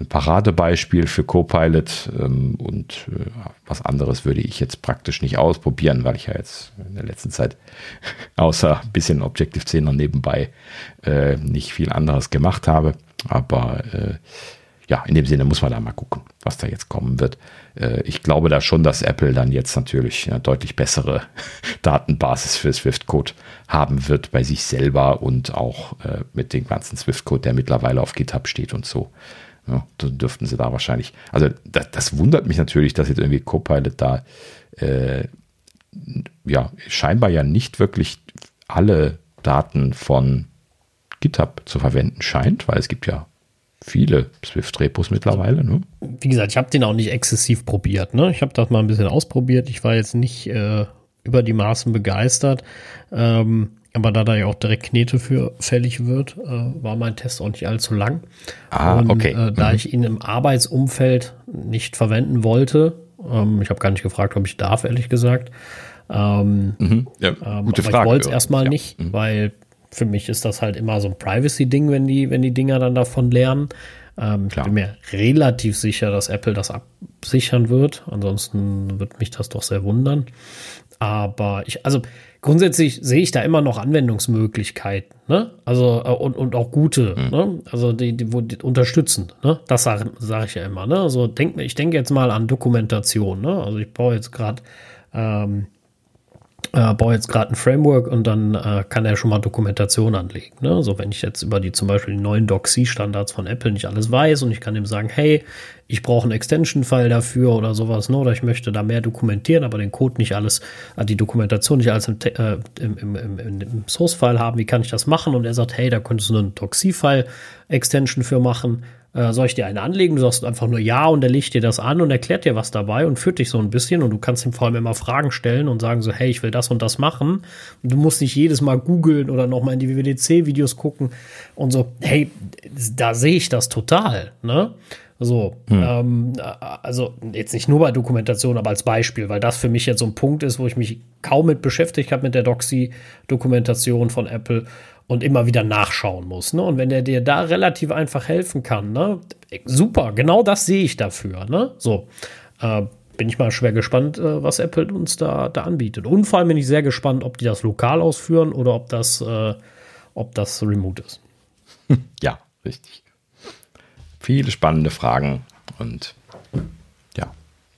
Speaker 2: ein Paradebeispiel für Copilot ähm, und äh, was anderes würde ich jetzt praktisch nicht ausprobieren, weil ich ja jetzt in der letzten Zeit [laughs] außer ein bisschen Objective-C noch nebenbei äh, nicht viel anderes gemacht habe. Aber äh, ja, in dem Sinne muss man da mal gucken, was da jetzt kommen wird. Äh, ich glaube da schon, dass Apple dann jetzt natürlich eine deutlich bessere [laughs] Datenbasis für Swift-Code haben wird bei sich selber und auch äh, mit dem ganzen Swift-Code, der mittlerweile auf GitHub steht und so. Ja, dann dürften sie da wahrscheinlich. Also das, das, wundert mich natürlich, dass jetzt irgendwie Copilot da äh, ja scheinbar ja nicht wirklich alle Daten von GitHub zu verwenden scheint, weil es gibt ja viele Swift-Repos mittlerweile. Ne?
Speaker 1: Wie gesagt, ich habe den auch nicht exzessiv probiert. Ne? Ich habe das mal ein bisschen ausprobiert. Ich war jetzt nicht äh, über die Maßen begeistert. Ähm, aber da da ja auch direkt Knete für fällig wird, äh, war mein Test auch nicht allzu lang.
Speaker 2: Ah, und, okay.
Speaker 1: Äh, da mhm. ich ihn im Arbeitsumfeld nicht verwenden wollte, ähm, ich habe gar nicht gefragt, ob ich darf, ehrlich gesagt. Ähm,
Speaker 2: mhm. ja,
Speaker 1: ähm, gute Frage. Ich wollte es erstmal ja. nicht, mhm. weil für mich ist das halt immer so ein Privacy-Ding, wenn die, wenn die Dinger dann davon lernen. Ähm, ich bin mir relativ sicher, dass Apple das absichern wird. Ansonsten wird mich das doch sehr wundern. Aber ich, also grundsätzlich sehe ich da immer noch Anwendungsmöglichkeiten, ne? Also äh, und, und auch gute, mhm. ne? Also die, die, wo die unterstützen, ne? Das sage sag ich ja immer, ne? Also denk, ich denke jetzt mal an Dokumentation, ne? Also ich baue jetzt gerade ähm, äh, baue jetzt gerade ein Framework und dann äh, kann er schon mal Dokumentation anlegen. Ne? So, wenn ich jetzt über die zum Beispiel die neuen Doc-C-Standards von Apple nicht alles weiß und ich kann ihm sagen, hey, ich brauche einen Extension-File dafür oder sowas, ne? oder ich möchte da mehr dokumentieren, aber den Code nicht alles, äh, die Dokumentation nicht alles im, äh, im, im, im, im Source-File haben, wie kann ich das machen? Und er sagt, hey, da könntest du einen Doc-C-File-Extension für machen äh, soll ich dir eine anlegen? Du sagst einfach nur ja und er legt dir das an und erklärt dir was dabei und führt dich so ein bisschen und du kannst ihm vor allem immer Fragen stellen und sagen so, hey, ich will das und das machen. Und du musst nicht jedes Mal googeln oder nochmal in die WWDC-Videos gucken und so, hey, da sehe ich das total, ne? So, hm. ähm, also jetzt nicht nur bei Dokumentation, aber als Beispiel, weil das für mich jetzt so ein Punkt ist, wo ich mich kaum mit beschäftigt habe mit der Doxy-Dokumentation von Apple und immer wieder nachschauen muss. Ne? Und wenn der dir da relativ einfach helfen kann, ne? super, genau das sehe ich dafür. Ne? So, äh, bin ich mal schwer gespannt, äh, was Apple uns da, da anbietet. Und vor allem bin ich sehr gespannt, ob die das lokal ausführen oder ob das, äh, ob das remote ist. [laughs]
Speaker 2: Ja, richtig. Viele spannende Fragen und ja,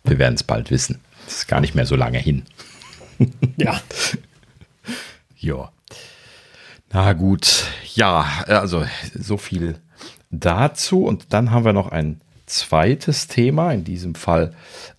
Speaker 2: wir werden es bald wissen. Es ist gar nicht mehr so lange hin.
Speaker 1: ja. [laughs]
Speaker 2: ja. Na gut, ja, also so viel dazu. Und dann haben wir noch ein zweites Thema, in diesem Fall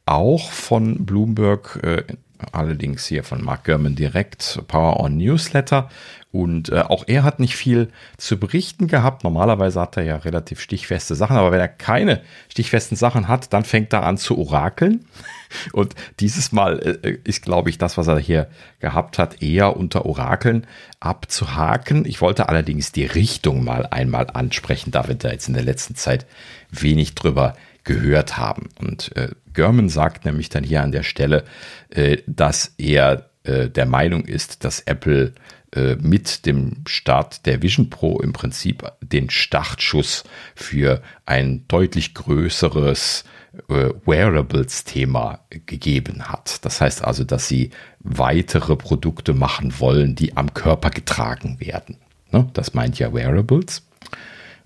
Speaker 2: auch von Bloomberg, äh, allerdings hier von Mark Gurman direkt, Power On Newsletter. Und äh, auch er hat nicht viel zu berichten gehabt. Normalerweise hat er ja relativ stichfeste Sachen, aber wenn er keine stichfesten Sachen hat, dann fängt er an zu orakeln. [laughs] Und dieses Mal äh, ist, glaube ich, das, was er hier gehabt hat, eher unter Orakeln abzuhaken. Ich wollte allerdings die Richtung mal einmal ansprechen, da wir da jetzt in der letzten Zeit wenig drüber gehört haben. Und äh, German sagt nämlich dann hier an der Stelle, äh, dass er äh, der Meinung ist, dass Apple äh, mit dem Start der Vision Pro im Prinzip den Startschuss für ein deutlich größeres äh, Wearables-Thema gegeben hat. Das heißt also, dass sie weitere Produkte machen wollen, die am Körper getragen werden. Ne? Das meint ja Wearables.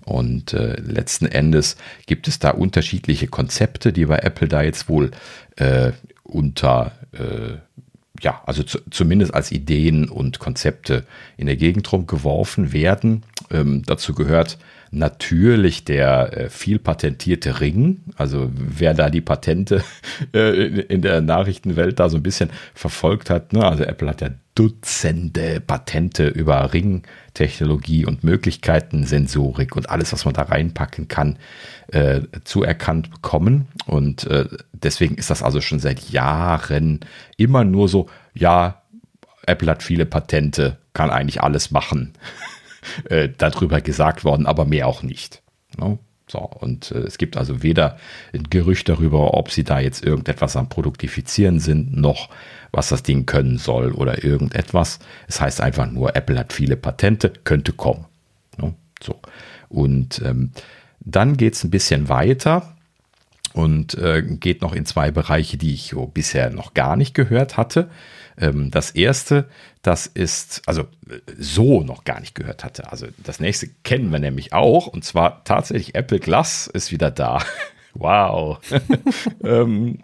Speaker 2: Und äh, letzten Endes gibt es da unterschiedliche Konzepte, die bei Apple da jetzt wohl äh, unter äh, ja, also zu, zumindest als Ideen und Konzepte in der Gegend rumgeworfen werden. Ähm, dazu gehört natürlich der äh, viel patentierte Ring. Also wer da die Patente [laughs] äh, in, in, der Nachrichtenwelt da so ein bisschen verfolgt hat, ne? also Apple hat ja Dutzende Patente über Ringtechnologie und Möglichkeiten, Sensorik und alles, was man da reinpacken kann, äh, zuerkannt bekommen. Und äh, deswegen ist das also schon seit Jahren immer nur so, ja, Apple hat viele Patente, kann eigentlich alles machen. Äh, darüber gesagt worden, aber mehr auch nicht. Ne? So, und äh, es gibt also weder ein Gerücht darüber, ob sie da jetzt irgendetwas am Produktifizieren sind, noch was das Ding können soll oder irgendetwas. Es heißt einfach nur, Apple hat viele Patente, könnte kommen. Ne? So. Und ähm, dann geht es ein bisschen weiter und äh, geht noch in zwei Bereiche, die ich so bisher noch gar nicht gehört hatte. Ähm, das erste, das ist, also so noch gar nicht gehört hatte. Also das nächste kennen wir nämlich auch und zwar tatsächlich Apple Glass ist wieder da. [laughs] Wow. [laughs] ähm,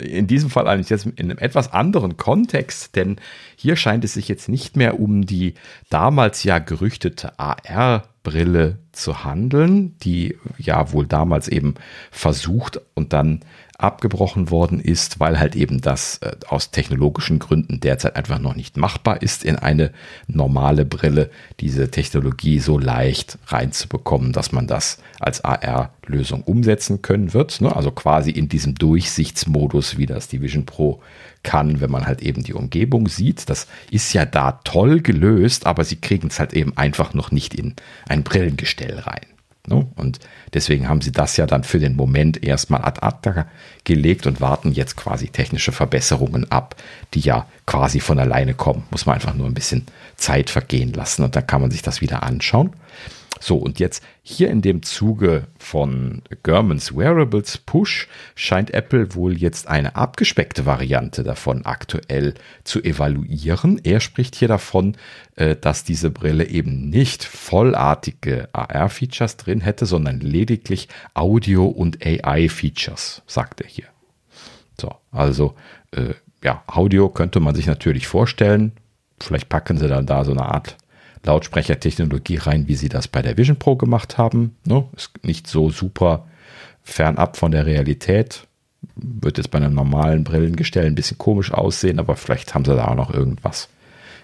Speaker 2: in diesem Fall eigentlich jetzt in einem etwas anderen Kontext, denn hier scheint es sich jetzt nicht mehr um die damals ja gerüchtete AR-Brille zu handeln, die ja wohl damals eben versucht und dann abgebrochen worden ist, weil halt eben das äh, aus technologischen Gründen derzeit einfach noch nicht machbar ist, in eine normale Brille diese Technologie so leicht reinzubekommen, dass man das als AR-Lösung umsetzen können wird. Ne? Also quasi in diesem Durchsichtsmodus, wie das die Vision Pro kann, wenn man halt eben die Umgebung sieht. Das ist ja da toll gelöst, aber sie kriegen es halt eben einfach noch nicht in ein Brillengestell rein. Ne? Und deswegen haben sie das ja dann für den Moment erstmal ad acta gelegt und warten jetzt quasi technische Verbesserungen ab, die ja quasi von alleine kommen. Muss man einfach nur ein bisschen Zeit vergehen lassen und dann kann man sich das wieder anschauen. So, und jetzt hier in dem Zuge von Germans Wearables Push scheint Apple wohl jetzt eine abgespeckte Variante davon aktuell zu evaluieren. Er spricht hier davon, äh, dass diese Brille eben nicht vollartige AR-Features drin hätte, sondern lediglich Audio- und AI-Features, sagt er hier. So, also äh, ja, Audio könnte man sich natürlich vorstellen. Vielleicht packen sie dann da so eine Art Lautsprechertechnologie rein, wie sie das bei der Vision Pro gemacht haben. Ne? Ist nicht so super fernab von der Realität. Wird jetzt bei einem normalen Brillengestell ein bisschen komisch aussehen, aber vielleicht haben sie da auch noch irgendwas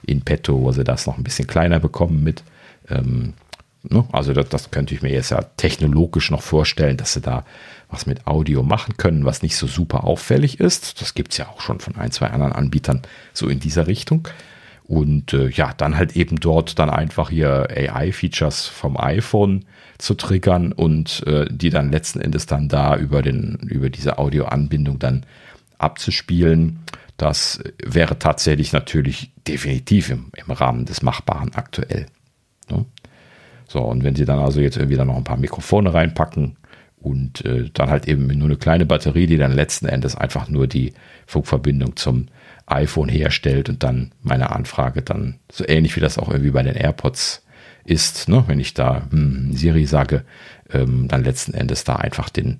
Speaker 2: in petto, wo sie das noch ein bisschen kleiner bekommen mit. Ähm, ne? Also das, das, könnte ich mir jetzt ja technologisch noch vorstellen, dass sie da was mit Audio machen können, was nicht so super auffällig ist. Das gibt es ja auch schon von ein, zwei anderen Anbietern so in dieser Richtung. Und äh, ja, dann halt eben dort dann einfach hier AI-Features vom iPhone zu triggern und äh, die dann letzten Endes dann da über, den, über diese Audioanbindung dann abzuspielen. Das wäre tatsächlich natürlich definitiv im, im Rahmen des Machbaren aktuell. Ne? So, und wenn sie dann also jetzt irgendwie dann noch ein paar Mikrofone reinpacken und äh, dann halt eben nur eine kleine Batterie, die dann letzten Endes einfach nur die Funkverbindung zum iPhone herstellt und dann meine Anfrage dann so ähnlich wie das auch irgendwie bei den AirPods ist, ne? wenn ich da hm, Siri sage, ähm, dann letzten Endes da einfach den,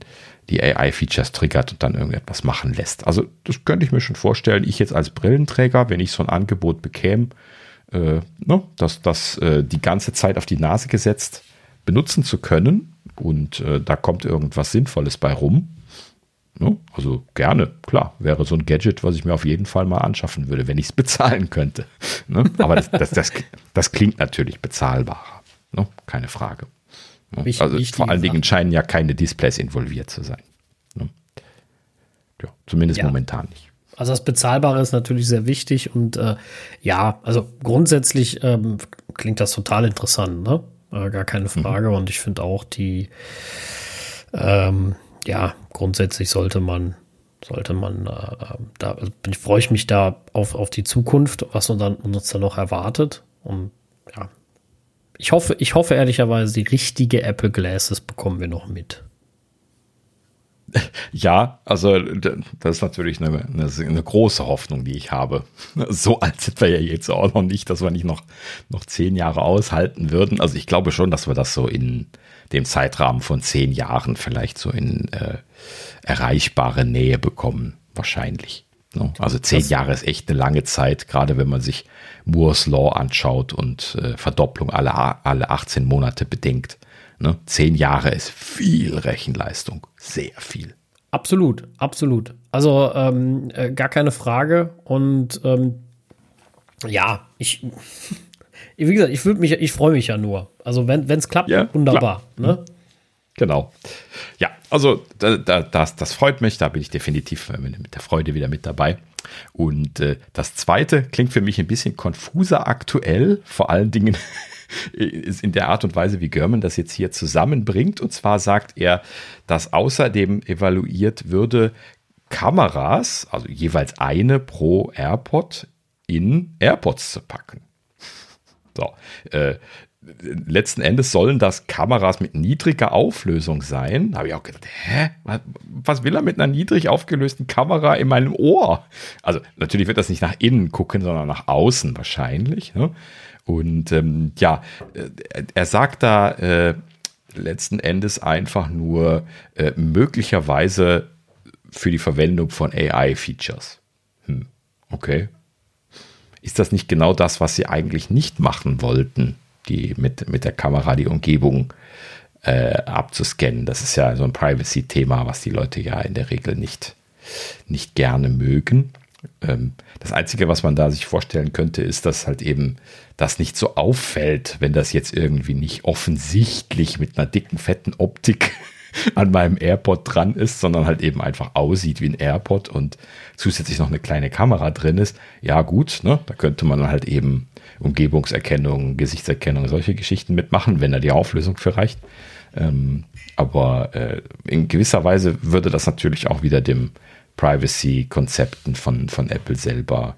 Speaker 2: die AI-Features triggert und dann irgendetwas machen lässt. Also das könnte ich mir schon vorstellen. Ich jetzt als Brillenträger, wenn ich so ein Angebot bekäme, äh, ne? dass das äh, die ganze Zeit auf die Nase gesetzt benutzen zu können und äh, da kommt irgendwas Sinnvolles bei rum? Also gerne, klar, wäre so ein Gadget, was ich mir auf jeden Fall mal anschaffen würde, wenn ich es [laughs] bezahlen könnte. Ne? Aber das, das, das, das, klingt natürlich bezahlbarer, ne? keine Frage. Ne? Also vor allen Dingen scheinen ja keine Displays involviert zu sein. Ne? Ja, zumindest ja. momentan nicht.
Speaker 1: Also das Bezahlbare ist natürlich sehr wichtig und äh, ja, also grundsätzlich ähm, klingt das total interessant, ne? Äh, gar keine mhm. Frage. Mhm. Und ich finde auch die ähm, ja, grundsätzlich sollte man, sollte man, äh, da also freue ich mich da auf, auf die Zukunft, was uns dann, uns dann noch erwartet. Und ja, ich hoffe, ich hoffe ehrlicherweise, die richtige Apple Glasses bekommen wir noch mit. [laughs]
Speaker 2: Ja, also das ist natürlich eine, eine, eine, große Hoffnung, die ich habe. [laughs] So alt sind wir ja jetzt auch noch nicht, dass wir nicht noch, noch zehn Jahre aushalten würden. Also ich glaube schon, dass wir das so in, dem Zeitrahmen von zehn Jahren vielleicht so in äh, erreichbare Nähe bekommen, wahrscheinlich. Ne? Also zehn das Jahre ist echt eine lange Zeit, gerade wenn man sich Moore's Law anschaut und äh, Verdopplung alle, alle 18 Monate bedenkt. Ne? Zehn Jahre ist viel Rechenleistung, sehr viel.
Speaker 1: Absolut, absolut. Also ähm, äh, gar keine Frage. Und ähm, Ja, ich, wie gesagt, ich mich, ich freue mich ja nur. Also wenn es klappt, ja, wunderbar. Ne?
Speaker 2: Genau. Ja, also da, da, das, das freut mich, da bin ich definitiv äh, mit der Freude wieder mit dabei. Und äh, das zweite klingt für mich ein bisschen konfuser aktuell, vor allen Dingen [laughs] ist in der Art und Weise, wie Görman das jetzt hier zusammenbringt. Und zwar sagt er, dass außerdem evaluiert würde, Kameras, also jeweils eine pro AirPod, in AirPods zu packen. So, äh, letzten Endes sollen das Kameras mit niedriger Auflösung sein. Da habe ich auch gedacht, hä? Was will er mit einer niedrig aufgelösten Kamera in meinem Ohr? Also natürlich wird das nicht nach innen gucken, sondern nach außen wahrscheinlich. Ne? Und ähm, ja, äh, er sagt da äh, letzten Endes einfach nur äh, möglicherweise für die Verwendung von AI-Features. Hm, okay. Ist das nicht genau das, was sie eigentlich nicht machen wollten, die mit, mit der Kamera die Umgebung äh, abzuscannen? Das ist ja so ein Privacy-Thema, was die Leute ja in der Regel nicht, nicht gerne mögen. Ähm, das Einzige, was man da sich vorstellen könnte, ist, dass halt eben das nicht so auffällt, wenn das jetzt irgendwie nicht offensichtlich mit einer dicken, fetten Optik [laughs] an meinem AirPod dran ist, sondern halt eben einfach aussieht wie ein AirPod und zusätzlich noch eine kleine Kamera drin ist. Ja, gut, ne? da könnte man halt eben Umgebungserkennung, Gesichtserkennung, solche Geschichten mitmachen, wenn da die Auflösung für reicht. Ähm, aber äh, in gewisser Weise würde das natürlich auch wieder dem Privacy-Konzepten von, von Apple selber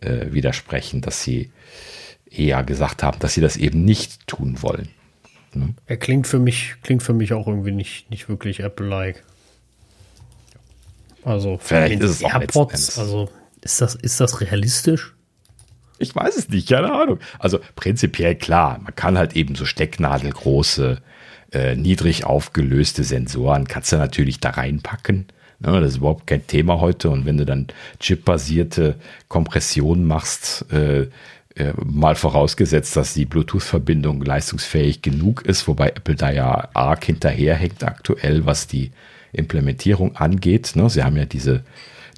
Speaker 2: äh, widersprechen, dass sie eher gesagt haben, dass sie das eben nicht tun wollen.
Speaker 1: Ne? Er klingt für mich, klingt für mich auch irgendwie nicht, nicht wirklich Apple-like. Also
Speaker 2: vielleicht ist es auch AirPods,
Speaker 1: also ist das, ist das realistisch?
Speaker 2: Ich weiß es nicht, keine Ahnung. Also prinzipiell klar, man kann halt eben so stecknadelgroße, äh, niedrig aufgelöste Sensoren, kannst du natürlich da reinpacken. Ne, das ist überhaupt kein Thema heute. Und wenn du dann chipbasierte Kompression machst, äh, äh, mal vorausgesetzt, dass die Bluetooth-Verbindung leistungsfähig genug ist, wobei Apple da ja arg hinterherhängt aktuell, was die Implementierung angeht. Ne? Sie haben ja diese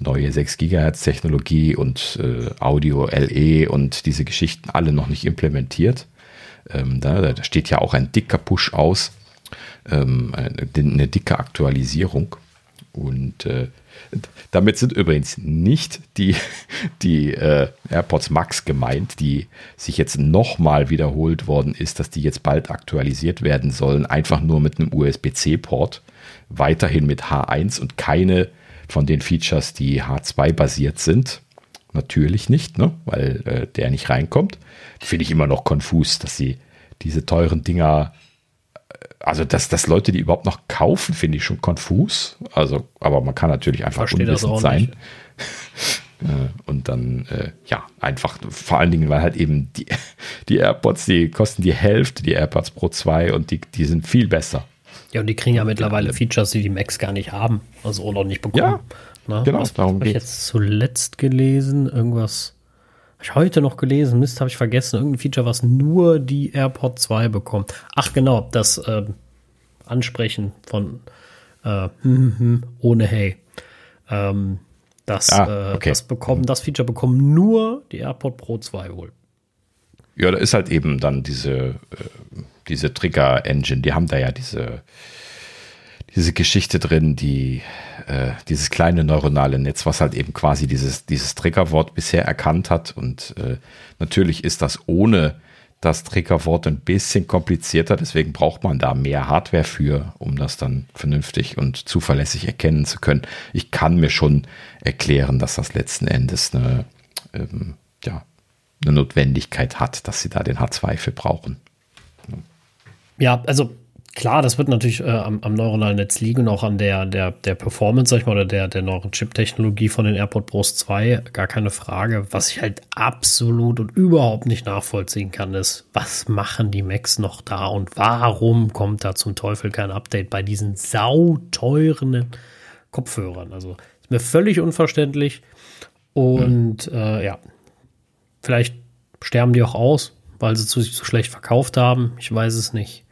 Speaker 2: neue 6 GHz Technologie und äh, Audio LE und diese Geschichten alle noch nicht implementiert. Ähm, da, da, steht ja auch ein dicker Push aus, ähm, eine, eine, dicke Aktualisierung. Und äh, damit sind übrigens nicht die, die äh, AirPods Max gemeint, die sich jetzt nochmal wiederholt worden ist, dass die jetzt bald aktualisiert werden sollen, einfach nur mit einem USB-C-Port, weiterhin mit H1 und keine von den Features, die H2 basiert sind. Natürlich nicht, ne? weil äh, der nicht reinkommt. Finde ich immer noch konfus, dass sie diese teuren Dinger also dass, dass Leute die überhaupt noch kaufen, finde ich schon konfus. Also, aber man kann natürlich einfach
Speaker 1: unwissend sein. [laughs]
Speaker 2: Äh, und dann, äh, ja, einfach, vor allen Dingen, weil halt eben die, [laughs] die AirPods, die kosten die Hälfte, die AirPods Pro 2 und die, die sind viel besser.
Speaker 1: Ja, und die kriegen ja mittlerweile Features, die die Macs gar nicht haben. Also oder nicht bekommen. Ja,
Speaker 2: Na, genau,
Speaker 1: was darum habe ich jetzt zuletzt gelesen? Irgendwas habe ich heute noch gelesen, Mist, habe ich vergessen. Irgendein Feature, was nur die AirPod 2 bekommt. Ach genau, das äh, Ansprechen von äh, hm, hm, ohne Hey. Ähm, das, ah, äh, okay. das, bekommen, das Feature bekommen nur die AirPod Pro 2 wohl.
Speaker 2: Ja, da ist halt eben dann diese, äh, diese Trigger-Engine, die haben da ja diese diese Geschichte drin, die äh, dieses kleine neuronale Netz, was halt eben quasi dieses, dieses Triggerwort bisher erkannt hat. Und äh, natürlich ist das ohne das Triggerwort ein bisschen komplizierter, deswegen braucht man da mehr Hardware für, um das dann vernünftig und zuverlässig erkennen zu können. Ich kann mir schon erklären, dass das letzten Endes eine, ähm, ja, eine Notwendigkeit hat, dass sie da den H2 für brauchen.
Speaker 1: Ja, also Klar, das wird natürlich äh, am, am, neuronalen Netz liegen und auch an der, der, der Performance, sag ich mal, oder der, der neueren Chip-Technologie von den AirPod Pros 2, gar keine Frage. Was ich halt absolut und überhaupt nicht nachvollziehen kann, ist, was machen die Macs noch da und warum kommt da zum Teufel kein Update bei diesen sauteuren Kopfhörern? Also ist mir völlig unverständlich. Und hm. äh, ja, vielleicht sterben die auch aus, weil sie zu, zu schlecht verkauft haben. Ich weiß es nicht.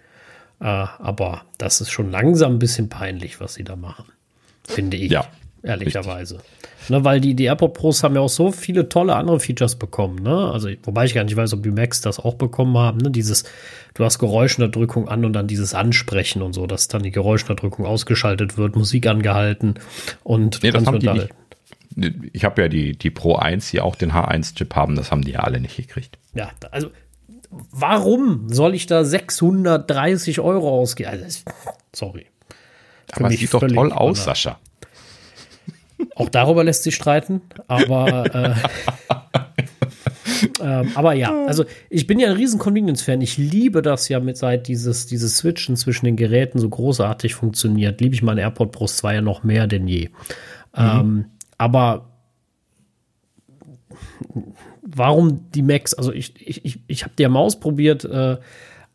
Speaker 1: Äh, aber das ist schon langsam ein bisschen peinlich, was sie da machen. Finde ich.
Speaker 2: Ja.
Speaker 1: ehrlicherweise. Ne, weil die, die AirPod Pros haben ja auch so viele tolle andere Features bekommen. Ne? Also, wobei ich gar nicht weiß, ob die Macs das auch bekommen haben. Ne? Dieses, du hast Geräuschunterdrückung an und dann dieses Ansprechen und so, dass dann die Geräuschunterdrückung ausgeschaltet wird, Musik angehalten und
Speaker 2: nee, das haben die nicht. Ich habe ja die, die Pro 1, die auch den H1-Chip haben, das haben die ja alle nicht gekriegt.
Speaker 1: Ja, also warum soll ich da 630 Euro ausgeben? Also, sorry.
Speaker 2: Aber es sieht doch toll aus, Sascha.
Speaker 1: Auch darüber lässt sich streiten, aber äh, [laughs] ähm, aber ja, also ich bin ja ein riesen Convenience-Fan. Ich liebe das ja mit seit dieses, dieses Switchen zwischen den Geräten so großartig funktioniert. Liebe ich meine AirPod Pro 2 ja noch mehr denn je. Mhm. Ähm, aber warum die Macs? Also ich, ich, ich, ich habe die ja mal ausprobiert. Äh,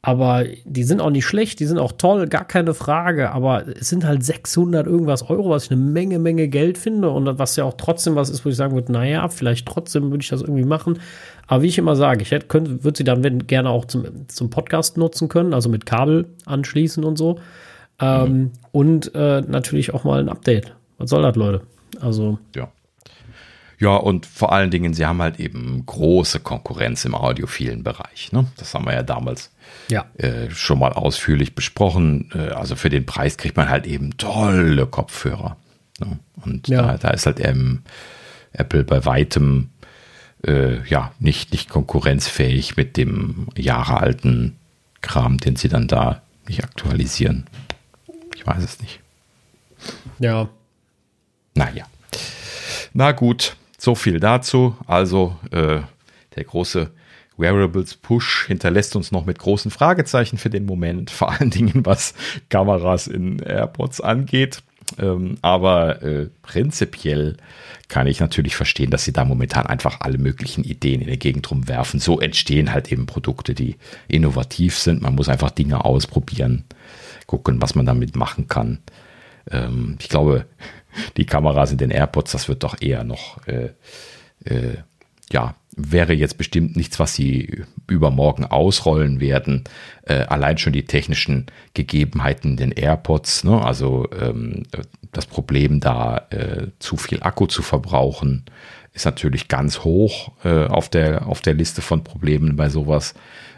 Speaker 1: aber die sind auch nicht schlecht, die sind auch toll, gar keine Frage. Aber es sind halt 600 irgendwas Euro, was ich eine Menge, Menge Geld finde und was ja auch trotzdem was ist, wo ich sagen würde, naja, vielleicht trotzdem würde ich das irgendwie machen. Aber wie ich immer sage, ich hätte, würde sie dann gerne auch zum, zum Podcast nutzen können, also mit Kabel anschließen und so. Ähm, mhm. Und äh, natürlich auch mal ein Update. Was soll das, Leute? Also.
Speaker 2: Ja. Ja, und vor allen Dingen, sie haben halt eben große Konkurrenz im audiophilen Bereich. Ne? Das haben wir ja damals ja. Äh, schon mal ausführlich besprochen. Äh, also für den Preis kriegt man halt eben tolle Kopfhörer. Ne? Und ja. da, da, ist halt eben Apple bei weitem äh, ja nicht, nicht konkurrenzfähig mit dem jahrealten Kram, den sie dann da nicht aktualisieren. Ich weiß es nicht.
Speaker 1: Ja.
Speaker 2: Naja. Na gut, so viel dazu. Also äh, der große Wearables Push hinterlässt uns noch mit großen Fragezeichen für den Moment, [laughs] vor allen Dingen was Kameras in AirPods angeht. Ähm, aber äh, prinzipiell kann ich natürlich verstehen, dass sie da momentan einfach alle möglichen Ideen in der Gegend rumwerfen. So entstehen halt eben Produkte, die innovativ sind. Man muss einfach Dinge ausprobieren, gucken, was man damit machen kann. Ähm, ich glaube, die Kameras in den AirPods, das wird doch eher noch, äh, äh, ja, wäre jetzt bestimmt nichts, was sie übermorgen ausrollen werden. Äh, allein schon die technischen Gegebenheiten in den AirPods, ne? also ähm, das Problem da, äh, zu viel Akku zu verbrauchen, ist natürlich ganz hoch äh, auf, der, auf der Liste von Problemen bei sowas.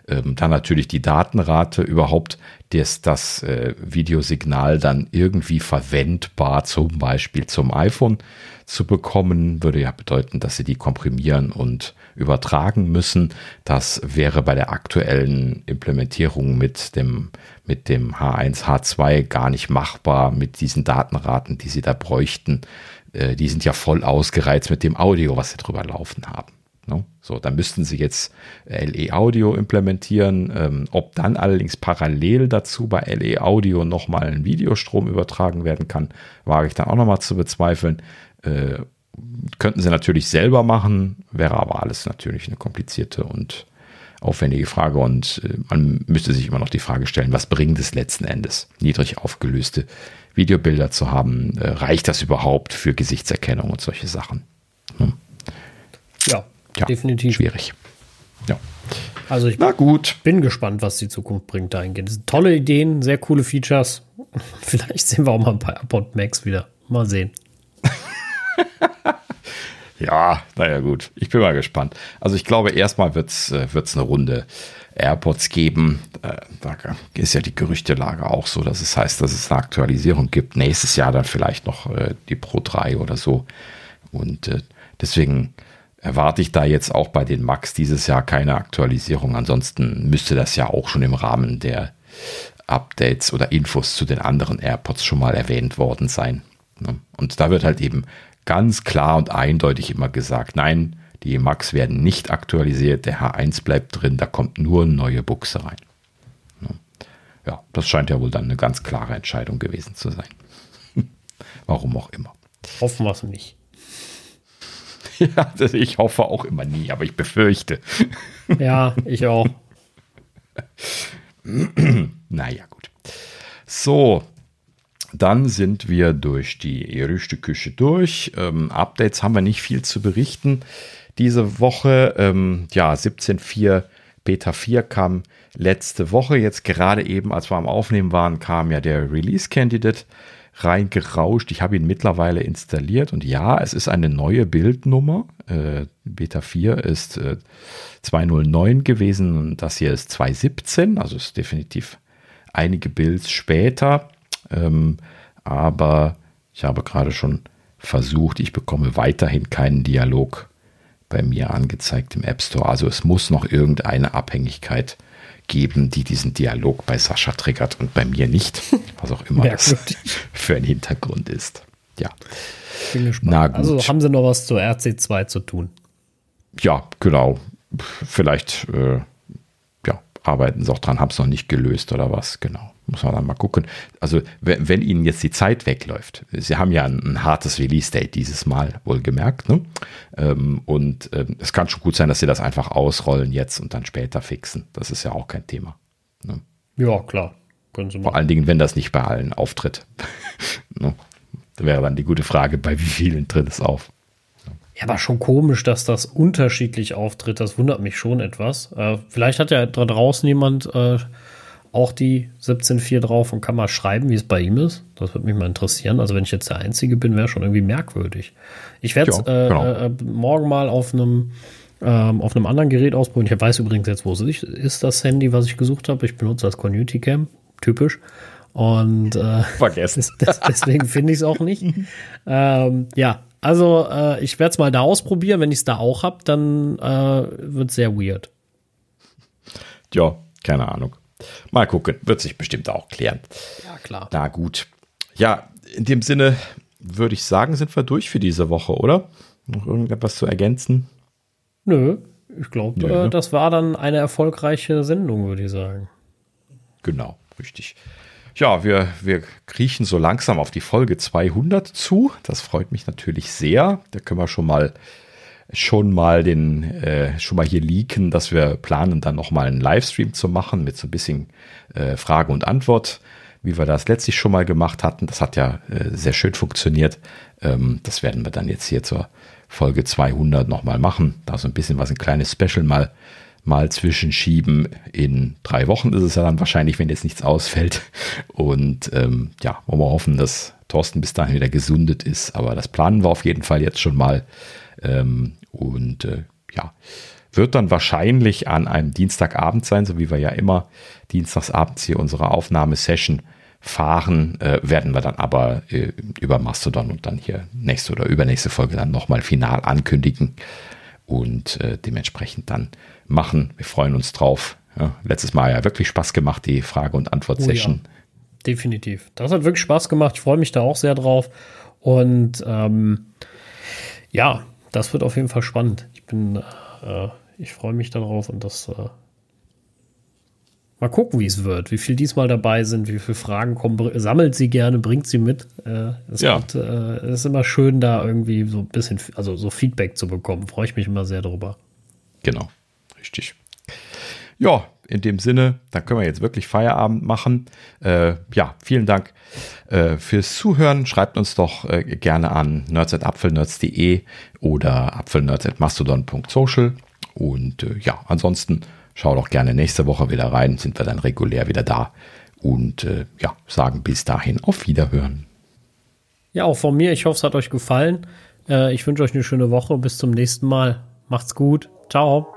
Speaker 2: Ähm, dann natürlich die Datenrate überhaupt, dass das äh, Videosignal dann irgendwie verwendbar zum Beispiel zum iPhone zu bekommen, würde ja bedeuten, dass sie die komprimieren und übertragen müssen. Das wäre bei der aktuellen Implementierung mit dem, mit dem H1, H2 gar nicht machbar mit diesen Datenraten, die sie da bräuchten. Äh, die sind ja voll ausgereizt mit dem Audio, was sie drüber laufen haben. Ne? So, dann müssten sie jetzt LE Audio implementieren. Ähm, ob dann allerdings parallel dazu bei LE Audio nochmal ein Videostrom übertragen werden kann, wage ich dann auch nochmal zu bezweifeln. Äh, könnten sie natürlich selber machen, wäre aber alles natürlich eine komplizierte und aufwendige Frage und äh, man müsste sich immer noch die Frage stellen, was bringt es letzten Endes, niedrig aufgelöste Videobilder zu haben? Äh, reicht das überhaupt für Gesichtserkennung und solche Sachen? Hm.
Speaker 1: Ja, ja, definitiv.
Speaker 2: Schwierig. Ja.
Speaker 1: Also ich Na gut. bin gespannt, was die Zukunft bringt dahingehend. Das sind tolle Ideen, sehr coole Features. [laughs] Vielleicht sehen wir auch mal ein paar AirPod Max wieder. Mal sehen. [laughs]
Speaker 2: ja, naja gut. Ich bin mal gespannt. Also ich glaube, erstmal wird es äh, eine Runde AirPods geben. Äh, da ist ja die Gerüchtelage auch so, dass es heißt, dass es eine Aktualisierung gibt. Nächstes Jahr dann vielleicht noch äh, die Pro 3 oder so. Und deswegen erwarte ich da jetzt auch bei den Max dieses Jahr keine Aktualisierung. Ansonsten müsste das ja auch schon im Rahmen der Updates oder Infos zu den anderen AirPods schon mal erwähnt worden sein. Ne? Und da wird halt eben ganz klar und eindeutig immer gesagt, nein, die Max werden nicht aktualisiert, der H1 bleibt drin, da kommt nur eine neue Buchse rein. Ne? Ja, das scheint ja wohl dann eine ganz klare Entscheidung gewesen zu sein. [laughs] Warum auch immer.
Speaker 1: Hoffen wir es nicht. [laughs]
Speaker 2: Ja, ich hoffe auch immer nie, aber ich befürchte.
Speaker 1: Ja, ich auch. [clears throat]
Speaker 2: naja, gut. So, dann sind wir durch die Gerüchteküche durch. Ähm, Updates haben wir nicht viel zu berichten diese Woche. Ähm, ja, 17.4 Beta 4 kam letzte Woche. Jetzt gerade eben, als wir am Aufnehmen waren, kam ja der Release Candidate reingerauscht. Ich habe ihn mittlerweile installiert und ja, es ist eine neue Bildnummer. Äh, Beta 4 ist äh, 209 gewesen und das hier ist 217, also ist definitiv einige Builds später. Ähm, aber ich habe gerade schon versucht, ich bekomme weiterhin keinen Dialog bei mir angezeigt im App Store. Also es muss noch irgendeine Abhängigkeit geben, die diesen Dialog bei Sascha triggert und bei mir nicht. [laughs] Was auch immer das [laughs] für ein Hintergrund ist. Ja.
Speaker 1: Bin gespannt. Na gut. Also haben sie noch was zur RC2 zu tun?
Speaker 2: Ja, genau. Vielleicht äh, ja, arbeiten sie auch dran, haben es noch nicht gelöst oder was, genau. Muss man dann mal gucken. Also, wenn, wenn Ihnen jetzt die Zeit wegläuft, Sie haben ja ein, ein hartes Release-Date dieses Mal wohlgemerkt, ne? Ähm, und ähm, es kann schon gut sein, dass Sie das einfach ausrollen jetzt und dann später fixen. Das ist ja auch kein Thema.
Speaker 1: Ne? Ja, klar.
Speaker 2: Vor allen Dingen, wenn das nicht bei allen auftritt. [laughs] ne? Da wäre dann die gute Frage, bei wie vielen tritt es auf?
Speaker 1: Ja, aber schon komisch, dass das unterschiedlich auftritt. Das wundert mich schon etwas. Äh, vielleicht hat ja da draußen jemand äh, auch die 17.4 drauf und kann mal schreiben, wie es bei ihm ist. Das würde mich mal interessieren. Also wenn ich jetzt der Einzige bin, wäre schon irgendwie merkwürdig. Ich werde es ja, genau. äh, morgen mal auf einem ähm, auf einem anderen Gerät ausprobieren. Ich weiß übrigens jetzt, wo es ist, das Handy, was ich gesucht habe. Ich benutze das Community Cam, typisch. Und äh,
Speaker 2: vergessen. [laughs]
Speaker 1: deswegen finde ich es auch nicht. ähm, ja, also äh, ich werde es mal da ausprobieren. Wenn ich es da auch habe, dann äh, wird es sehr weird.
Speaker 2: Ja, keine Ahnung. Mal gucken, wird sich bestimmt auch klären.
Speaker 1: Ja, klar.
Speaker 2: Na gut. Ja, in dem Sinne würde ich sagen, sind wir durch für diese Woche, oder? Noch irgendetwas zu ergänzen?
Speaker 1: Nö, ich glaube, äh, ne? das war dann eine erfolgreiche Sendung, würde ich sagen.
Speaker 2: Genau, richtig. Ja, wir, wir kriechen so langsam auf die Folge 200 zu. Das freut mich natürlich sehr. Da können wir schon mal schon mal den, äh, schon mal hier leaken, dass wir planen, dann nochmal einen Livestream zu machen mit so ein bisschen äh, Frage und Antwort, wie wir das letztlich schon mal gemacht hatten. Das hat ja äh, sehr schön funktioniert. Ähm, das werden wir dann jetzt hier zur Folge 200 nochmal machen. Da so ein bisschen was, ein kleines Special mal, mal zwischenschieben. In drei Wochen ist es ja dann wahrscheinlich, wenn jetzt nichts ausfällt. Und ähm, ja, wollen wir hoffen, dass Thorsten bis dahin wieder gesundet ist. Aber das planen wir auf jeden Fall jetzt schon mal. Ähm, und äh, ja, wird dann wahrscheinlich an einem Dienstagabend sein, so wie wir ja immer dienstagsabends hier unsere Aufnahmesession fahren, äh, werden wir dann aber äh, über Mastodon und dann hier nächste oder übernächste Folge dann nochmal final ankündigen und äh, dementsprechend dann machen. Wir freuen uns drauf. Ja, letztes Mal ja wirklich Spaß gemacht, die Frage- und Antwort-Session. Oh ja,
Speaker 1: definitiv. Das hat wirklich Spaß gemacht. Ich freue mich da auch sehr drauf. Und ähm, ja, das wird auf jeden Fall spannend. Ich bin, äh, ich freue mich darauf und das äh, mal gucken, wie es wird, wie viel diesmal dabei sind, wie viele Fragen kommen. Sammelt sie gerne, bringt sie mit. Äh, es, ja. wird, äh, es ist immer schön, da irgendwie so ein bisschen, also so Feedback zu bekommen. Freue ich mich immer sehr drüber.
Speaker 2: Genau, richtig. Ja, in dem Sinne, da können wir jetzt wirklich Feierabend machen. Äh, ja, vielen Dank äh, fürs Zuhören. Schreibt uns doch äh, gerne an nerds.apfelnerds.de oder apfelnerds.mastodon.social. Und äh, ja, ansonsten schau doch gerne nächste Woche wieder rein, sind wir dann regulär wieder da. Und äh, ja, sagen bis dahin auf Wiederhören.
Speaker 1: Ja, auch von mir. Ich hoffe, es hat euch gefallen. Äh, ich wünsche euch eine schöne Woche. Bis zum nächsten Mal. Macht's gut. Ciao.